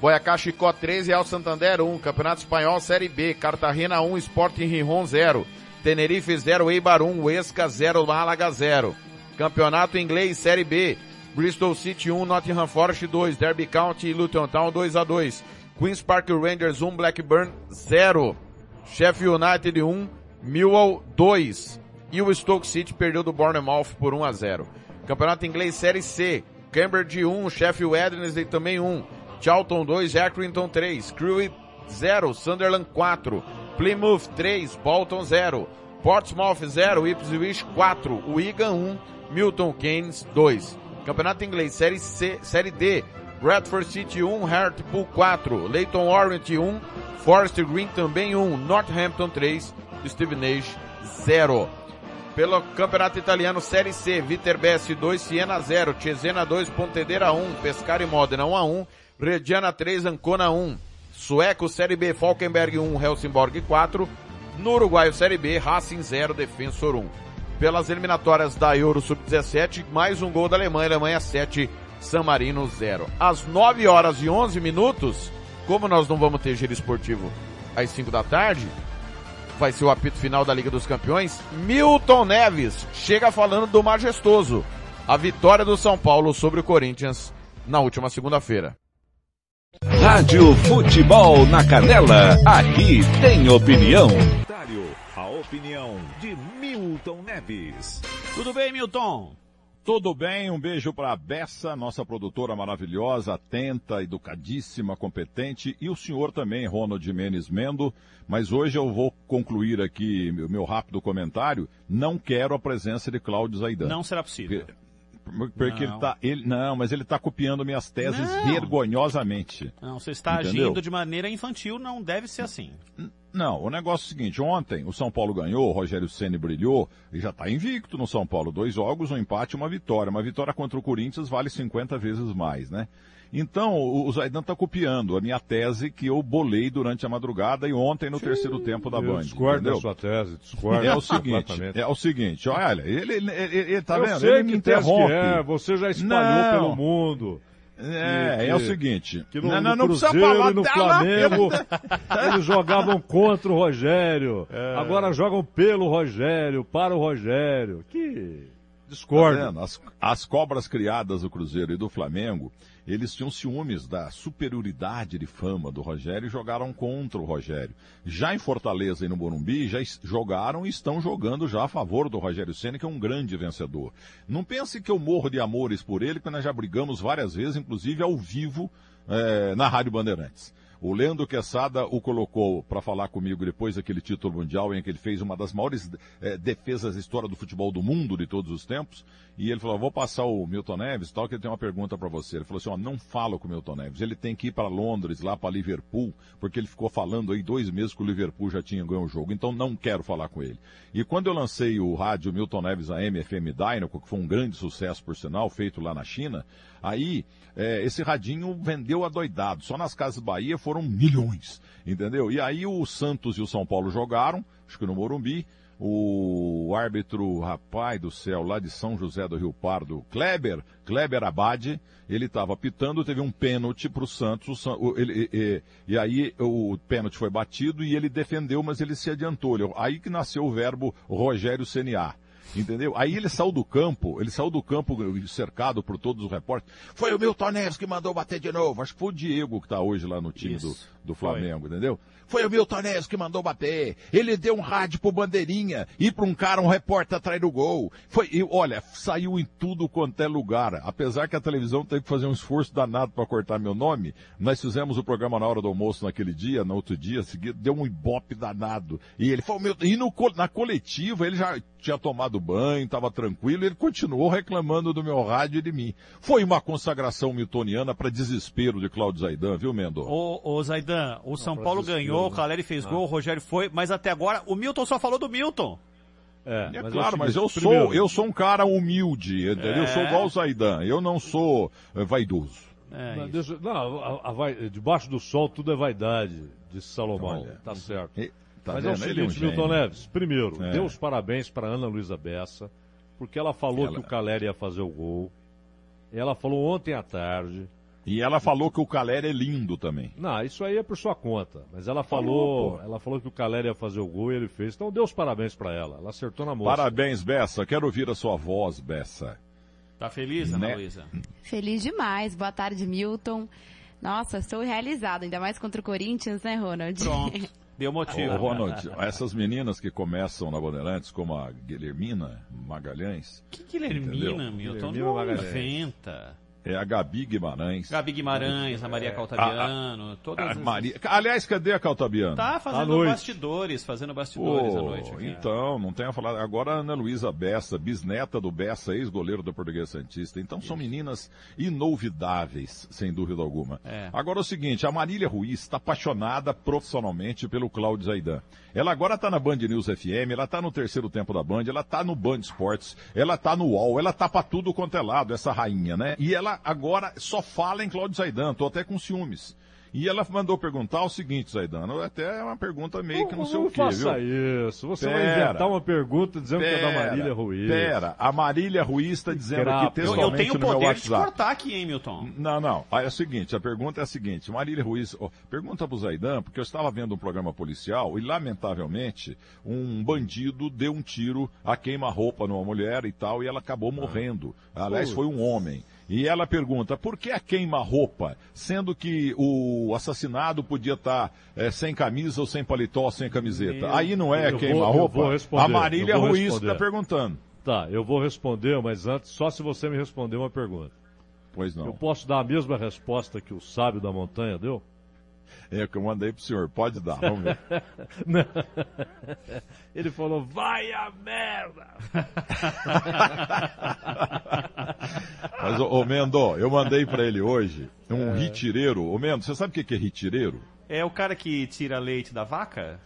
Boyacá Chicó 3, Real Santander 1, Campeonato Espanhol Série B, Cartagena 1, Sporting Rijon 0, Tenerife 0, Eibar 1, Huesca 0, Málaga 0. Campeonato Inglês Série B, Bristol City 1, Nottingham Forest 2, Derby County e Luton Town 2 a 2. Queens Park Rangers 1, Blackburn 0. Sheffield United 1, Millwall 2. E o Stoke City perdeu do Bournemouth por 1 a 0. Campeonato Inglês Série C, Cambridge 1, Sheffield Wednesday também 1. Charlton 2, Accrington 3. Crewe 0, Sunderland 4. Plymouth 3, Bolton 0. Portsmouth 0, Ipswich 4. Wigan 1, Milton Keynes 2. Campeonato Inglês Série C, Série D, Bradford City 1, Hartlepool 4. Leighton Orient 1, Forest Green também 1. Northampton 3, Stevenage 0. Pelo Campeonato Italiano Série C, Viterbese 2, Siena 0, Cesena 2, Pontedera 1, Pescara e Modena 1 a 1, Reggiana 3, Ancona 1. Sueco Série B, Falkenberg 1, Helsingborg 4. No Uruguaio Série B, Racing 0, Defensor 1. Pelas eliminatórias da Euro Sub-17, mais um gol da Alemanha, Alemanha 7, San Marino 0. Às 9 horas e 11 minutos, como nós não vamos ter giro esportivo às 5 da tarde, vai ser o apito final da Liga dos Campeões. Milton Neves chega falando do majestoso. A vitória do São Paulo sobre o Corinthians na última segunda-feira. Rádio Futebol na Canela, aqui tem opinião. A opinião de Milton Neves. Tudo bem, Milton? Tudo bem, um beijo para a Bessa, nossa produtora maravilhosa, atenta, educadíssima, competente, e o senhor também, Ronald Menes Mendo. Mas hoje eu vou concluir aqui o meu rápido comentário. Não quero a presença de Cláudio Zaidan. Não será possível. Porque, porque Não. ele tá, ele, não, mas ele está copiando minhas teses Não. vergonhosamente. Não, você está Entendeu? agindo de maneira infantil, não deve ser assim. Não, o negócio é o seguinte, ontem o São Paulo ganhou, o Rogério Ceni brilhou e já está invicto no São Paulo. Dois jogos, um empate e uma vitória. Uma vitória contra o Corinthians vale 50 vezes mais, né? Então, o Zaidan está copiando a minha tese que eu bolei durante a madrugada e ontem no terceiro tempo da Band. discordo entendeu? da sua tese, discordo É o seguinte, é o seguinte, olha, ele, ele, ele, ele tá eu vendo? sei ele me que que interrompe. é, você já espalhou Não. pelo mundo. É, Que- é o seguinte. Que no, Não, não, no não precisa Cruzeiro falar e no. Flamengo, eles jogavam contra o Rogério. É. Agora jogam pelo Rogério, para o Rogério. Que discordo. Tá? As, as cobras criadas do Cruzeiro e do Flamengo, eles tinham ciúmes da superioridade de fama do Rogério e jogaram contra o Rogério. Já em Fortaleza e no Morumbi, já jogaram e estão jogando já a favor do Rogério Ceni, que é um grande vencedor. Não pense que eu morro de amores por ele, porque nós já brigamos várias vezes, inclusive ao vivo, eh, na Rádio Bandeirantes. O Leandro Quesada o colocou para falar comigo depois daquele título mundial em que ele fez uma das maiores eh, defesas da história do futebol do mundo de todos os tempos. E ele falou: vou passar o Milton Neves, tal, que ele tem uma pergunta para você. Ele falou assim: ó, não fala com o Milton Neves. Ele tem que ir para Londres, lá para Liverpool, porque ele ficou falando aí dois meses que o Liverpool já tinha ganho o jogo. Então não quero falar com ele. E quando eu lancei o rádio Milton Neves AM FM Dynaco, que foi um grande sucesso por sinal, feito lá na China, aí eh, esse radinho vendeu adoidado. Só nas Casas Bahia foram milhões, entendeu? E aí o Santos e o São Paulo jogaram, acho que no Morumbi, o árbitro, rapaz do céu, lá de São José do Rio Pardo, Kleber, Kleber Abade, ele estava apitando, teve um pênalti para o Santos, ele- e, e- e aí o pênalti foi batido e ele defendeu, mas ele se adiantou. Aí que nasceu o verbo Rogério CNA. Entendeu? Aí ele saiu do campo, ele saiu do campo cercado por todos os repórteres. Foi o Milton Neves que mandou bater de novo. Acho que foi o Diego que está hoje lá no time do, do Flamengo, entendeu? Foi o Milton Neves que mandou bater. Ele deu um rádio pro Bandeirinha e para um cara, um repórter atrás do gol. Foi, e, olha, saiu em tudo quanto é lugar. Apesar que a televisão teve que fazer um esforço danado para cortar meu nome, nós fizemos o programa na hora do almoço naquele dia, no outro dia seguido, deu um ibope danado. E ele falou, meu, e no, na coletiva ele já tinha tomado banho, estava tranquilo, ele continuou reclamando do meu rádio e de mim. Foi uma consagração miltoniana para desespero de Cláudio Zaidan, viu, Mendo? Ô, ô Zaidan, o São pra Paulo ganhou, o né? Caleri fez Ah. gol, o Rogério foi, mas até agora o Milton só falou do Milton. É, É mas claro, é o mas eu sou, primeiro- eu sou um cara humilde, entendeu? Eu sou É. igual o Zaidan, eu não sou eh, vaidoso. Não, deixa- não, a- a vai- debaixo do sol tudo é vaidade, disse Salomão. Olha. Tá certo. Tá Mas é o vendo? É um seguinte, Milton gênio. Neves, primeiro, É. dê os parabéns para Ana Luísa Bessa, porque ela falou Ela- que o Caleri ia fazer o gol. Ela falou ontem à tarde. E ela falou que o Caleri é lindo também. Não, isso aí é por sua conta. Mas ela Falou, falou, ela falou que o Caleri ia fazer o gol e ele fez. Então dê os parabéns para ela. Ela acertou na moça. Parabéns, Bessa. Quero ouvir a sua voz, Bessa. Tá feliz, Ana Né? Luísa? Feliz demais. Boa tarde, Milton. Nossa, estou realizado, ainda mais contra o Corinthians, né, Ronald? Pronto. Deu motivo. Ô, Ronald, essas meninas que começam na Bandeirantes, como a Guilhermina Magalhães. Que Guilhermina, entendeu? Milton? Guilhermina Não Magalhães. inventa. É a Gabi Guimarães. Gabi Guimarães, a Maria Caltabiano, todas A as... Maria... Aliás, cadê a Caltabiano? Tá fazendo bastidores, fazendo bastidores à Pô, noite. aqui. então, não tenha falado. Agora a Ana Luísa Bessa, bisneta do Bessa, ex-goleiro do Português Santista. Então são meninas inolvidáveis, sem dúvida alguma. É. Agora é o seguinte, a Marília Ruiz está apaixonada profissionalmente pelo Cláudio Zaidan. Ela agora está na Band News FM, ela está no terceiro tempo da Band, ela está no Band Esportes, ela está no UOL, ela tá para tudo quanto é lado, essa rainha, né? E ela agora só fala em Cláudio Zaidan, tô até com ciúmes. E ela mandou perguntar o seguinte, Zaidan, até é uma pergunta meio que não sei o quê, faça viu? isso. Você vai Pera. inventar uma pergunta dizendo que é da Pera, Marília Ruiz. Pera, a Marília Ruiz está dizendo Grapa. aqui Eu, eu textualmente tenho o poder de cortar aqui, hein, Milton? Não, não. Aí É o seguinte, a pergunta é a seguinte. Marília Ruiz, ó, pergunta pro Zaidan, porque eu estava vendo um programa policial e, lamentavelmente, um bandido deu um tiro a queima-roupa numa mulher e tal, e ela acabou morrendo. Aliás, foi um homem. E ela pergunta, por que a queima-roupa? Sendo que o assassinado podia estar eh, sem camisa ou sem paletó sem camiseta. Aí não é queima-roupa? A Marília Ruiz está perguntando. Tá, eu vou responder, mas antes, só se você me responder uma pergunta. Pois não. Eu posso dar a mesma resposta que o sábio da montanha deu? É o que eu mandei pro senhor. Pode dar, vamos ver. Não. Ele falou, vai a merda! Mas, ô, ô Mendo, eu mandei pra ele hoje um É. ritireiro. Ô Mendo, você sabe o que é ritireiro? É o cara que tira leite da vaca?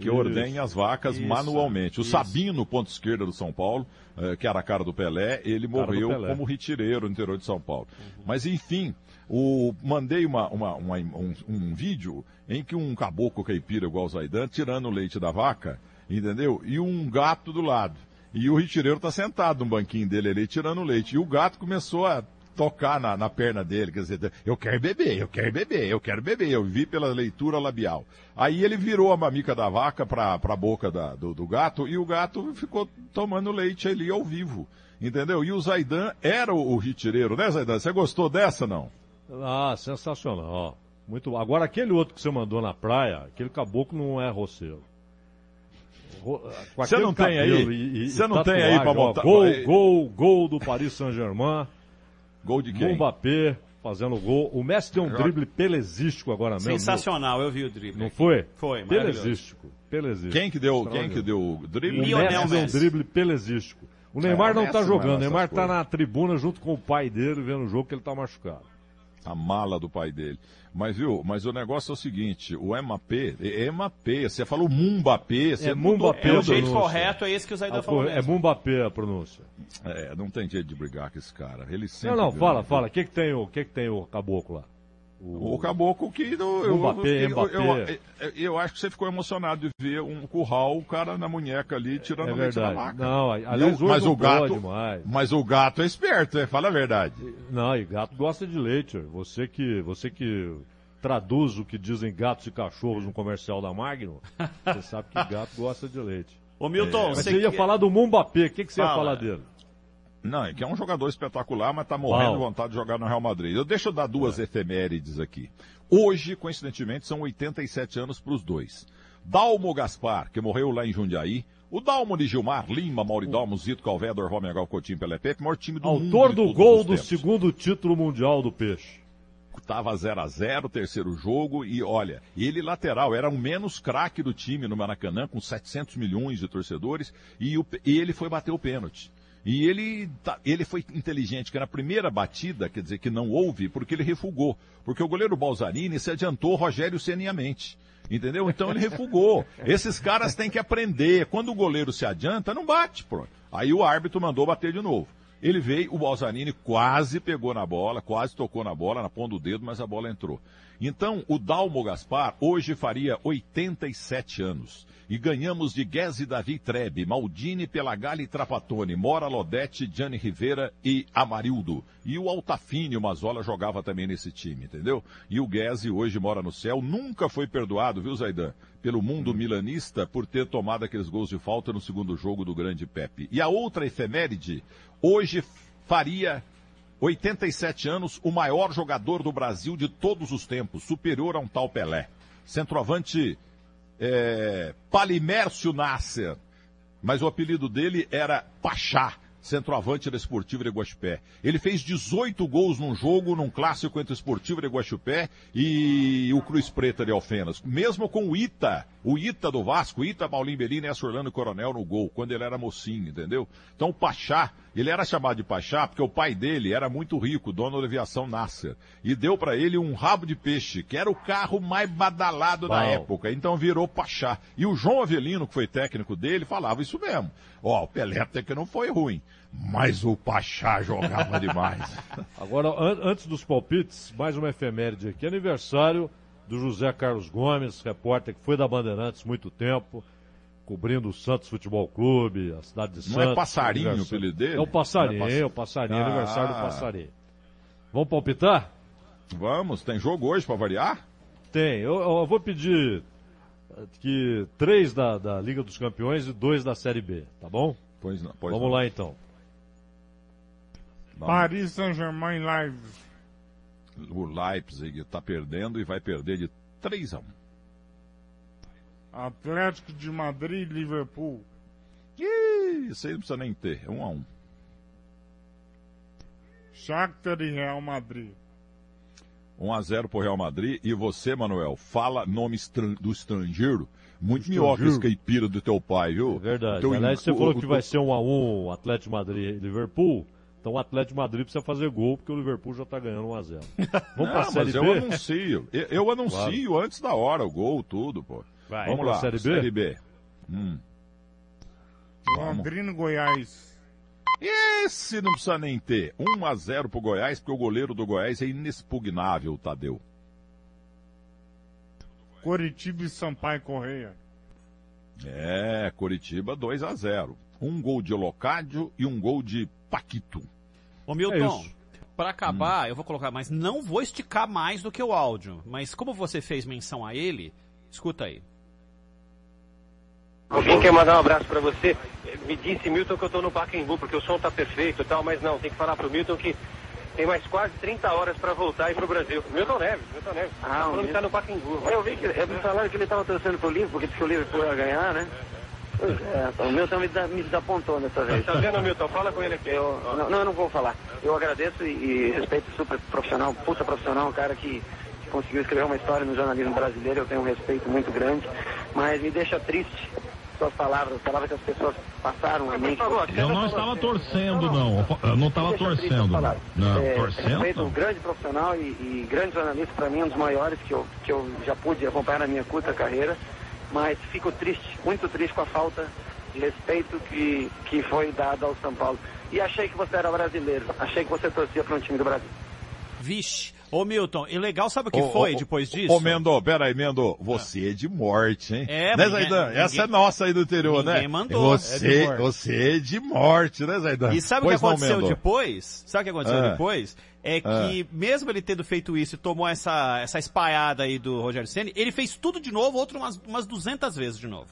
Que ordenha as vacas Isso, manualmente. O isso. Sabino, ponto esquerda do São Paulo, eh, que era a cara do Pelé, ele Cara morreu Pelé. como ritireiro no interior de São Paulo. Mas enfim, o, mandei uma, uma- uma- um, um vídeo em que um caboclo caipira igual o Zaidan tirando o leite da vaca, entendeu? E um gato do lado. E o ritireiro tá sentado no banquinho dele ali tirando o leite. E o gato começou a tocar na, na perna dele, quer dizer, eu quero beber, eu quero beber, eu quero beber. Eu vi pela leitura labial. Aí ele virou a mamica da vaca pra, pra boca da- do, do gato e o gato ficou tomando leite ali ao vivo. Entendeu? E o Zaidan era o, o ritireiro, né, Zaidan? Você gostou dessa, não? Ah, sensacional. Muito bom. Agora, aquele outro que você mandou na praia, aquele caboclo não é roceiro. Você aquele não tem aí? Você não tem aí pra ó, montar- Gol, gol, gol do Paris Saint-Germain. Gol de quem? Mbappé fazendo gol. O Messi tem um drible pelesístico agora mesmo. Sensacional, eu vi o drible. Não foi? Foi. Pelesístico. Pelesístico. Quem que deu, quem que deu o drible? O Lionel Messi deu um Messi. drible pelesístico. O É, Neymar o não Messi tá não é jogando. O Neymar tá coisas. na tribuna junto com o pai dele, vendo o jogo que ele tá machucado. A mala do pai dele. Mas viu, mas o negócio é o seguinte, o MAP, é MAP, você falou Mumbapé, você É Mumbapé, É, o jeito correto é esse que o Zaidan Ah, falou pô, é mesmo. Mumbapé a pronúncia. É, não tem jeito de brigar com esse cara. Ele Não, sempre não, ganha. fala, fala. O que que tem o, que que tem o caboclo lá? O caboclo que não, eu, Mbappé, eu, Mbappé. eu, eu- eu acho que você ficou emocionado de ver um curral, o cara na munheca ali tirando É o leite da verdade. vaca. Não, aliás, o- mas não o gato, mas o gato é esperto, é, fala a verdade. Não, e gato gosta de leite. Você que, você que traduz o que dizem gatos e cachorros no comercial da Magno, você sabe que gato gosta de leite. Ô Milton, Mas você você ia que- falar do Mumbapé, o que, que você ia Fala. falar dele? Não, é que é um jogador espetacular, mas tá morrendo de vontade de jogar no Real Madrid. Eu deixo eu dar duas efemérides aqui. Hoje, coincidentemente, são 87 anos para os dois. Dalmo Gaspar, que morreu lá em Jundiaí. O Dalmo de Gilmar, Lima, Mauridalmo, Zito, Calvé, Dorval, Megal, Coutinho, Pelepepe, maior time do mundo. Autor do gol do tempos. segundo título mundial do Peixe. Tava 0 a 0 terceiro jogo, e olha, ele lateral, era o menos craque do time no Maracanã, com 700 milhões de torcedores, e, o- e ele foi bater o pênalti. E ele, tá- ele foi inteligente, que na primeira batida, quer dizer que não houve, porque ele refugou. Porque o goleiro Balzarini se adiantou Rogério Seniamente. Entendeu? Então ele refugou. Esses caras têm que aprender. Quando o goleiro se adianta, não bate, pronto. Aí o árbitro mandou bater de novo. Ele veio, o Balzarini quase pegou na bola, quase tocou na bola, na ponta do dedo, mas a bola entrou. Então, o Dalmo Gaspar hoje faria 87 anos. E ganhamos de Guese Davi Trebe, Maldini, Pelagali Trapattoni, Mora Lodete, Gianni Rivera e Amarildo. E o Altafine, o Mazola, jogava também nesse time, entendeu? E o Guese hoje mora no céu, nunca foi perdoado, viu, Zaidan? Pelo mundo milanista por ter tomado aqueles gols de falta no segundo jogo do grande Pepe. E a outra efeméride, hoje faria 87 anos, o maior jogador do Brasil de todos os tempos, superior a um tal Pelé. Centroavante é, Palimércio Nasser, mas o apelido dele era Pachá, centroavante da Esportiva de Guaxupé. Ele fez 18 gols num jogo, num clássico entre o Esportiva de Guaxupé e o Cruz Preta de Alfenas. Mesmo com o Ita, o Ita do Vasco, Ita, Paulinho Belina e Orlando Coronel no gol, quando ele era mocinho, entendeu? Então o Pachá, ele era chamado de Pachá porque o pai dele era muito rico, dono da aviação Nasser, e deu para ele um rabo de peixe, que era o carro mais badalado da Uau. época, então virou Pachá. E o João Avelino, que foi técnico dele, falava isso mesmo. Ó, o Pelé até que não foi ruim, mas o Pachá jogava demais. Agora, an- antes dos palpites, mais uma efeméride aqui. Aniversário do José Carlos Gomes, repórter que foi da Bandeirantes muito tempo, cobrindo o Santos Futebol Clube, a cidade de Não Santos. é passarinho o apelido dele? É o passarinho, Não é pass- é o passarinho, Ah. aniversário do passarinho. Vamos palpitar? Vamos, tem jogo hoje para variar? Tem. Eu, eu vou pedir eh, que três da, da Liga dos Campeões e dois da Série B, tá bom? Pois não. Pois Vamos não. lá então. Paris Saint-Germain Live. O Leipzig está perdendo e vai perder de 3 a 1. Atlético de Madrid Liverpool. Ih, isso aí não precisa nem ter. É 1 a 1. Shakhtar e Real Madrid. 1 a 0 pro Real Madrid. E você, Manuel, fala nome estran- do estrangeiro. Muito melhor que esse caipira do teu pai, viu? É verdade. Teu Aliás, in- você o- falou que vai ser um a um Atlético de Madrid e Liverpool. Então o Atlético de Madrid precisa fazer gol, porque o Liverpool já tá ganhando 1 a 0 Vamos pra Não, Série mas B? eu anuncio. Eu, eu anuncio antes da hora o gol, tudo, pô. Vai. Vamos lá, Série B? Série B. Hum. Londrina Goiás. Esse não precisa nem ter. 1 a 0 pro Goiás, porque o goleiro do Goiás é inexpugnável, Tadeu. Coritiba e Sampaio Correia. É, Coritiba 2 a 0 Um gol de Locádio e um gol de Paquito. Ô É Milton, isso. pra acabar, eu vou colocar, mas não vou esticar mais do que o áudio. Mas como você fez menção a ele, escuta aí. Alguém quer mandar um abraço pra você? Me disse, Milton, que eu tô no Pacaembu, porque o som tá perfeito e tal, mas não, tem que falar pro Milton que tem mais quase 30 horas pra voltar e pro Brasil. Milton Neves, Milton Neves. Ah, tá o falando que tá no Pacaembu. Eu vi que falaram que ele estava torcendo pro Liverpool, porque disse que o Liverpool ia ganhar, né? Pois é, o Milton me, me desapontou dessa vez. Tá vendo, Milton? Fala com ele aqui. Eu, não, não, eu não vou falar. Eu agradeço e, e respeito super profissional, puta profissional, um cara que conseguiu escrever uma história no jornalismo brasileiro. Eu tenho um respeito muito grande, mas me deixa triste suas palavras, as palavras que as pessoas passaram a mim. Eu não estava torcendo, não. Eu não estava torcendo. Não, É, torcendo. respeito um grande profissional e, e grande jornalista, para mim, um dos maiores que eu, que eu já pude acompanhar na minha curta carreira. Mas fico triste, muito triste com a falta de respeito que, que foi dada ao São Paulo. E achei que você era brasileiro, achei que você torcia para um time do Brasil. Vixe. Ô Milton, e legal, sabe o que Ô, foi ô, depois disso? Ô, Mendo, peraí, Mendo, você é de morte, hein? É, né, ninguém- Zaidan? ninguém- Essa é nossa aí do interior, né? ninguém mandou. É de Você, morte. você é de morte, né, Zaidan? E sabe o que não, aconteceu Mendo? depois? Sabe o que aconteceu Ah. depois? É que, mesmo ele tendo feito isso e tomou essa, essa espaiada aí do Rogério Ceni, ele fez tudo de novo, outro umas, umas 200 vezes de novo.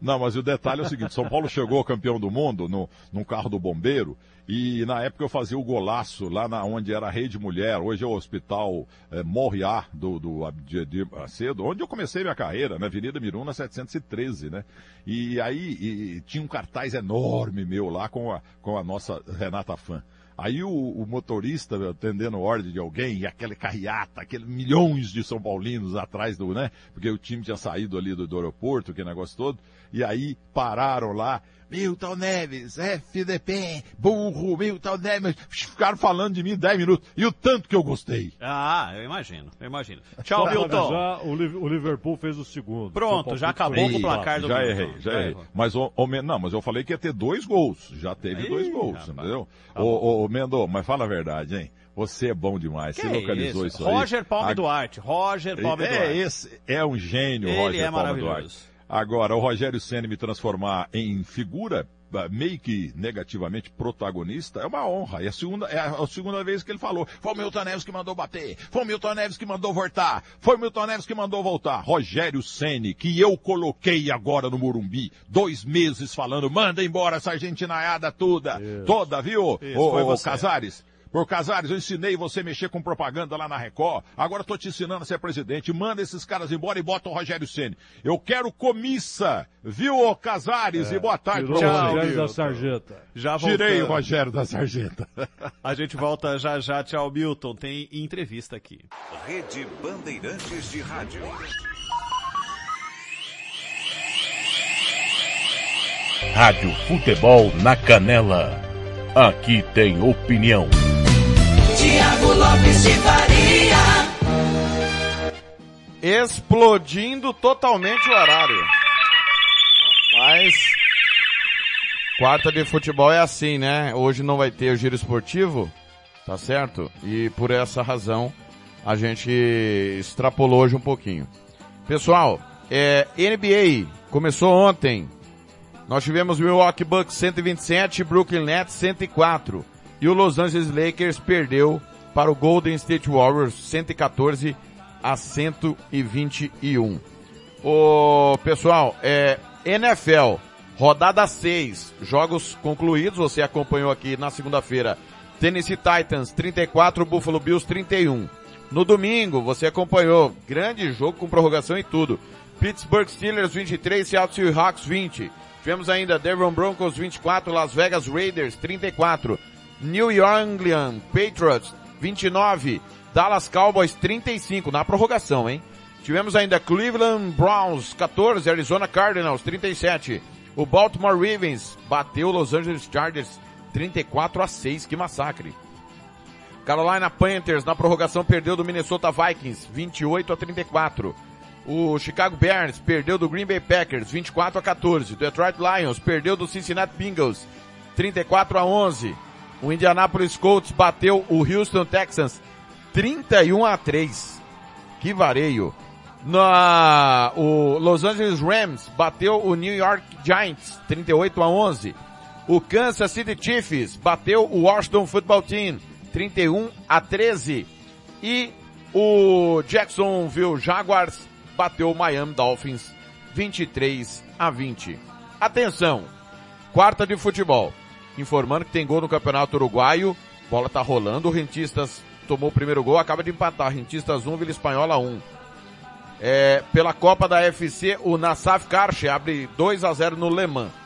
Não, mas o detalhe é o seguinte, São Paulo chegou campeão do mundo no, num carro do bombeiro e na época eu fazia o golaço lá na, onde era a Rede Mulher, hoje é o Hospital eh, Moriá do, do de Macedo, onde eu comecei minha carreira, na Avenida Miruna 713, né? E aí e tinha um cartaz enorme meu lá com a, com a nossa Renata Fã. Aí o, o motorista atendendo ordem de alguém, e aquela carreata, aqueles milhões de São Paulinos atrás do, né? Porque o time tinha saído ali do, do aeroporto, aquele negócio todo. E aí pararam lá, Milton Neves, FDP, burro, Milton Neves. Ficaram falando de mim 10 minutos. E o tanto que eu gostei. Ah, eu imagino, eu imagino. Tchau, Só Milton. avisar, o, Liv- o Liverpool fez o segundo. Pronto, já acabou o com o placar do Já Milton. errei, já Já errei. Mas, o, o não, mas eu falei que ia ter dois gols. Já teve Ih, dois gols, rapaz. entendeu? Tá ô, ô, Mendo, mas fala a verdade, hein? Você é bom demais. Que Você localizou isso, aí. Roger Palme A- Duarte, Roger Palme é, Duarte. esse é um gênio, Ele Roger é maravilhoso. Duarte. Agora, o Rogério Senna me transformar em figura ah, meio que negativamente protagonista é uma honra. É a segunda, é a, segunda vez que ele falou. Foi o Milton Neves que mandou bater. Foi o Milton Neves que mandou voltar. Foi o Milton Neves que mandou voltar. Rogério Ceni, que eu coloquei agora no Morumbi, dois meses falando, manda embora essa argentinaiada toda, toda, viu? Isso, Ô. Casares. Por Casares, eu ensinei você a mexer com propaganda lá na Record. Agora tô te ensinando a ser presidente. Manda esses caras embora e bota o Rogério Ceni. Eu quero comissa, viu, ô Casares? e boa tarde você. Rogério da Sarjeta. Já Tirei o voltando. Rogério da Sarjeta. A gente volta já já. Tchau, Milton. Tem entrevista aqui. Rede Bandeirantes de Rádio. Rádio Futebol na Canela. Aqui tem opinião. Tiago Lopes de Faria. Explodindo totalmente o horário. Mas. Quarta de futebol é assim, né? Hoje não vai ter o giro esportivo, tá certo? E por essa razão a gente extrapolou hoje um pouquinho. Pessoal, é, NBA começou ontem. Nós tivemos Milwaukee Bucks 127, Brooklyn Nets 104. E o Los Angeles Lakers perdeu para o Golden State Warriors 114 a 121. O pessoal, é NFL, rodada 6, jogos concluídos, você acompanhou aqui na segunda-feira. Tennessee Titans 34, Buffalo Bills 31. No domingo, você acompanhou, grande jogo com prorrogação e tudo. Pittsburgh Steelers 23, Seattle Seahawks 20. Tivemos ainda Denver Broncos 24, Las Vegas Raiders 34. New England Patriots 29, Dallas Cowboys 35 na prorrogação, hein? Tivemos ainda Cleveland Browns 14, Arizona Cardinals 37. O Baltimore Ravens bateu Los Angeles Chargers 34 a 6, que massacre. Carolina Panthers na prorrogação perdeu do Minnesota Vikings 28 a 34. O Chicago Bears perdeu do Green Bay Packers 24 a 14. O Detroit Lions perdeu do Cincinnati Bengals 34 a 11. O Indianapolis Colts bateu o Houston Texans 31 a 3. Que vareio. Na, o Los Angeles Rams bateu o New York Giants 38 a 11. O Kansas City Chiefs bateu o Washington Football Team 31 a 13. E o Jacksonville Jaguars bateu o Miami Dolphins 23 a 20. Atenção, quarta de futebol. Informando que tem gol no Campeonato Uruguaio. Bola tá rolando. O Rentistas tomou o primeiro gol, acaba de empatar. Rentistas 1, Vila Espanhola 1. É, pela Copa da FC, o Nassaf Karche abre 2 a 0 no Le Mans.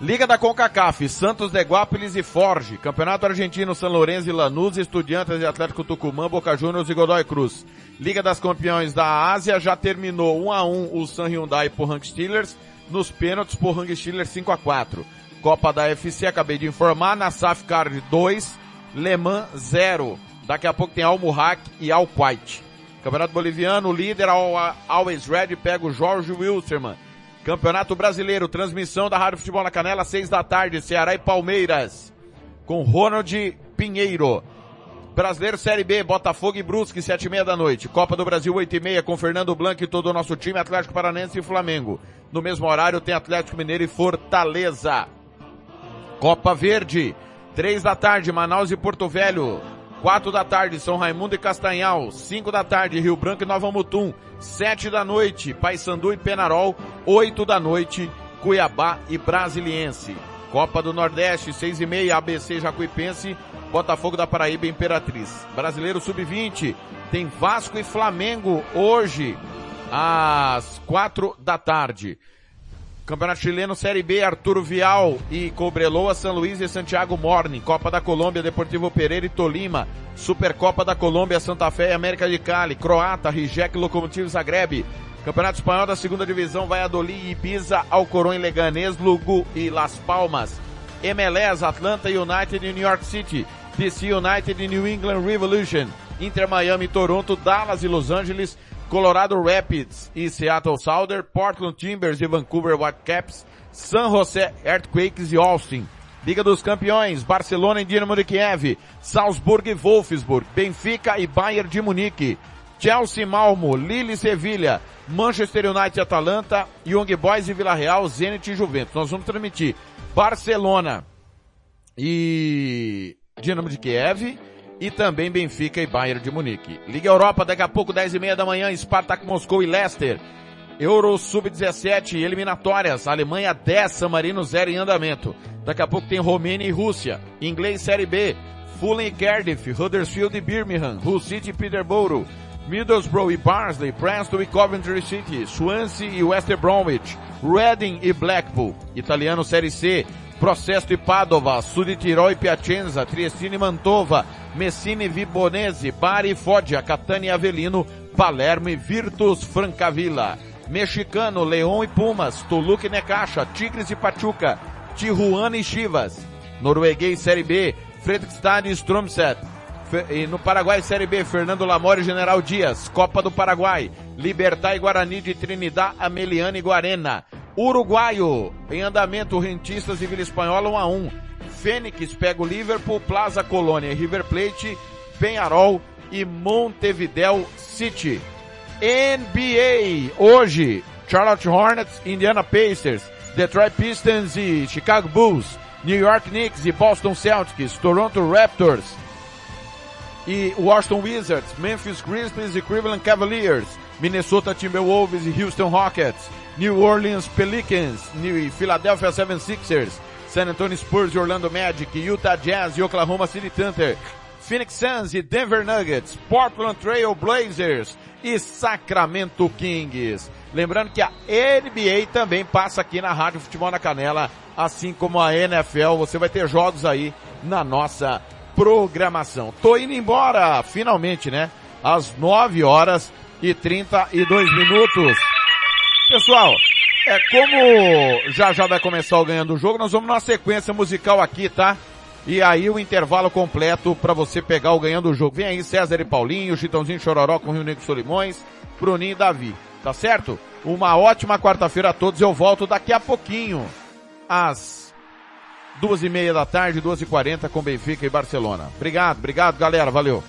Liga da CONCACAF, Santos de Guápilis e Forge. Campeonato Argentino, São Lourenço e Lanús, Estudiantes e Atlético Tucumã, Boca Juniors e Godoy Cruz. Liga das Campeões da Ásia já terminou 1 a 1 o San Hyundai por Hang Steelers, nos pênaltis por Hang Steelers 5 a 4. Copa da FC, acabei de informar, na SAF Card 2, Le Mans 0. Daqui a pouco tem Al Murrak e Al White. Campeonato Boliviano, líder Al Always Red pega o Jorge Wilstermann. Campeonato Brasileiro, transmissão da Rádio Futebol na Canela, seis da tarde, Ceará e Palmeiras. Com Ronald Pinheiro. Brasileiro Série B, Botafogo e Brusque, sete e meia da noite. Copa do Brasil, oito e meia, com Fernando Blanco e todo o nosso time, Atlético Paranense e Flamengo. No mesmo horário tem Atlético Mineiro e Fortaleza. Copa Verde, três da tarde, Manaus e Porto Velho. Quatro da tarde, São Raimundo e Castanhal. Cinco da tarde, Rio Branco e Nova Mutum. Sete da noite, Paysandu e Penarol. Oito da noite, Cuiabá e Brasiliense. Copa do Nordeste, seis e meia, ABC Jacuipense, Botafogo da Paraíba e Imperatriz. Brasileiro Sub-20, tem Vasco e Flamengo hoje, às quatro da tarde. Campeonato Chileno Série B, Arturo Vial e Cobreloa, São Luís e Santiago Morning. Copa da Colômbia, Deportivo Pereira e Tolima. Supercopa da Colômbia, Santa Fé e América de Cali. Croata, Rijek, Locomotivo Zagreb. Campeonato Espanhol da Segunda Divisão, Valladolid e Ibiza, Alcorão e Leganés, Lugu e Las Palmas. MLS, Atlanta United e New York City. DC United e New England Revolution. Inter Miami, Toronto, Dallas e Los Angeles. Colorado Rapids e Seattle Sounder, Portland Timbers e Vancouver Whitecaps, San Jose Earthquakes e Austin. Liga dos Campeões, Barcelona e Dinamo de Kiev, Salzburg e Wolfsburg, Benfica e Bayern de Munique, Chelsea Malmo, Lille e Sevilha, Manchester United e Atalanta, Young Boys e Vila Real, Zenit e Juventus. Nós vamos transmitir Barcelona e Dinamo de Kiev, e também Benfica e Bayern de Munique. Liga Europa, daqui a pouco, 10 e meia da manhã, Spartak Moscou e Leicester. Euro Sub-17, eliminatórias, Alemanha 10, San Marino 0 em andamento. Daqui a pouco tem Romênia e Rússia. Inglês Série B, Fulham e Cardiff, Huddersfield e Birmingham, Hull City e Peterborough, Middlesbrough e Barnsley, Preston e Coventry City, Swansea e West Bromwich, Reading e Blackpool. Italiano Série C, Processo e Padova, Sud Tirol e Piacenza, Triestine e Mantova, Messina e Vibonese, Bari e Foggia, Catania e Avelino, Palermo e Virtus Francavilla. Mexicano, Leão e Pumas, Toluca e Necaxa, Tigres e Pachuca, Tijuana e Chivas. Norueguês Série B, Fredrikstad e Stromset. E no Paraguai Série B, Fernando Lamore e General Dias. Copa do Paraguai, Libertar e Guarani de Trinidad, Ameliana e Guarena. Uruguaio, em andamento, Rentistas e Vila Espanhola 1 a 1. Fênix pega o Liverpool, Plaza Colônia e River Plate, Penharol e Montevideo City. NBA, hoje, Charlotte Hornets, Indiana Pacers, Detroit Pistons e Chicago Bulls, New York Knicks e Boston Celtics, Toronto Raptors e Washington Wizards, Memphis Grizzlies e Cleveland Cavaliers, Minnesota Timberwolves e Houston Rockets, New Orleans Pelicans e Philadelphia 76ers, San Antonio Spurs e Orlando Magic, Utah Jazz e Oklahoma City Thunder, Phoenix Suns e Denver Nuggets, Portland Trail Blazers e Sacramento Kings. Lembrando que a NBA também passa aqui na Rádio Futebol na Canela, assim como a NFL. Você vai ter jogos aí na nossa programação. Tô indo embora, finalmente, né? Às 9 horas e 32 minutos. Pessoal, é como já já vai começar o ganhando o jogo, nós vamos numa sequência musical aqui, tá? E aí o intervalo completo para você pegar o ganhando o jogo. Vem aí César e Paulinho, Chitãozinho Chororó com Rio Negro Solimões, Bruninho e Davi. Tá certo? Uma ótima quarta-feira a todos. Eu volto daqui a pouquinho, às duas e meia da tarde, duas e quarenta com Benfica e Barcelona. Obrigado, obrigado galera, valeu.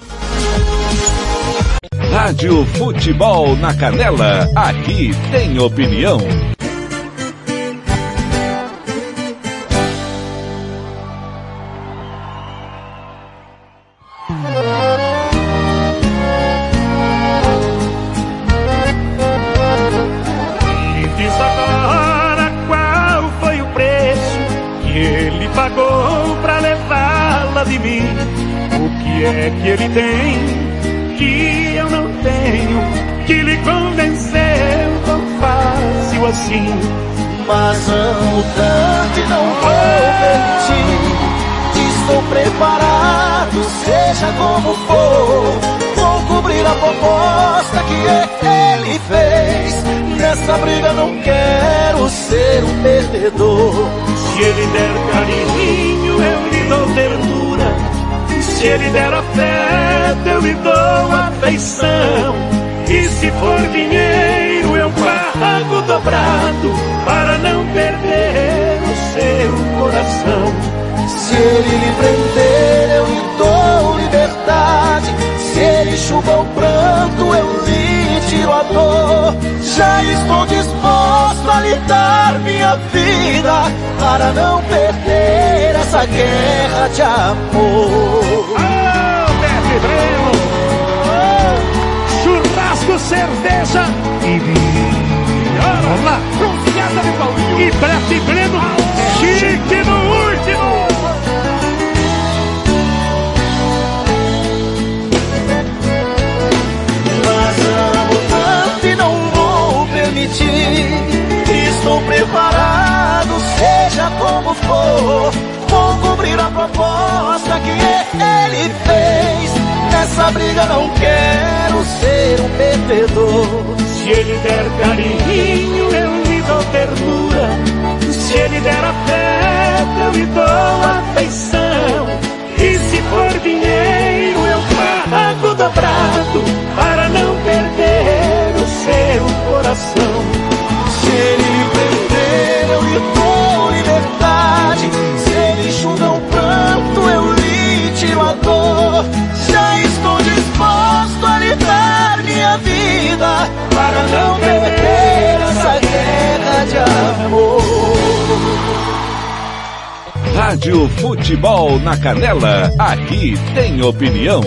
Rádio Futebol na Canela, aqui tem opinião. Que ele pagou pra que lhe convenceu tão fácil assim. Mas amo tanto e não vou permitir. Estou preparado, seja como for. Vou cobrir a proposta que ele fez. Nessa briga não quero ser um perdedor. Se ele der carinho, eu lhe dou ternura. Se ele der afeto, eu lhe dou afeição. E se for dinheiro, eu pago dobrado para não perder o seu coração. Se ele lhe prender, eu lhe dou liberdade. Se ele enxuga o pranto, eu lhe tiro a dor. Já estou disposto a lhe dar minha vida para não perder essa guerra de amor. Churrasco, cerveja e vinho. Vamos lá! Confiada de Paulinho! E Pepe Breno, chique no último! Mas amo tanto e não vou permitir. Estou preparado, seja como for. Vou cumprir a proposta que ele fez. Nessa briga não quero ser um perdedor. Se ele der carinho, eu lhe dou ternura. Se ele der afeto, eu lhe dou afeição. E se for dinheiro, eu pago dobrado para não perder o seu coração. Se ele lhe prender, eu lhe dou liberdade. Se ele enxuga o pranto, eu lhe tiro a dor. Vida para não perder essa guerra de amor. Rádio Futebol na Canela, aqui tem opinião.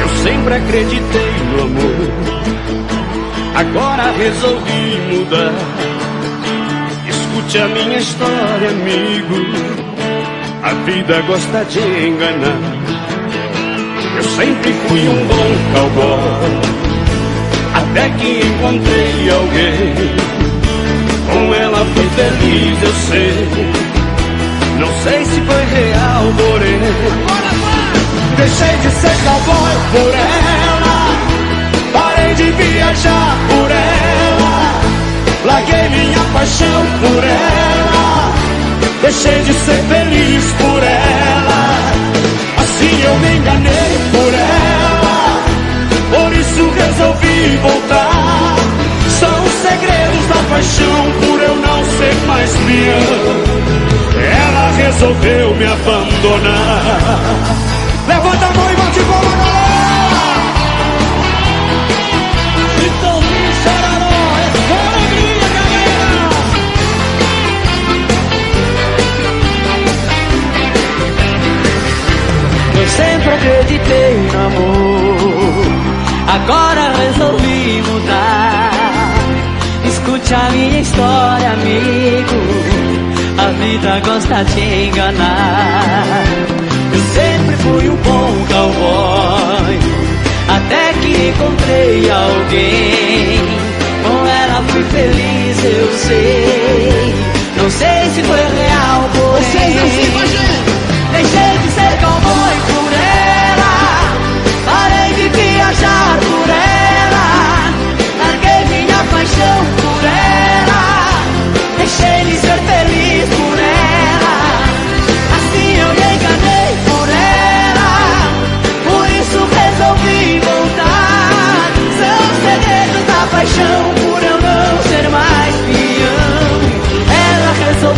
Eu sempre acreditei. Agora resolvi mudar. Escute a minha história, amigo. A vida gosta de enganar. Eu sempre fui um bom cowboy. Até que encontrei alguém. Com ela fui feliz, eu sei. Não sei se foi real, porém. Deixei de ser cowboy por ela. Parei de viajar por ela. Larguei minha paixão por ela. Deixei de ser feliz por ela. Assim eu me enganei por ela. Por isso resolvi voltar. São os segredos da paixão por eu não ser mais peão. Ela resolveu me abandonar. Levanta a mão e bate palma, galera! Sempre acreditei no amor, agora resolvi mudar. Escute a minha história, amigo. A vida gosta de enganar. Eu sempre fui um bom cowboy, até que encontrei alguém. Com ela fui feliz, eu sei. Não sei se foi real, porém. Deixei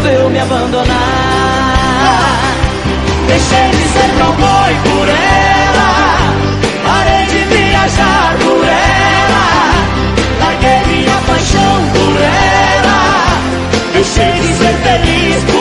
resolveu me abandonar. Deixei de ser cowboy por ela, parei de viajar por ela, larguei minha paixão por ela, deixei de ser feliz por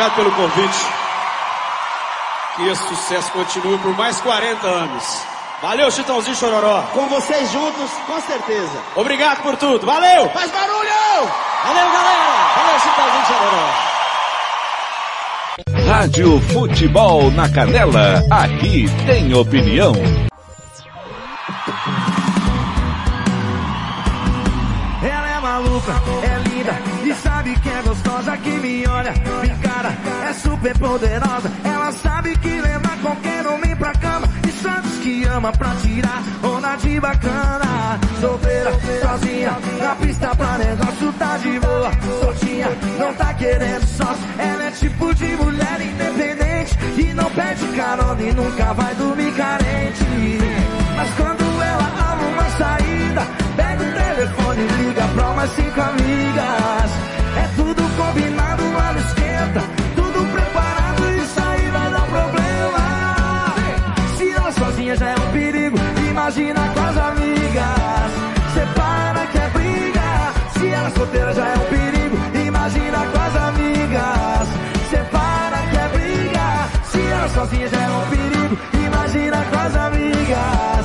Obrigado pelo convite. Que esse sucesso continue por mais 40 anos. Valeu, Chitãozinho Chororó. Com vocês juntos, com certeza. Obrigado por tudo. Valeu! Faz barulho! Valeu, galera! Valeu, Chitãozinho Chororó. Rádio Futebol na Canela. Aqui tem opinião. Ela é maluca, é linda e sabe que é gostosa que me olha, me é super poderosa. Ela sabe que leva qualquer homem pra cama e sabe que ama pra tirar onda de bacana. Solteira, sozinha, na pista pra negócio tá de boa. Soltinha, não tá querendo sócio. Ela é tipo de mulher independente e não pede carona e nunca vai dormir carente. Mas quando ela arruma uma saída, pega o telefone e liga pra umas cinco amigas. É tudo ela solteira já é um perigo, imagina com as amigas. Separa que é briga, se ela sozinha já é um perigo, imagina com as amigas.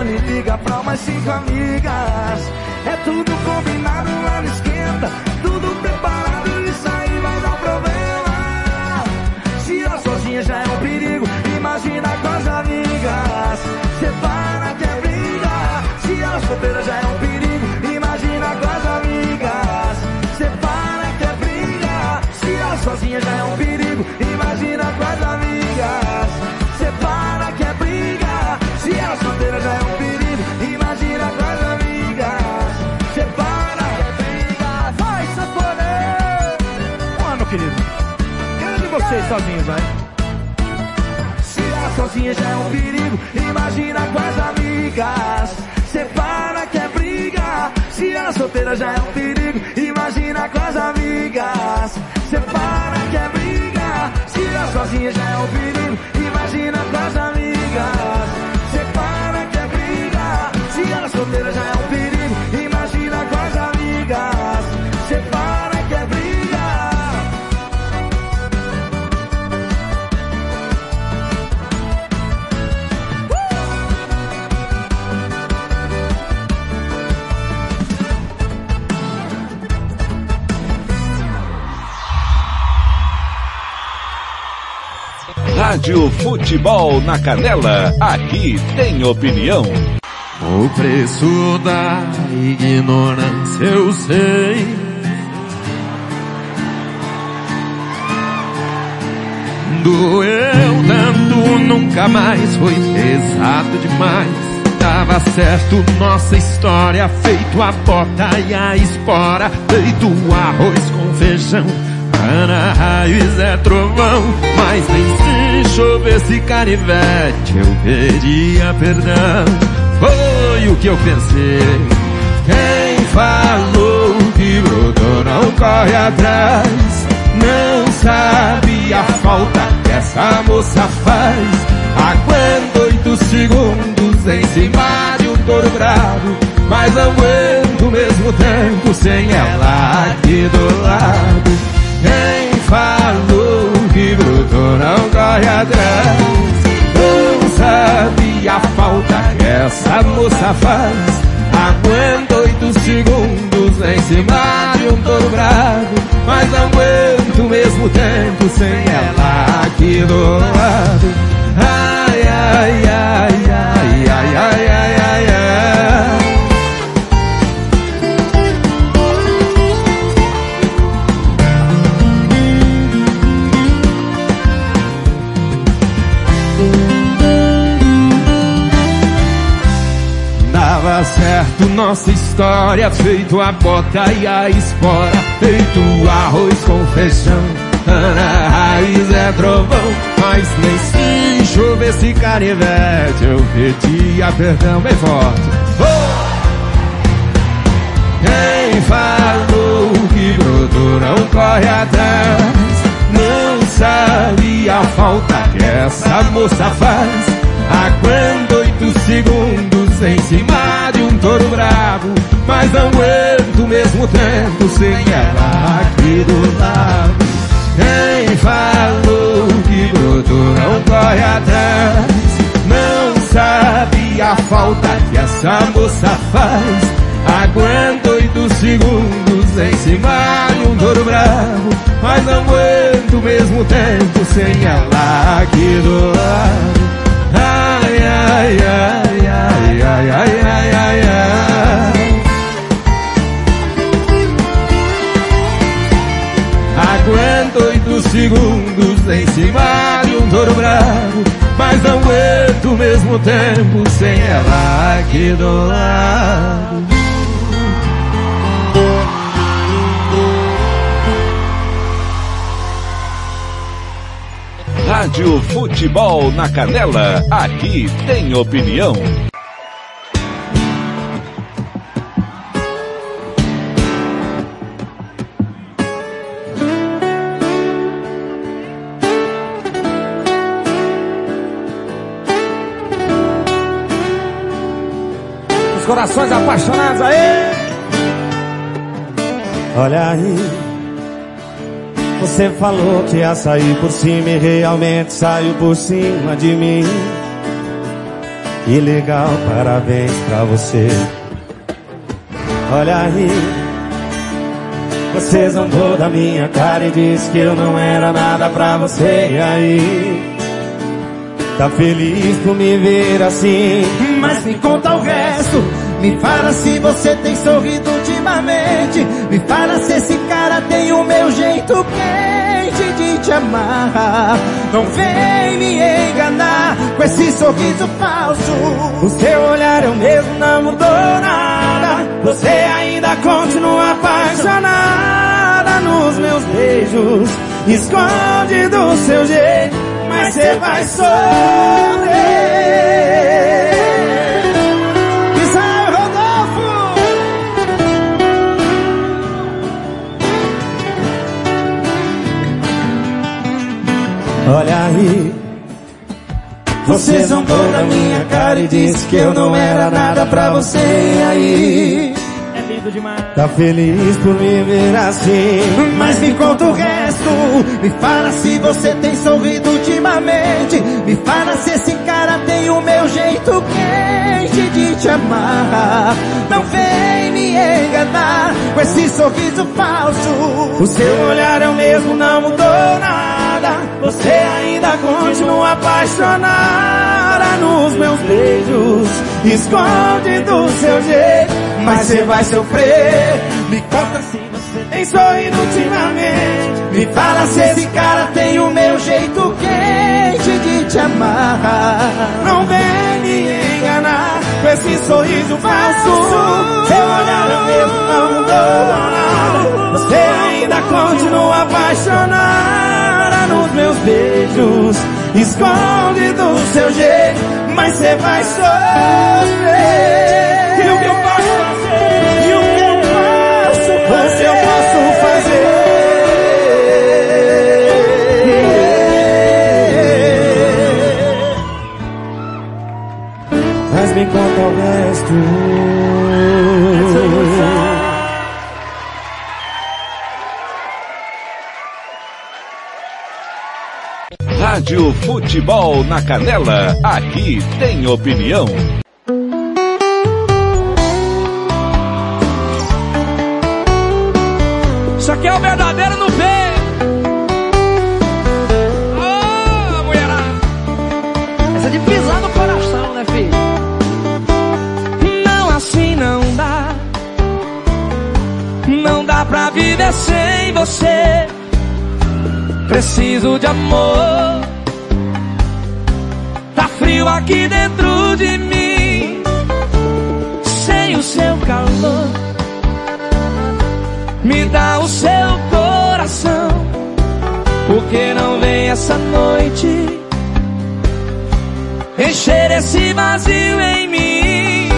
Telefone liga pra umas cinco amigas. É tudo combinado querido. Quero de vocês sozinhos, vai. Se ela sozinha já é um perigo, imagina com as amigas. Separa que é briga. Se ela solteira já é um perigo, imagina com as amigas. Separa que é briga. Se ela sozinha já é um perigo, imagina com as amigas. Separa que é briga. Se ela solteira já é um perigo, Rádio Futebol na Canela. Aqui tem opinião. O preço da ignorância eu sei. Doeu tanto, nunca mais foi pesado demais. Tava certo, nossa história, feito a bota e a espora, feito arroz com feijão. Ana raiz é trovão, mas nem se chovesse canivete, eu pedia perdão. Foi o que eu pensei. Quem falou que brotou não corre atrás, não sabe a falta que essa moça faz. Aguento oito segundos em cima de um touro bravo, mas não aguento o mesmo tempo sem ela aqui do lado. Quem falou que brotou não corre atrás, não sabe a falta que essa moça faz. Aguento oito segundos em cima de um touro bravo, mas não aguento o mesmo tempo sem ela aqui do lado. Ai, ai, ai, ai, ai, ai, ai, ai, ai. Certo nossa história, feito a bota e a espora, feito arroz com feijão, Ana raiz é trovão, mas nem se chovesse canivete eu pedia perdão bem forte. Oh! Quem falou que brotou não corre atrás Não sabe a falta que essa moça faz Aguento oito segundos em cima de um touro bravo Mas não aguento mesmo tempo sem ela aqui do lado Quem falou que brotou não corre atrás. Não sabe a falta que essa moça faz. Aguento oito segundos em cima de um touro bravo Mas não aguento mesmo tempo sem ela aqui do lado Ai, ai, ai, ai, ai, ai, ai, ai, ai. Aguento oito segundos em cima de um touro bravo Mas não aguento o mesmo tempo sem ela aqui do lado Rádio Futebol na Canela, aqui tem opinião. Os corações apaixonados aí. Olha aí. Você falou que ia sair por cima e realmente saiu por cima de mim. Que legal, parabéns pra você. Olha aí. Você zombou da minha cara e disse que eu não era nada pra você. E aí? Tá feliz por me ver assim? Mas me conta o resto. Me fala se você tem sorrido ultimamente. Me fala se esse cara tem o meu jeito quente de te amar. Não vem me enganar com esse sorriso falso. O seu olhar o mesmo, não mudou nada. Você ainda continua apaixonada nos meus beijos. Esconde do seu jeito, mas você vai sofrer. Olha aí. Você zombou da minha cara e disse que eu não era nada pra você. E aí? É lindo demais. Tá feliz por me ver assim Mas me conta o resto Me fala se você tem sorrido ultimamente Me fala se esse cara tem o meu jeito quente de te amar Não vem me enganar com esse sorriso falso O seu olhar é o mesmo, não mudou nada Você ainda continua apaixonada nos meus beijos Esconde do seu jeito mas você vai sofrer. Me conta se você tem sorrido ultimamente. Me fala se esse cara tem o meu jeito quente de te amar. Não vem me enganar com esse sorriso falso. Seu olhar é mesmo, não mudou nada. Você ainda continua apaixonada nos meus beijos. Esconde do seu jeito, mas você vai sofrer. E o que eu posso fazer? E o que eu posso fazer? eu posso fazer? Mas me conta o resto. Rádio Futebol na Canela, aqui tem opinião. Isso aqui é o verdadeiro no pé. Ô, mulherada. Essa é de pisar no coração, né, filho? Não assim não dá. Não dá pra viver sem você. Preciso de amor. Tá frio aqui dentro de mim. Sem o seu calor. Me dá o seu coração. Por que não vem essa noite? encher esse vazio em mim.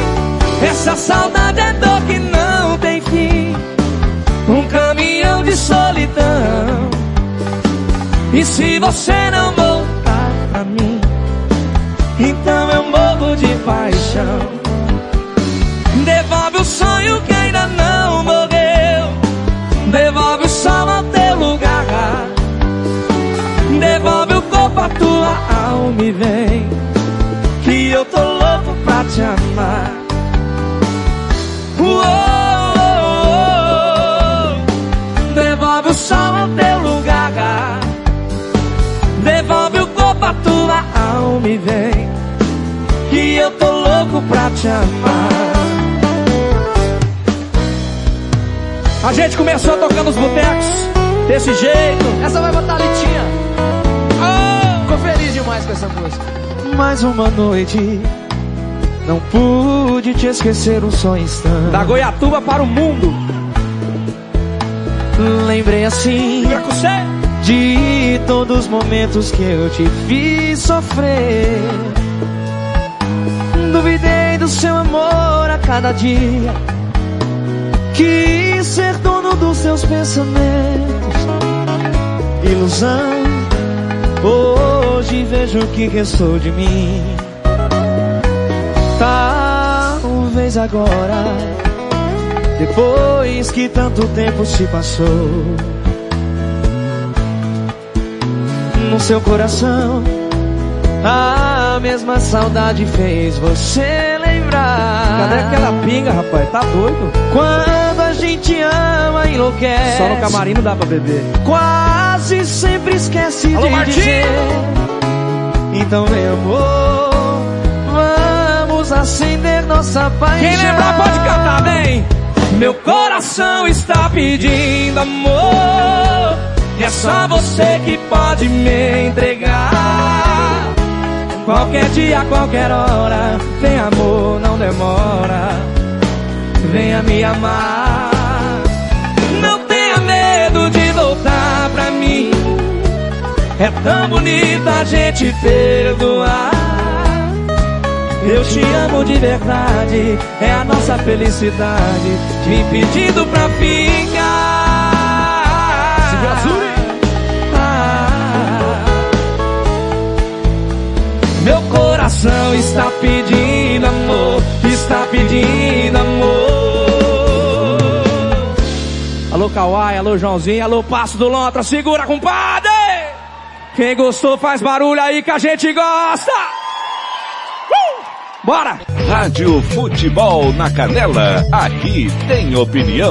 Essa saudade é dor que não tem fim. Um caminhão de solidão. E se você não voltar pra mim, então eu morro de paixão. Devolve o sonho que ainda não morreu. Devolve o sol ao teu lugar. Devolve o corpo à tua alma e vem. Que eu tô louco pra te amar. Louco pra te amar. A gente começou tocando os botecos desse jeito. Essa vai botar a litinha. Ficou feliz demais com essa música. Mais uma noite. Não pude te esquecer um só instante. Da Goiatuba para o mundo. Lembrei assim de todos os momentos que eu te fiz sofrer. Duvidei do seu amor a cada dia. Quis ser dono dos seus pensamentos. Ilusão. Hoje vejo o que restou de mim. Talvez agora, depois que tanto tempo se passou, no seu coração, a mesma saudade fez você lembrar. Cadê aquela pinga, rapaz? Tá doido? Quando a gente ama, enlouquece. Só no camarim não dá pra beber. Quase sempre esquece Alô, de Martim! dizer. Então vem amor, vamos acender nossa paixão. Quem lembrar pode cantar, vem! Meu coração está pedindo amor. E é só você que pode me entregar. Qualquer dia, qualquer hora, vem amor, não demora. Venha me amar. Não tenha medo de voltar pra mim. É tão bonito a gente perdoar. Eu te amo de verdade, é a nossa felicidade, me pedindo pra ficar. Coração está pedindo amor, está pedindo amor. Alô, Kawai, alô, Joãozinho, alô, Passo do Lontra, segura, compadre! Quem gostou faz barulho aí que a gente gosta! Uh! Bora! Rádio Futebol na Canela. Aqui tem opinião.